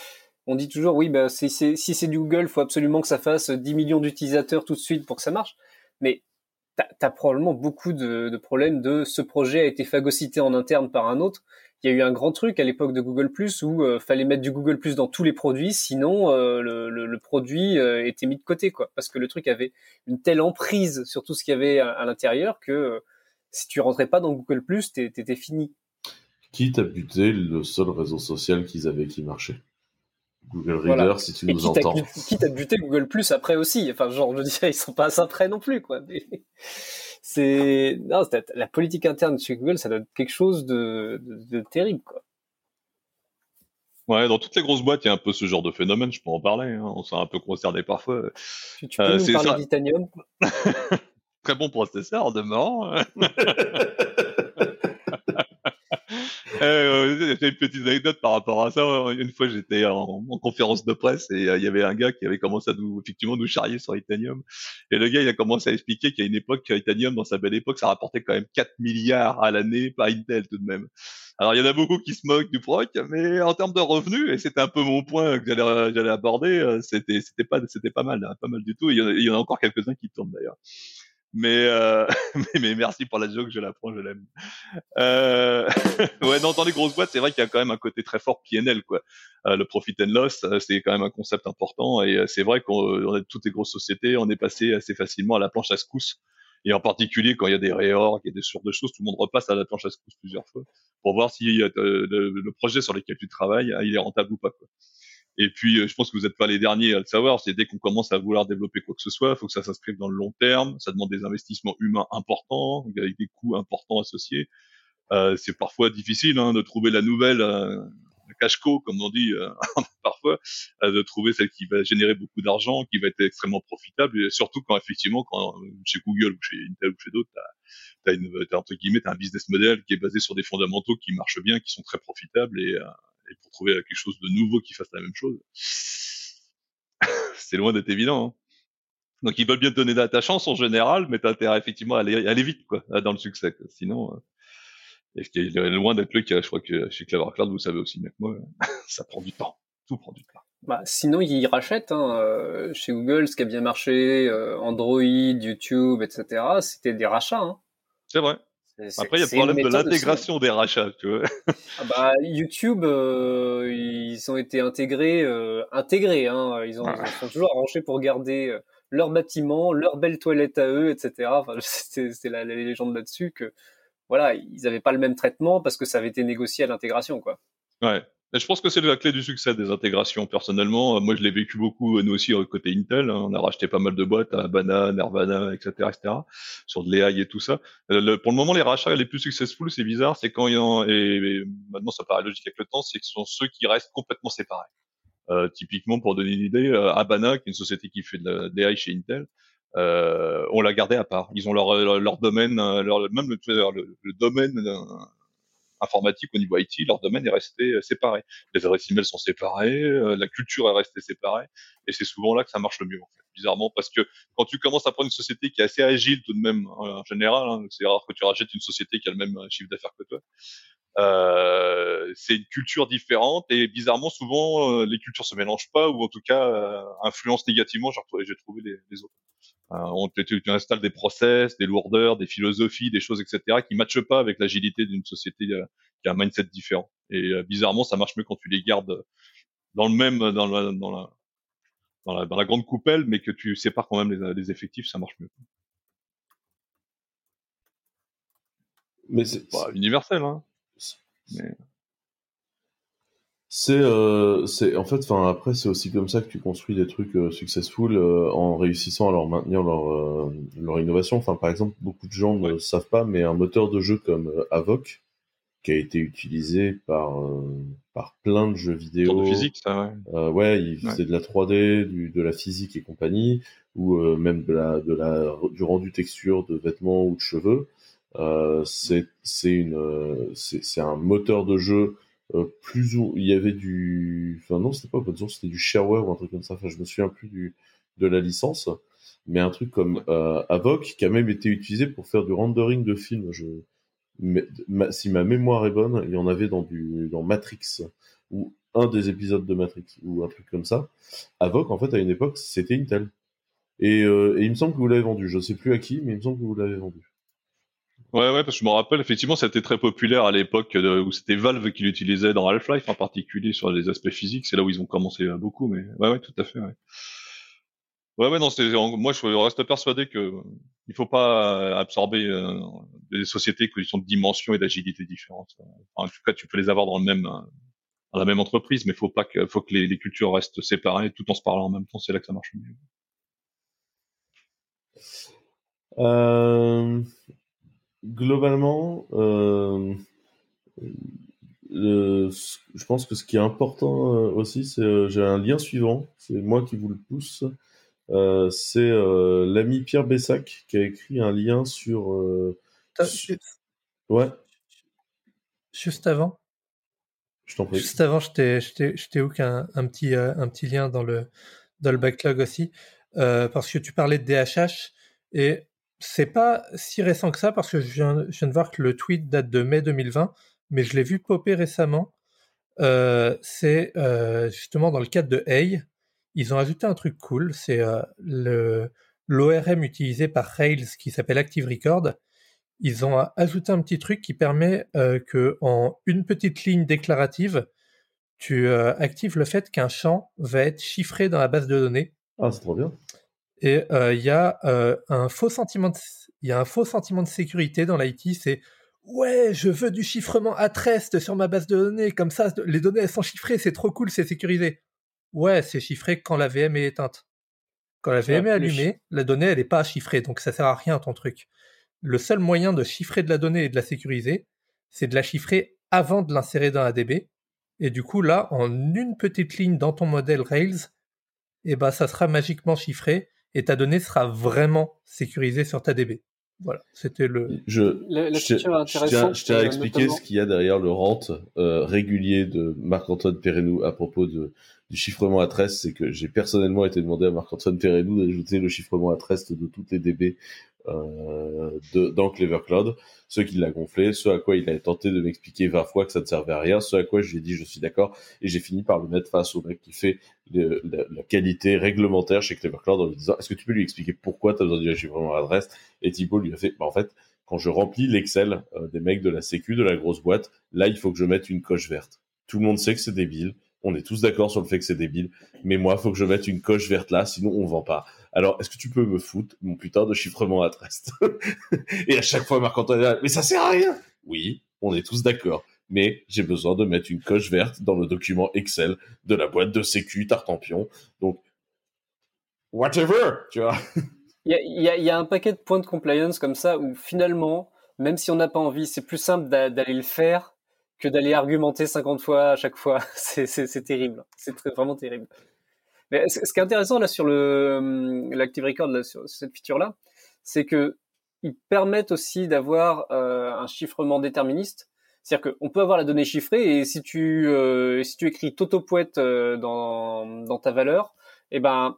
on dit toujours, oui, bah, si c'est du Google, faut absolument que ça fasse 10 millions d'utilisateurs tout de suite pour que ça marche. Mais tu as, probablement beaucoup de, problèmes de ce projet a été phagocyté en interne par un autre. Il y a eu un grand truc à l'époque de Google Plus où euh, fallait mettre du Google Plus dans tous les produits, sinon euh, le, produit euh, était mis de côté, quoi. Parce que le truc avait une telle emprise sur tout ce qu'il y avait à, l'intérieur que si tu rentrais pas dans Google Plus, t'étais fini. Qui t'a buté le seul réseau social qu'ils avaient qui marchait Google Reader, si tu nous entends. Quitte à buter Google Plus après aussi. Enfin, genre, je dirais, ils sont pas assez près non plus, quoi. c'est, non, la politique interne chez Google, ça doit être quelque chose de, de, terrible, quoi. Ouais, dans toutes les grosses boîtes, il y a un peu ce genre de phénomène, je peux en parler, hein. on s'est un peu concerné parfois. Tu, peux euh, nous parler d'Itanium? Très bon processeur, demeurant. euh, une petite anecdote par rapport à ça. Une fois, j'étais en, conférence de presse et euh, il y avait un gars qui avait commencé à nous, effectivement, nous charrier sur Itanium. Et le gars, il a commencé à expliquer qu'à une époque, Itanium, dans sa belle époque, ça rapportait quand même 4 milliards à l'année par Intel tout de même. Alors, il y en a beaucoup qui se moquent du proc, mais en termes de revenus, et c'était un peu mon point que j'allais, aborder, euh, c'était, pas, pas mal, hein, pas mal du tout. Il y, en a, y en a encore quelques-uns qui tournent d'ailleurs. Mais, euh, mais, mais, merci pour la joke, je la prends, je l'aime. Euh, ouais, non, dans les grosses boîtes, c'est vrai qu'il y a quand même un côté très fort PNL, quoi. Euh, le profit and loss, euh, c'est quand même un concept important. Et euh, c'est vrai qu'on a toutes les grosses sociétés, on est passé assez facilement à la planche à secousse. Et en particulier, quand il y a des réorgs et des sortes de choses, tout le monde repasse à la planche à secousse plusieurs fois pour voir si le, le, projet sur lequel tu travailles, il est rentable ou pas, quoi. Et puis, euh, je pense que vous n'êtes pas les derniers à le savoir. C'est dès qu'on commence à vouloir développer quoi que ce soit, il faut que ça s'inscrive dans le long terme. Ça demande des investissements humains importants, avec des coûts importants associés. Euh, c'est parfois difficile hein, de trouver la nouvelle euh, cash-co, comme on dit euh, parfois, euh, de trouver celle qui va générer beaucoup d'argent, qui va être extrêmement profitable, et surtout quand effectivement, quand chez Google ou chez Intel ou chez d'autres, t'as, as, entre guillemets, as un business model qui est basé sur des fondamentaux qui marchent bien, qui sont très profitables, et, et pour trouver quelque chose de nouveau qui fasse la même chose, c'est loin d'être évident. Hein. Donc ils veulent bien te donner de ta chance en général, mais t'as intérêt effectivement à aller, aller, vite quoi, dans le succès. Quoi. Sinon, euh, est loin d'être le cas. Je crois que chez Clever Cloud, vous savez aussi mieux que moi, ça prend du temps. Tout prend du temps. Bah, sinon, ils rachètent. Hein, euh, chez Google, ce qui a bien marché, euh, Android, YouTube, etc., c'était des rachats. Hein. C'est vrai. Après, il y a le problème de l'intégration des rachats, tu vois. Ah bah, YouTube, euh, ils ont été intégrés, euh, intégrés, hein. Ils, ont, ils sont toujours arrangés pour garder euh, leur bâtiment, leur belle toilette à eux, etc. Enfin, c'est la, la, légende là-dessus que, voilà, ils n'avaient pas le même traitement parce que ça avait été négocié à l'intégration, quoi. Ouais je pense que c'est la clé du succès des intégrations. Personnellement, moi, je l'ai vécu beaucoup, nous aussi, côté Intel. Hein. On a racheté pas mal de boîtes, à Habana, Nirvana, etc., etc., sur de l'AI et tout ça. Euh, pour le moment, les rachats les plus successful, c'est bizarre, c'est quand il y a, et, maintenant, ça paraît logique avec le temps, c'est que ce sont ceux qui restent complètement séparés. Euh, typiquement, pour donner une idée, euh, Habana, qui est une société qui fait de l'AI chez Intel, euh, on l'a gardé à part. Ils ont leur, leur, domaine, leur, même le, le, le domaine informatique, au niveau IT, leur domaine est resté euh, séparé. Les adresses email sont séparées, euh, la culture est restée séparée, et c'est souvent là que ça marche le mieux, en fait, bizarrement, parce que quand tu commences à prendre une société qui est assez agile tout de même, en général, hein, c'est rare que tu rachètes une société qui a le même euh, chiffre d'affaires que toi, euh, c'est une culture différente et bizarrement souvent les cultures se mélangent pas ou en tout cas euh, influencent négativement j'ai trouvé, les, autres euh, on tu, installes des process, des lourdeurs, des philosophies, des choses, etc., qui matchent pas avec l'agilité d'une société euh, qui a un mindset différent. Et euh, bizarrement, ça marche mieux quand tu les gardes dans le même, dans la, dans la, dans la, dans la grande coupelle, mais que tu sépares quand même les, les effectifs, ça marche mieux. Mais c'est pas universel, hein. Mais... C'est, euh, c'est, en fait, enfin après, c'est aussi comme ça que tu construis des trucs euh, successful euh, en réussissant à leur maintenir leur euh, leur innovation. Enfin, par exemple, beaucoup de gens ne savent pas, mais un moteur de jeu comme euh, Avoc, qui a été utilisé par par plein de jeux vidéo. De physique, ça, ouais. ouais, il faisait de la 3D, du, de la physique et compagnie, ou même de la de la du rendu texture de vêtements ou de cheveux. c'est c'est une c'est c'est un moteur de jeu euh, plus ou il y avait du enfin non c'était pas open source c'était du shareware ou un truc comme ça. Enfin je me souviens plus du de la licence. Mais un truc comme euh, Avoc qui a même été utilisé pour faire du rendering de films. Je mais, si ma mémoire est bonne il y en avait dans du dans Matrix ou un des épisodes de Matrix ou un truc comme ça. Avoc en fait à une époque c'était Intel. Et, euh, et il me semble que vous l'avez vendu. Je sais plus à qui mais il me semble que vous l'avez vendu Ouais, ouais, parce que je me rappelle, effectivement, c'était très populaire à l'époque où c'était Valve qui l'utilisait dans Half-Life en particulier sur les aspects physiques. C'est là où ils ont commencé beaucoup, mais ouais, ouais, tout à fait, ouais. Ouais, ouais, non, c'est, moi, je reste persuadé que il faut pas absorber euh, des sociétés qui sont de dimensions et d'agilité différentes. en tout cas, tu peux les avoir dans le même, dans la même entreprise, mais faut pas que, faut que les, les cultures restent séparées tout en se parlant en même temps. C'est là que ça marche mieux. Euh, globalement, euh, je pense que ce qui est important euh, aussi, c'est euh, j'ai un lien suivant, c'est moi qui vous le pousse. Euh, c'est l'ami Pierre Bessac qui a écrit un lien sur. Ouais. Juste avant. Je t'en prie. Juste avant, je t'ai, un, un, petit, un petit lien dans le, dans le backlog aussi, parce que tu parlais de DHH et c'est pas si récent que ça parce que je viens, de voir que le tweet date de mai 2020, mais je l'ai vu popper récemment. Euh, c'est euh, justement dans le cadre de Hey, ils ont ajouté un truc cool, c'est euh, l'ORM utilisé par Rails qui s'appelle Active Record, ils ont ajouté un petit truc qui permet que en une petite ligne déclarative, tu actives le fait qu'un champ va être chiffré dans la base de données. Ah, c'est trop bien. Et euh, il y a un faux sentiment, il y a un faux sentiment de sécurité dans l'IT, c'est ouais, je veux du chiffrement à rest sur ma base de données, comme ça, les données elles sont chiffrées, c'est trop cool, c'est sécurisé. Ouais, c'est chiffré quand la VM est éteinte. Quand la VM est allumée, la donnée elle est pas chiffrée, donc ça sert à rien ton truc le seul moyen de chiffrer de la donnée et de la sécuriser, c'est de la chiffrer avant de l'insérer dans la DB. Et du coup, là, en une petite ligne dans ton modèle Rails, eh ben, ça sera magiquement chiffré et ta donnée sera vraiment sécurisée sur ta DB. Voilà, c'était le. Je, je, tiens, à expliquer ce qu'il y a derrière le rent euh, régulier de Marc-Antoine Perrenou à propos de, du chiffrement à 13. C'est que j'ai personnellement été demandé à Marc-Antoine Perrenou d'ajouter le chiffrement à 13 de toutes les DB euh, de, dans Clever Cloud, ce qui l'a gonflé, ce à quoi il a tenté de m'expliquer 20 fois que ça ne servait à rien, ce à quoi je lui ai dit je suis d'accord, et j'ai fini par le mettre face au mec qui fait la, qualité réglementaire chez Clever Cloud en lui disant est-ce que tu peux lui expliquer pourquoi tu as besoin du vraiment adresse Et Thibault lui a fait bah, en fait, quand je remplis l'Excel euh, des mecs de la sécu, de la grosse boîte, là il faut que je mette une coche verte. Tout le monde sait que c'est débile, on est tous d'accord sur le fait que c'est débile, mais moi, il faut que je mette une coche verte là, sinon on vend pas. Alors, est-ce que tu peux me foutre mon putain de chiffrement à Trest? Et à chaque fois, Marc-Antoine mais ça sert à rien Oui, on est tous d'accord. Mais j'ai besoin de mettre une coche verte dans le document Excel de la boîte de sécu Tartampion. Donc, whatever, tu vois. Il y a, un paquet de points de compliance comme ça où finalement, même si on n'a pas envie, c'est plus simple d'aller le faire que d'aller argumenter 50 fois à chaque fois. C'est terrible. C'est vraiment terrible. Mais ce qui est intéressant là sur le hum, l'Active Record, là, sur cette feature-là, c'est que ils permettent aussi d'avoir euh, un chiffrement déterministe. C'est-à-dire qu'on peut avoir la donnée chiffrée et si tu euh, si tu écris Totopouette euh, dans dans ta valeur, eh ben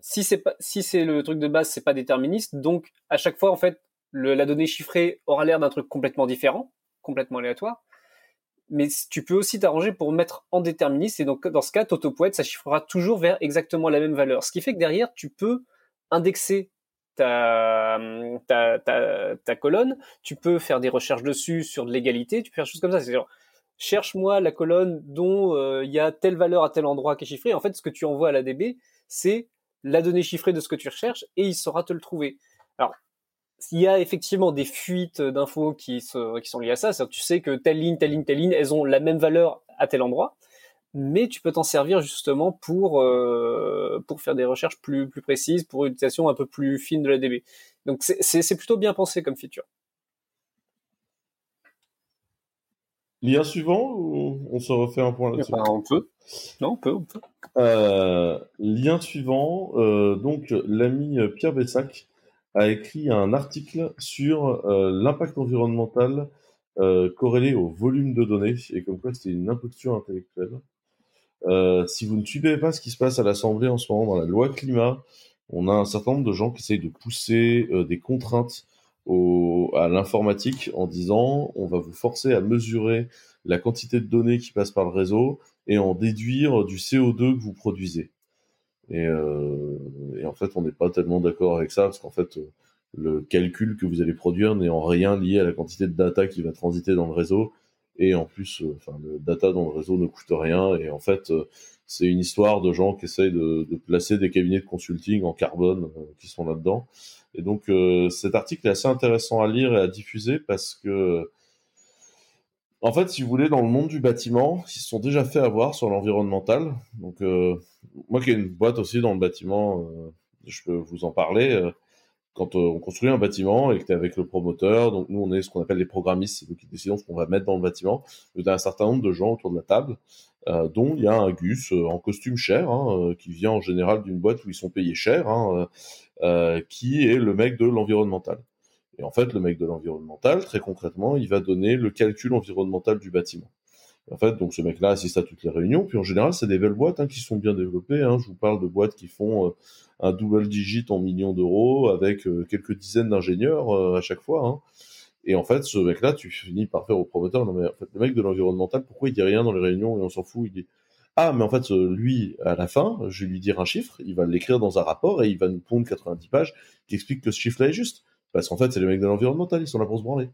si c'est pas si c'est le truc de base, c'est pas déterministe. Donc à chaque fois en fait, le, la donnée chiffrée aura l'air d'un truc complètement différent, complètement aléatoire mais tu peux aussi t'arranger pour mettre en déterministe et donc dans ce cas Totopoet ça chiffrera toujours vers exactement la même valeur. Ce qui fait que derrière tu peux indexer ta, ta, ta, ta colonne tu peux faire des recherches dessus sur de l'égalité tu peux faire des choses comme ça. C'est cherche-moi la colonne dont euh, il y a telle valeur à tel endroit qui est chiffrée. En fait ce que tu envoies à la DB c'est la donnée chiffrée de ce que tu recherches et il saura te le trouver. Alors il y a effectivement des fuites d'infos qui, qui sont liées à ça. Tu sais que telle ligne, telle ligne, telle ligne, elles ont la même valeur à tel endroit, mais tu peux t'en servir justement pour euh, pour faire des recherches plus plus précises, pour une utilisation un peu plus fine de la DB. Donc c'est plutôt bien pensé comme feature. Lien suivant ou on se refait un point là-dessus? On peut. Non, on peut, on peut. Euh, lien suivant, euh, donc l'ami Pierre Bessac a écrit un article sur euh, l'impact environnemental euh, corrélé au volume de données, et comme quoi c'était une imposture intellectuelle. Euh, si vous ne suivez pas ce qui se passe à l'Assemblée en ce moment dans la loi climat, on a un certain nombre de gens qui essayent de pousser des contraintes au, à l'informatique en disant on va vous forcer à mesurer la quantité de données qui passent par le réseau et en déduire du CO2 que vous produisez. Et, euh, et en fait, on n'est pas tellement d'accord avec ça, parce qu'en fait, euh, le calcul que vous allez produire n'est en rien lié à la quantité de data qui va transiter dans le réseau. Et en plus, euh, enfin, le data dans le réseau ne coûte rien. Et en fait, c'est une histoire de gens qui essayent de, de, placer des cabinets de consulting en carbone qui sont là-dedans. Et donc, cet article est assez intéressant à lire et à diffuser parce que en fait, si vous voulez, dans le monde du bâtiment, ils se sont déjà fait avoir sur l'environnemental. Donc, euh, moi qui ai une boîte aussi dans le bâtiment, euh, je peux vous en parler. Euh, quand on construit un bâtiment et que tu avec le promoteur, donc nous on est ce qu'on appelle les programmistes, c'est nous qui décidons ce qu'on va mettre dans le bâtiment. Il y a un certain nombre de gens autour de la table, dont il y a un Gus en costume cher, hein, qui vient en général d'une boîte où ils sont payés cher, hein, qui est le mec de l'environnemental. Et en fait, le mec de l'environnemental, très concrètement, il va donner le calcul environnemental du bâtiment. en fait, donc ce mec-là assiste à toutes les réunions. Puis en général, c'est des belles boîtes hein, qui sont bien développées. Hein. Je vous parle de boîtes qui font euh, un double digit en millions d'euros avec euh, quelques dizaines d'ingénieurs euh, à chaque fois. Hein. Et en fait, ce mec-là, tu finis par faire au promoteur, non mais en fait, le mec de l'environnemental, pourquoi il dit rien dans les réunions et on s'en fout Il dit, Ah, mais en fait, lui, à la fin, je vais lui dire un chiffre, il va l'écrire dans un rapport et il va nous pondre 90 pages qui explique que ce chiffre-là est juste. Parce qu'en fait, c'est les mecs de l'environnemental, ils sont là pour se branler.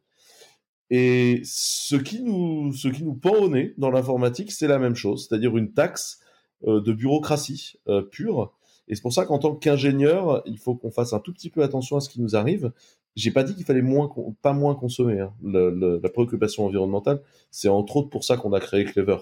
Et ce qui nous, ce qui nous pend au nez dans l'informatique, c'est la même chose, c'est-à-dire une taxe euh, de bureaucratie euh, pure. Et c'est pour ça qu'en tant qu'ingénieur, il faut qu'on fasse un tout petit peu attention à ce qui nous arrive. J'ai pas dit qu'il fallait moins, pas moins consommer. Hein. la préoccupation environnementale, c'est entre autres pour ça qu'on a créé Clever.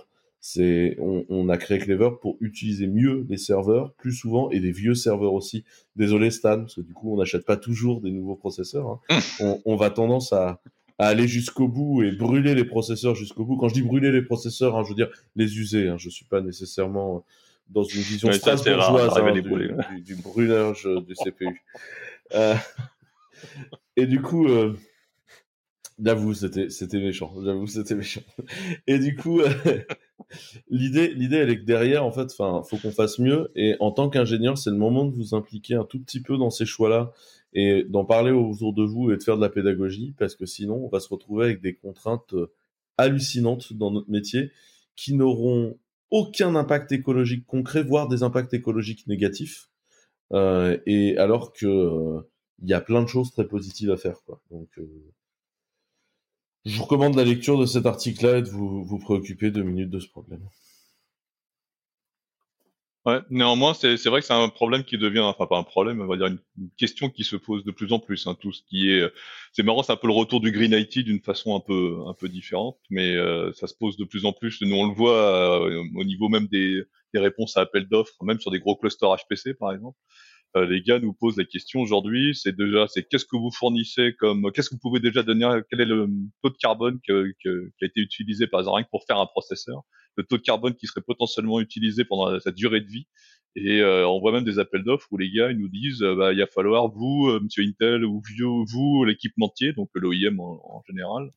C'est, on, a créé Clever pour utiliser mieux les serveurs plus souvent et des vieux serveurs aussi. Désolé Stan, parce que du coup on n'achète pas toujours des nouveaux processeurs. Hein. Mmh. On, on, va tendance à, à aller jusqu'au bout et brûler les processeurs jusqu'au bout. Quand je dis brûler les processeurs, hein, je veux dire les user. Hein. Je suis pas nécessairement dans une vision strasbourgeoise hein, du, du, brûlage du CPU. Euh, et du coup, euh, j'avoue, c'était c'était méchant. J'avoue, c'était méchant. Et du coup, l'idée l'idée elle est que derrière, en fait, enfin, faut qu'on fasse mieux. Et en tant qu'ingénieur, c'est le moment de vous impliquer un tout petit peu dans ces choix-là et d'en parler autour de vous et de faire de la pédagogie parce que sinon on va se retrouver avec des contraintes euh, hallucinantes dans notre métier qui n'auront aucun impact écologique concret, voire des impacts écologiques négatifs. Euh, et alors que euh, il y a plein de choses très positives à faire. Quoi. Donc, euh, je vous recommande la lecture de cet article-là et de vous, vous préoccuper deux minutes de ce problème. Ouais, néanmoins, c'est vrai que c'est un problème qui devient, enfin pas un problème, on va dire une, question qui se pose de plus en plus. Hein, tout ce qui est, c'est marrant, c'est un peu le retour du Green IT d'une façon un peu un peu différente, mais euh, ça se pose de plus en plus. Nous on le voit euh, au niveau même des, des réponses à appel d'offres, même sur des gros clusters HPC par exemple. Euh, les gars nous posent la question aujourd'hui, c'est déjà, c'est qu'est-ce que vous fournissez comme, qu'est-ce que vous pouvez déjà donner, quel est le taux de carbone que, que, qui a été utilisé par exemple pour faire un processeur le taux de carbone qui serait potentiellement utilisé pendant sa durée de vie. Et euh, on voit même des appels d'offres où les gars nous disent euh, bah, il va falloir vous, euh, Monsieur Intel ou vous, vous l'équipementier, donc l'OIM en, général,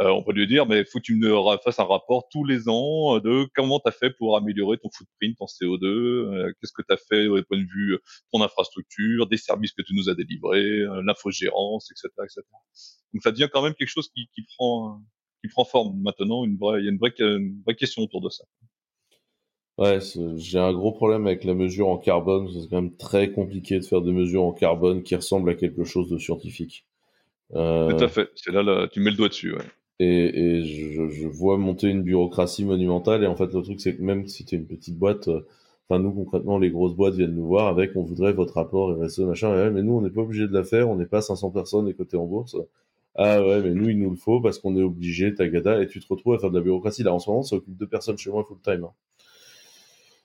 on peut lui dire mais faut que tu me fasses un rapport tous les ans de comment tu as fait pour améliorer ton footprint en CO2, qu'est-ce que tu as fait au point de vue ton infrastructure, des services que tu nous as délivrés, l'infogérance, etc., etc. Donc ça devient quand même quelque chose qui, qui prend qui prend forme maintenant. Une vraie, il y a une vraie, une vraie question autour de ça. Ouais, j'ai un gros problème avec la mesure en carbone. C'est quand même très compliqué de faire des mesures en carbone qui ressemblent à quelque chose de scientifique. Euh... Tout à fait. C'est là, là, tu mets le doigt dessus. Ouais. Et, et je, je, vois monter une bureaucratie monumentale. Et en fait, le truc, c'est que même si tu es une petite boîte, euh, enfin, nous, concrètement, les grosses boîtes viennent nous voir avec on voudrait votre rapport RSE, machin. mais nous, on n'est pas obligé de la faire. On n'est pas 500 personnes et côté en bourse. Ah ouais, mais nous, il nous le faut parce qu'on est obligé, tagada, et tu te retrouves à faire de la bureaucratie. Là, en ce moment, ça occupe deux personnes chez moi full time. Hein.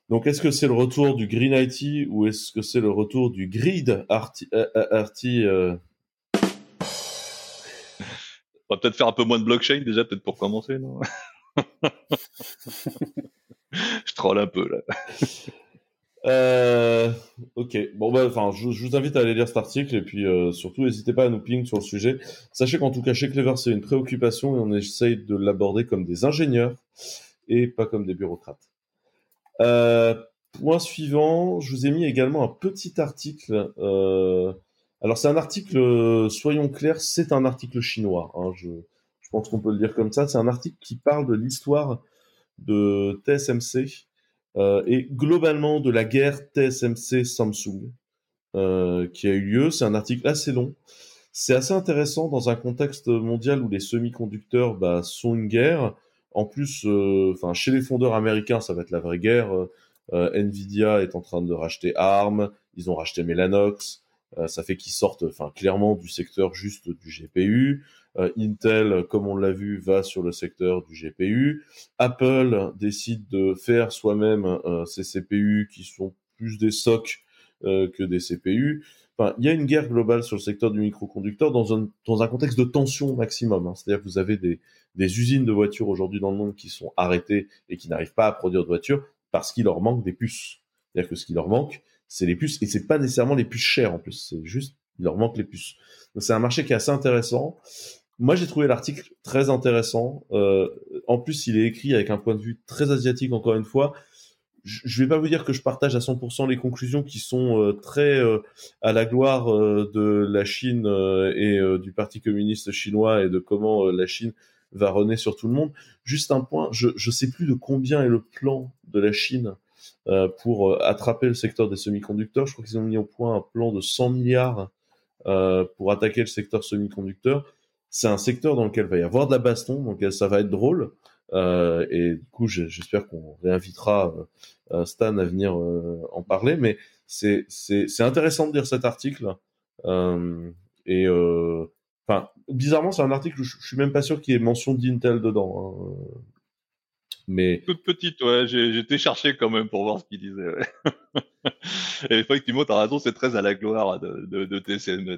Donc, est-ce que c'est le retour du Green IT ou est-ce que c'est le retour du Grid Arti... Euh, arti euh... On va peut-être faire un peu moins de blockchain déjà, peut-être pour commencer, non Je troll un peu là. Euh, ok, bon bah, enfin, je, je, vous invite à aller lire cet article et puis euh, surtout n'hésitez pas à nous ping sur le sujet. Sachez qu'en tout cas chez Clever c'est une préoccupation et on essaye de l'aborder comme des ingénieurs et pas comme des bureaucrates. Euh, point suivant, je vous ai mis également un petit article. Euh, alors c'est un article, soyons clairs, c'est un article chinois. Hein, je, pense qu'on peut le dire comme ça. C'est un article qui parle de l'histoire de TSMC euh, et globalement de la guerre TSMC-Samsung euh, qui a eu lieu. C'est un article assez long. C'est assez intéressant dans un contexte mondial où les semi-conducteurs bah, sont une guerre. En plus, euh, chez les fondeurs américains, ça va être la vraie guerre. Nvidia est en train de racheter ARM, ils ont racheté Mellanox. Ça fait qu'ils sortent, enfin clairement du secteur juste du GPU. Euh, Intel, comme on l'a vu, va sur le secteur du GPU. Apple décide de faire soi-même euh, ses CPU qui sont plus des SOC euh, que des CPU. Enfin, il y a une guerre globale sur le secteur du microconducteur dans un, dans un contexte de tension maximum. Hein. C'est-à-dire que vous avez des, des usines de voitures aujourd'hui dans le monde qui sont arrêtées et qui n'arrivent pas à produire de voitures parce qu'il leur manque des puces. C'est-à-dire que ce qui leur manque, c'est les puces et c'est pas nécessairement les puces chères en plus. C'est juste, il leur manque les puces. Donc c'est un marché qui est assez intéressant. Moi, j'ai trouvé l'article très intéressant. Euh, en plus, il est écrit avec un point de vue très asiatique, encore une fois. Je ne vais pas vous dire que je partage à 100% les conclusions qui sont euh, très euh, à la gloire de la Chine et du Parti communiste chinois et de comment la Chine va runner sur tout le monde. Juste un point, je ne sais plus de combien est le plan de la Chine pour euh, attraper le secteur des semi-conducteurs. Je crois qu'ils ont mis au point un plan de 100 milliards euh, pour attaquer le secteur semi-conducteur. C'est un secteur dans lequel il va y avoir de la baston, donc ça va être drôle. Euh, et du coup, j'espère qu'on réinvitera euh, Stan à venir en parler. Mais c'est intéressant de lire cet article. et enfin, bizarrement, c'est un article où je, je suis même pas sûr qu'il y ait mention d'Intel dedans. Hein. Mais toute petite, ouais. J'ai été chercher quand même pour voir ce qu'il disait. Ouais. Et effectivement, t'as raison, c'est très à la gloire de, de, de TCM,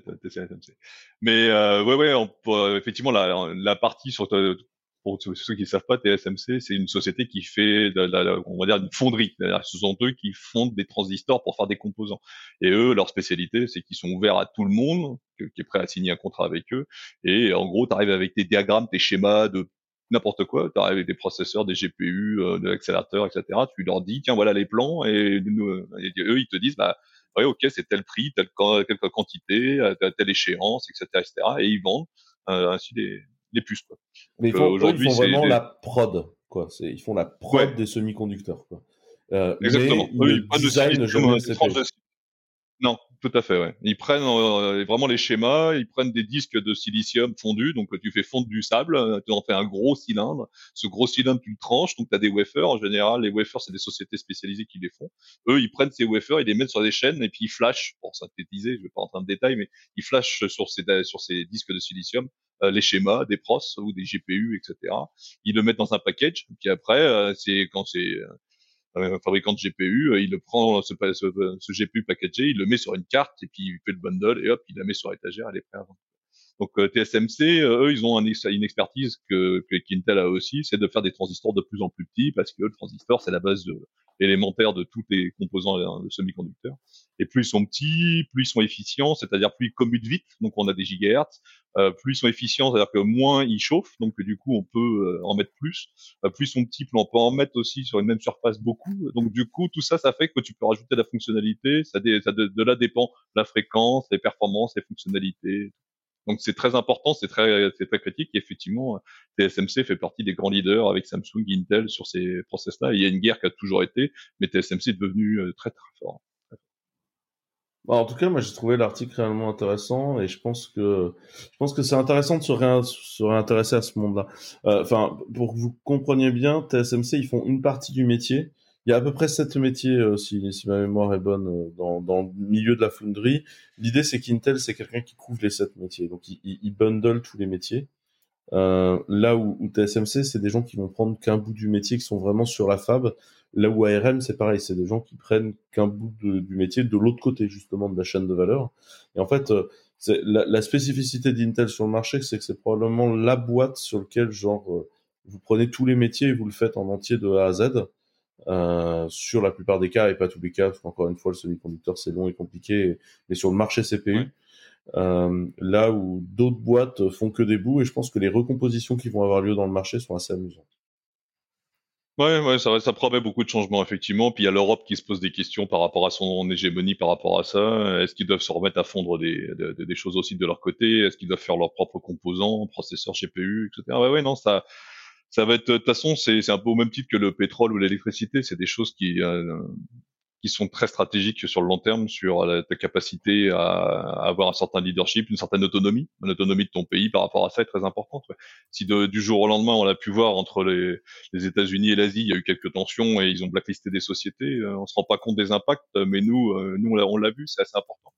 Mais euh, ouais, ouais, effectivement, la, la partie sur pour ceux qui ne savent pas, TSMC, c'est une société qui fait, de, de, on va dire, une fonderie. Ce sont eux qui fondent des transistors pour faire des composants. Et eux, leur spécialité, c'est qu'ils sont ouverts à tout le monde, qui est prêt à signer un contrat avec eux. Et en gros, tu arrives avec tes diagrammes, tes schémas de n'importe quoi. Tu arrives avec des processeurs, des GPU, euh, de l'accélérateur, etc. Tu leur dis, tiens, voilà les plans, et, eux, ils te disent, bah, ouais, ok, c'est tel prix, telle, quantité, telle échéance, etc., etc. Et ils vendent euh, ainsi les, les puces. Quoi. Mais ils font, ils font vraiment la prod, quoi. Ils font la prod des semi-conducteurs, quoi. Euh, Exactement. Mais design, jamais non, tout à fait. Ouais. Ils prennent euh, vraiment les schémas, ils prennent des disques de silicium fondus, donc tu fais fondre du sable, euh, tu en fais un gros cylindre. Ce gros cylindre, tu le tranches, donc tu as des wafers. En général, les wafers, c'est des sociétés spécialisées qui les font. Eux, ils prennent ces wafers, ils les mettent sur des chaînes et puis ils flashent, pour synthétiser, je vais pas rentrer en détail, mais ils flashent sur ces, sur ces disques de silicium euh, les schémas des pros ou des GPU, etc. Ils le mettent dans un package, puis après, c'est quand c'est un fabricant de GPU, euh, il le prend ce, ce, ce, GPU packagé, il le met sur une carte et puis il fait le bundle et hop, il la met sur étagère, elle est prête à vendre. Donc euh, TSMC, euh, eux, ils ont un, une expertise que, que qu'Intel a aussi, c'est de faire des transistors de plus en plus petits parce que le transistor, c'est la base de, élémentaire de tous les composants de semi-conducteurs. Et plus ils sont petits, plus ils sont efficients, c'est-à-dire plus ils commutent vite, donc on a des gigahertz. Euh, plus ils sont efficients, c'est-à-dire que moins ils chauffent, donc du coup on peut euh, en mettre plus. Euh, plus ils sont petits, plus on peut en mettre aussi sur une même surface beaucoup. Donc du coup tout ça, ça fait que tu peux rajouter de la fonctionnalité. Ça, ça de, de, là dépend la fréquence, les performances, les fonctionnalités. Donc c'est très important, c'est très, c'est très critique. Et effectivement, TSMC fait partie des grands leaders avec Samsung, Intel sur ces process-là. Il y a une guerre qui a toujours été, mais TSMC est devenu très très fort. Bah, en tout cas, moi j'ai trouvé l'article réellement intéressant et je pense que je pense que c'est intéressant de se, se réintéresser à ce monde-là. Euh, enfin, pour que vous compreniez bien, TSMC ils font une partie du métier. Il y a à peu près sept métiers, euh, si, si, ma mémoire est bonne, euh, dans, dans le milieu de la fonderie. L'idée c'est qu'Intel c'est quelqu'un qui couvre les sept métiers, donc il, il bundle tous les métiers. Euh, là où, où TSMC, c'est des gens qui vont prendre qu'un bout du métier, qui sont vraiment sur la fab. Là où ARM, c'est pareil, c'est des gens qui prennent qu'un bout du métier de l'autre côté justement de la chaîne de valeur. Et en fait, euh, la, la, spécificité d'Intel sur le marché, c'est que c'est probablement la boîte sur laquelle genre vous prenez tous les métiers et vous le faites en entier de A à Z. Euh, sur la plupart des cas et pas tous les cas, parce qu'encore une fois, le semi-conducteur c'est long et compliqué. Mais sur le marché CPU, euh, là où d'autres boîtes font que des bouts, et je pense que les recompositions qui vont avoir lieu dans le marché sont assez amusantes. Ouais, ouais, ça, ça promet beaucoup de changements effectivement. Puis il y a l'Europe qui se pose des questions par rapport à son hégémonie, par rapport à ça. Est-ce qu'ils doivent se remettre à fondre des, des, des choses aussi de leur côté? Est-ce qu'ils doivent faire leurs propres composants, processeurs GPU, etc. Ouais, ouais, non, ça, ça va être de toute façon, c'est un peu au même titre que le pétrole ou l'électricité. C'est des choses qui euh, qui sont très stratégiques sur le long terme, sur la, ta capacité à, à, avoir un certain leadership, une certaine autonomie, une autonomie de ton pays par rapport à ça est très importante. Si de, du jour au lendemain, on l'a pu voir entre les, les États-Unis et l'Asie, il y a eu quelques tensions et ils ont blacklisté des sociétés, euh, on se rend pas compte des impacts, mais nous, euh, nous on l'a vu, c'est assez important.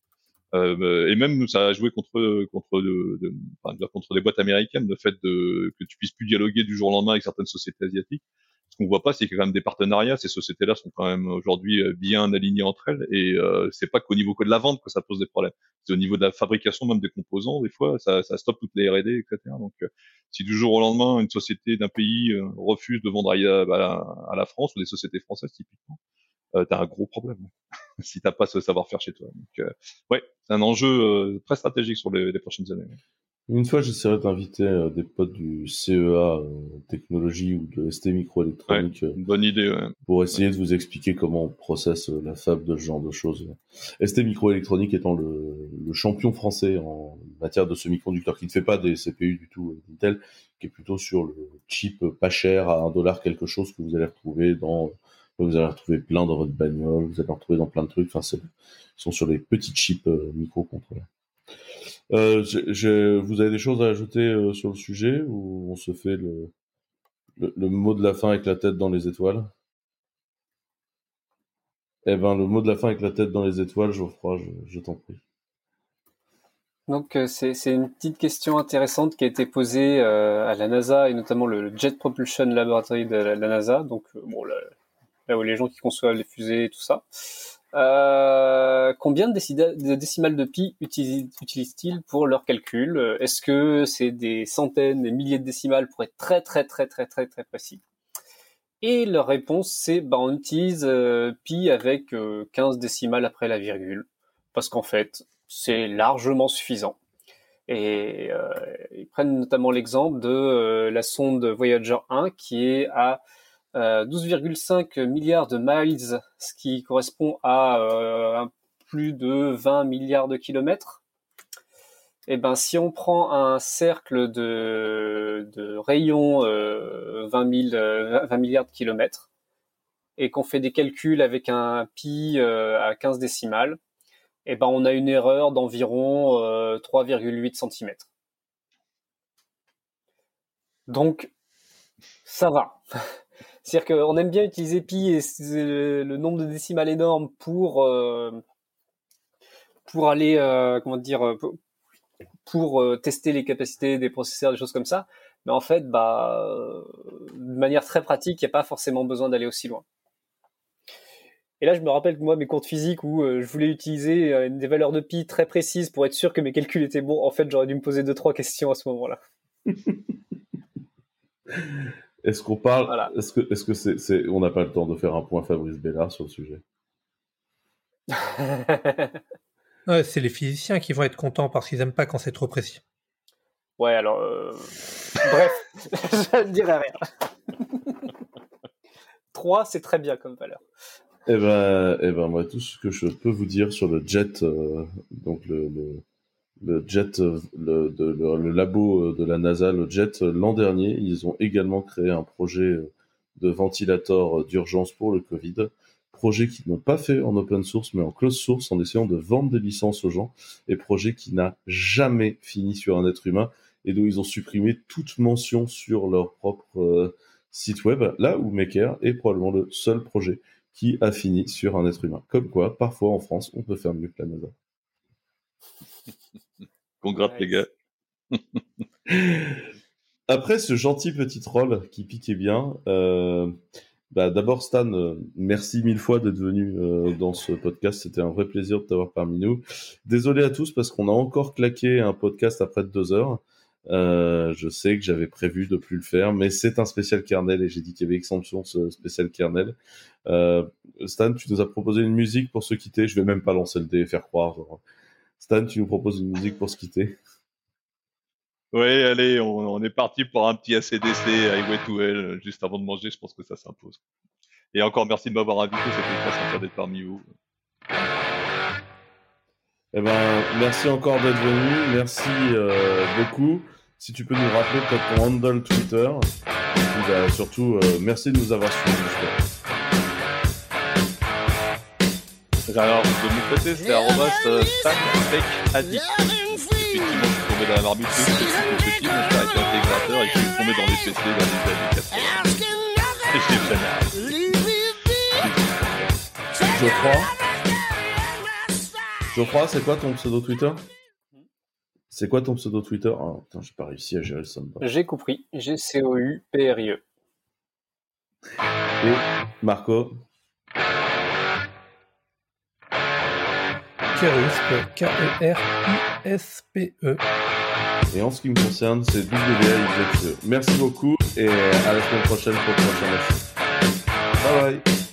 Euh, et même ça a joué contre contre de, de, enfin, contre des boîtes américaines, le fait de que tu puisses plus dialoguer du jour au lendemain avec certaines sociétés asiatiques qu'on voit pas, c'est qu'il y a quand même des partenariats. Ces sociétés-là sont quand même aujourd'hui bien alignées entre elles, et euh, c'est pas qu'au niveau que de la vente que ça pose des problèmes. C'est au niveau de la fabrication même des composants. Des fois, ça, ça stoppe toutes les R&D, etc. Donc, euh, si du jour au lendemain, une société d'un pays euh, refuse de vendre à, à, la France ou des sociétés françaises typiquement, euh, t'as un gros problème si t'as pas ce savoir-faire chez toi. Donc, ouais, c'est un enjeu très stratégique sur les, les prochaines années. Une fois, j'essaierai d'inviter euh, des potes du CEA euh, technologie ou de ST microélectronique ouais, bonne idée ouais. pour essayer de vous expliquer comment on processe la fab de ce genre de choses. ST microélectronique étant le, le, champion français en matière de semi-conducteurs, qui ne fait pas des CPU du tout Intel, qui est plutôt sur le chip pas cher à un dollar quelque chose que vous allez retrouver dans vous allez retrouver plein dans votre bagnole, vous allez retrouver dans plein de trucs. Enfin, ils sont sur les petits chips euh, microcontrôleurs. Euh, vous avez des choses à ajouter euh, sur le sujet ou on se fait le, mot de la fin avec la tête dans les étoiles? Eh ben, le mot de la fin avec la tête dans les étoiles, Geoffroy, je, je t'en prie. Donc c'est une petite question intéressante qui a été posée à la NASA et notamment le Jet Propulsion Laboratory de la, NASA, donc bon, là, là, les gens qui conçoivent les fusées et tout ça. Euh, combien de, décimales de pi utilisent-ils pour leur calcul Est-ce que c'est des centaines, des milliers de décimales pour être très très très très très très précis? Et leur réponse c'est bah, on utilise pi avec 15 décimales après la virgule parce qu'en fait c'est largement suffisant. Et euh, ils prennent notamment l'exemple de euh, la sonde Voyager 1 qui est à 12,5 euh, milliards de miles, ce qui correspond à plus de 20 milliards de kilomètres. Et eh ben, si on prend un cercle de, de rayon 20, 20 milliards de kilomètres et qu'on fait des calculs avec un pi à 15 décimales, eh ben, on a une erreur d'environ 3,8 euh, cm. Donc, ça va. C'est-à-dire qu'on aime bien utiliser pi et le nombre de décimales énorme pour, euh, pour aller, euh, comment dire, pour, tester les capacités des processeurs, des choses comme ça. Mais en fait, bah, de manière très pratique, il n'y a pas forcément besoin d'aller aussi loin. Et là, je me rappelle que moi, mes cours de physique où euh, je voulais utiliser euh, des valeurs de pi très précises pour être sûr que mes calculs étaient bons, en fait, j'aurais dû me poser deux trois questions à ce moment-là. est-ce qu'on parle Est-ce que, est-ce que c'est, on n'a pas le temps de faire un point Fabrice Bellard sur le sujet ouais, C'est les physiciens qui vont être contents parce qu'ils n'aiment pas quand c'est trop précis. Ouais, alors, euh, bref, je ne dirai rien. 3, c'est très bien comme valeur. Eh ben, eh ben, moi, tout ce que je peux vous dire sur le jet, euh, donc le, le, le jet, euh, le, labo euh, de la NASA, le jet, l'an dernier, ils ont également créé un projet de ventilateur d'urgence pour le Covid. Projet qu'ils n'ont pas fait en open source, mais en closed source, en essayant de vendre des licences aux gens. Et projet qui n'a jamais fini sur un être humain et dont ils ont supprimé toute mention sur leur propre site web. Là où Maker est probablement le seul projet qui a fini sur un être humain. Comme quoi, parfois en France, on peut faire mieux que la NASA. Congrats les gars. Après ce gentil petit troll qui piquait bien, euh, bah, d'abord Stan, euh, merci mille fois d'être venu euh, dans ce podcast. C'était un vrai plaisir de t'avoir parmi nous. Désolé à tous parce qu'on a encore claqué un podcast après deux heures. Euh, je sais que j'avais prévu de plus le faire, mais c'est un spécial kernel et j'ai dit qu'il y avait exemption ce spécial kernel. Stan, tu nous as proposé une musique pour se quitter. Je vais même pas lancer le dé et faire croire. Stan, tu nous proposes une musique pour se quitter. Oui, allez, on, est parti pour un petit ACDC Highway to Hell juste avant de manger. Je pense que ça s'impose. Et encore merci de m'avoir invité. C'était très sympa d'être parmi vous. Eh ben, merci encore d'être venu. Merci euh, beaucoup si tu peux nous rappeler peut-être ton handle Twitter. Et puis, bah, surtout, euh, merci de nous avoir suivis Alors, de mon côté, c'était arrobas euh, addict. Effectivement, je suis tombé dans la marmite depuis petit, intégrateur et je suis tombé dans les PC dans les années 80. Et je l'ai jamais Je crois. Je crois, c'est quoi ton pseudo Twitter c'est quoi ton pseudo Twitter Ah, putain, j'ai pas réussi à gérer le soundbar. J'ai compris. G-C-O-U-P-R-I-E. Et Marco Kerispe. K-E-R-I-S-P-E. Et en ce qui me concerne, c'est W-A-I-Z-E. Merci beaucoup et à la semaine prochaine pour le prochain. Bye bye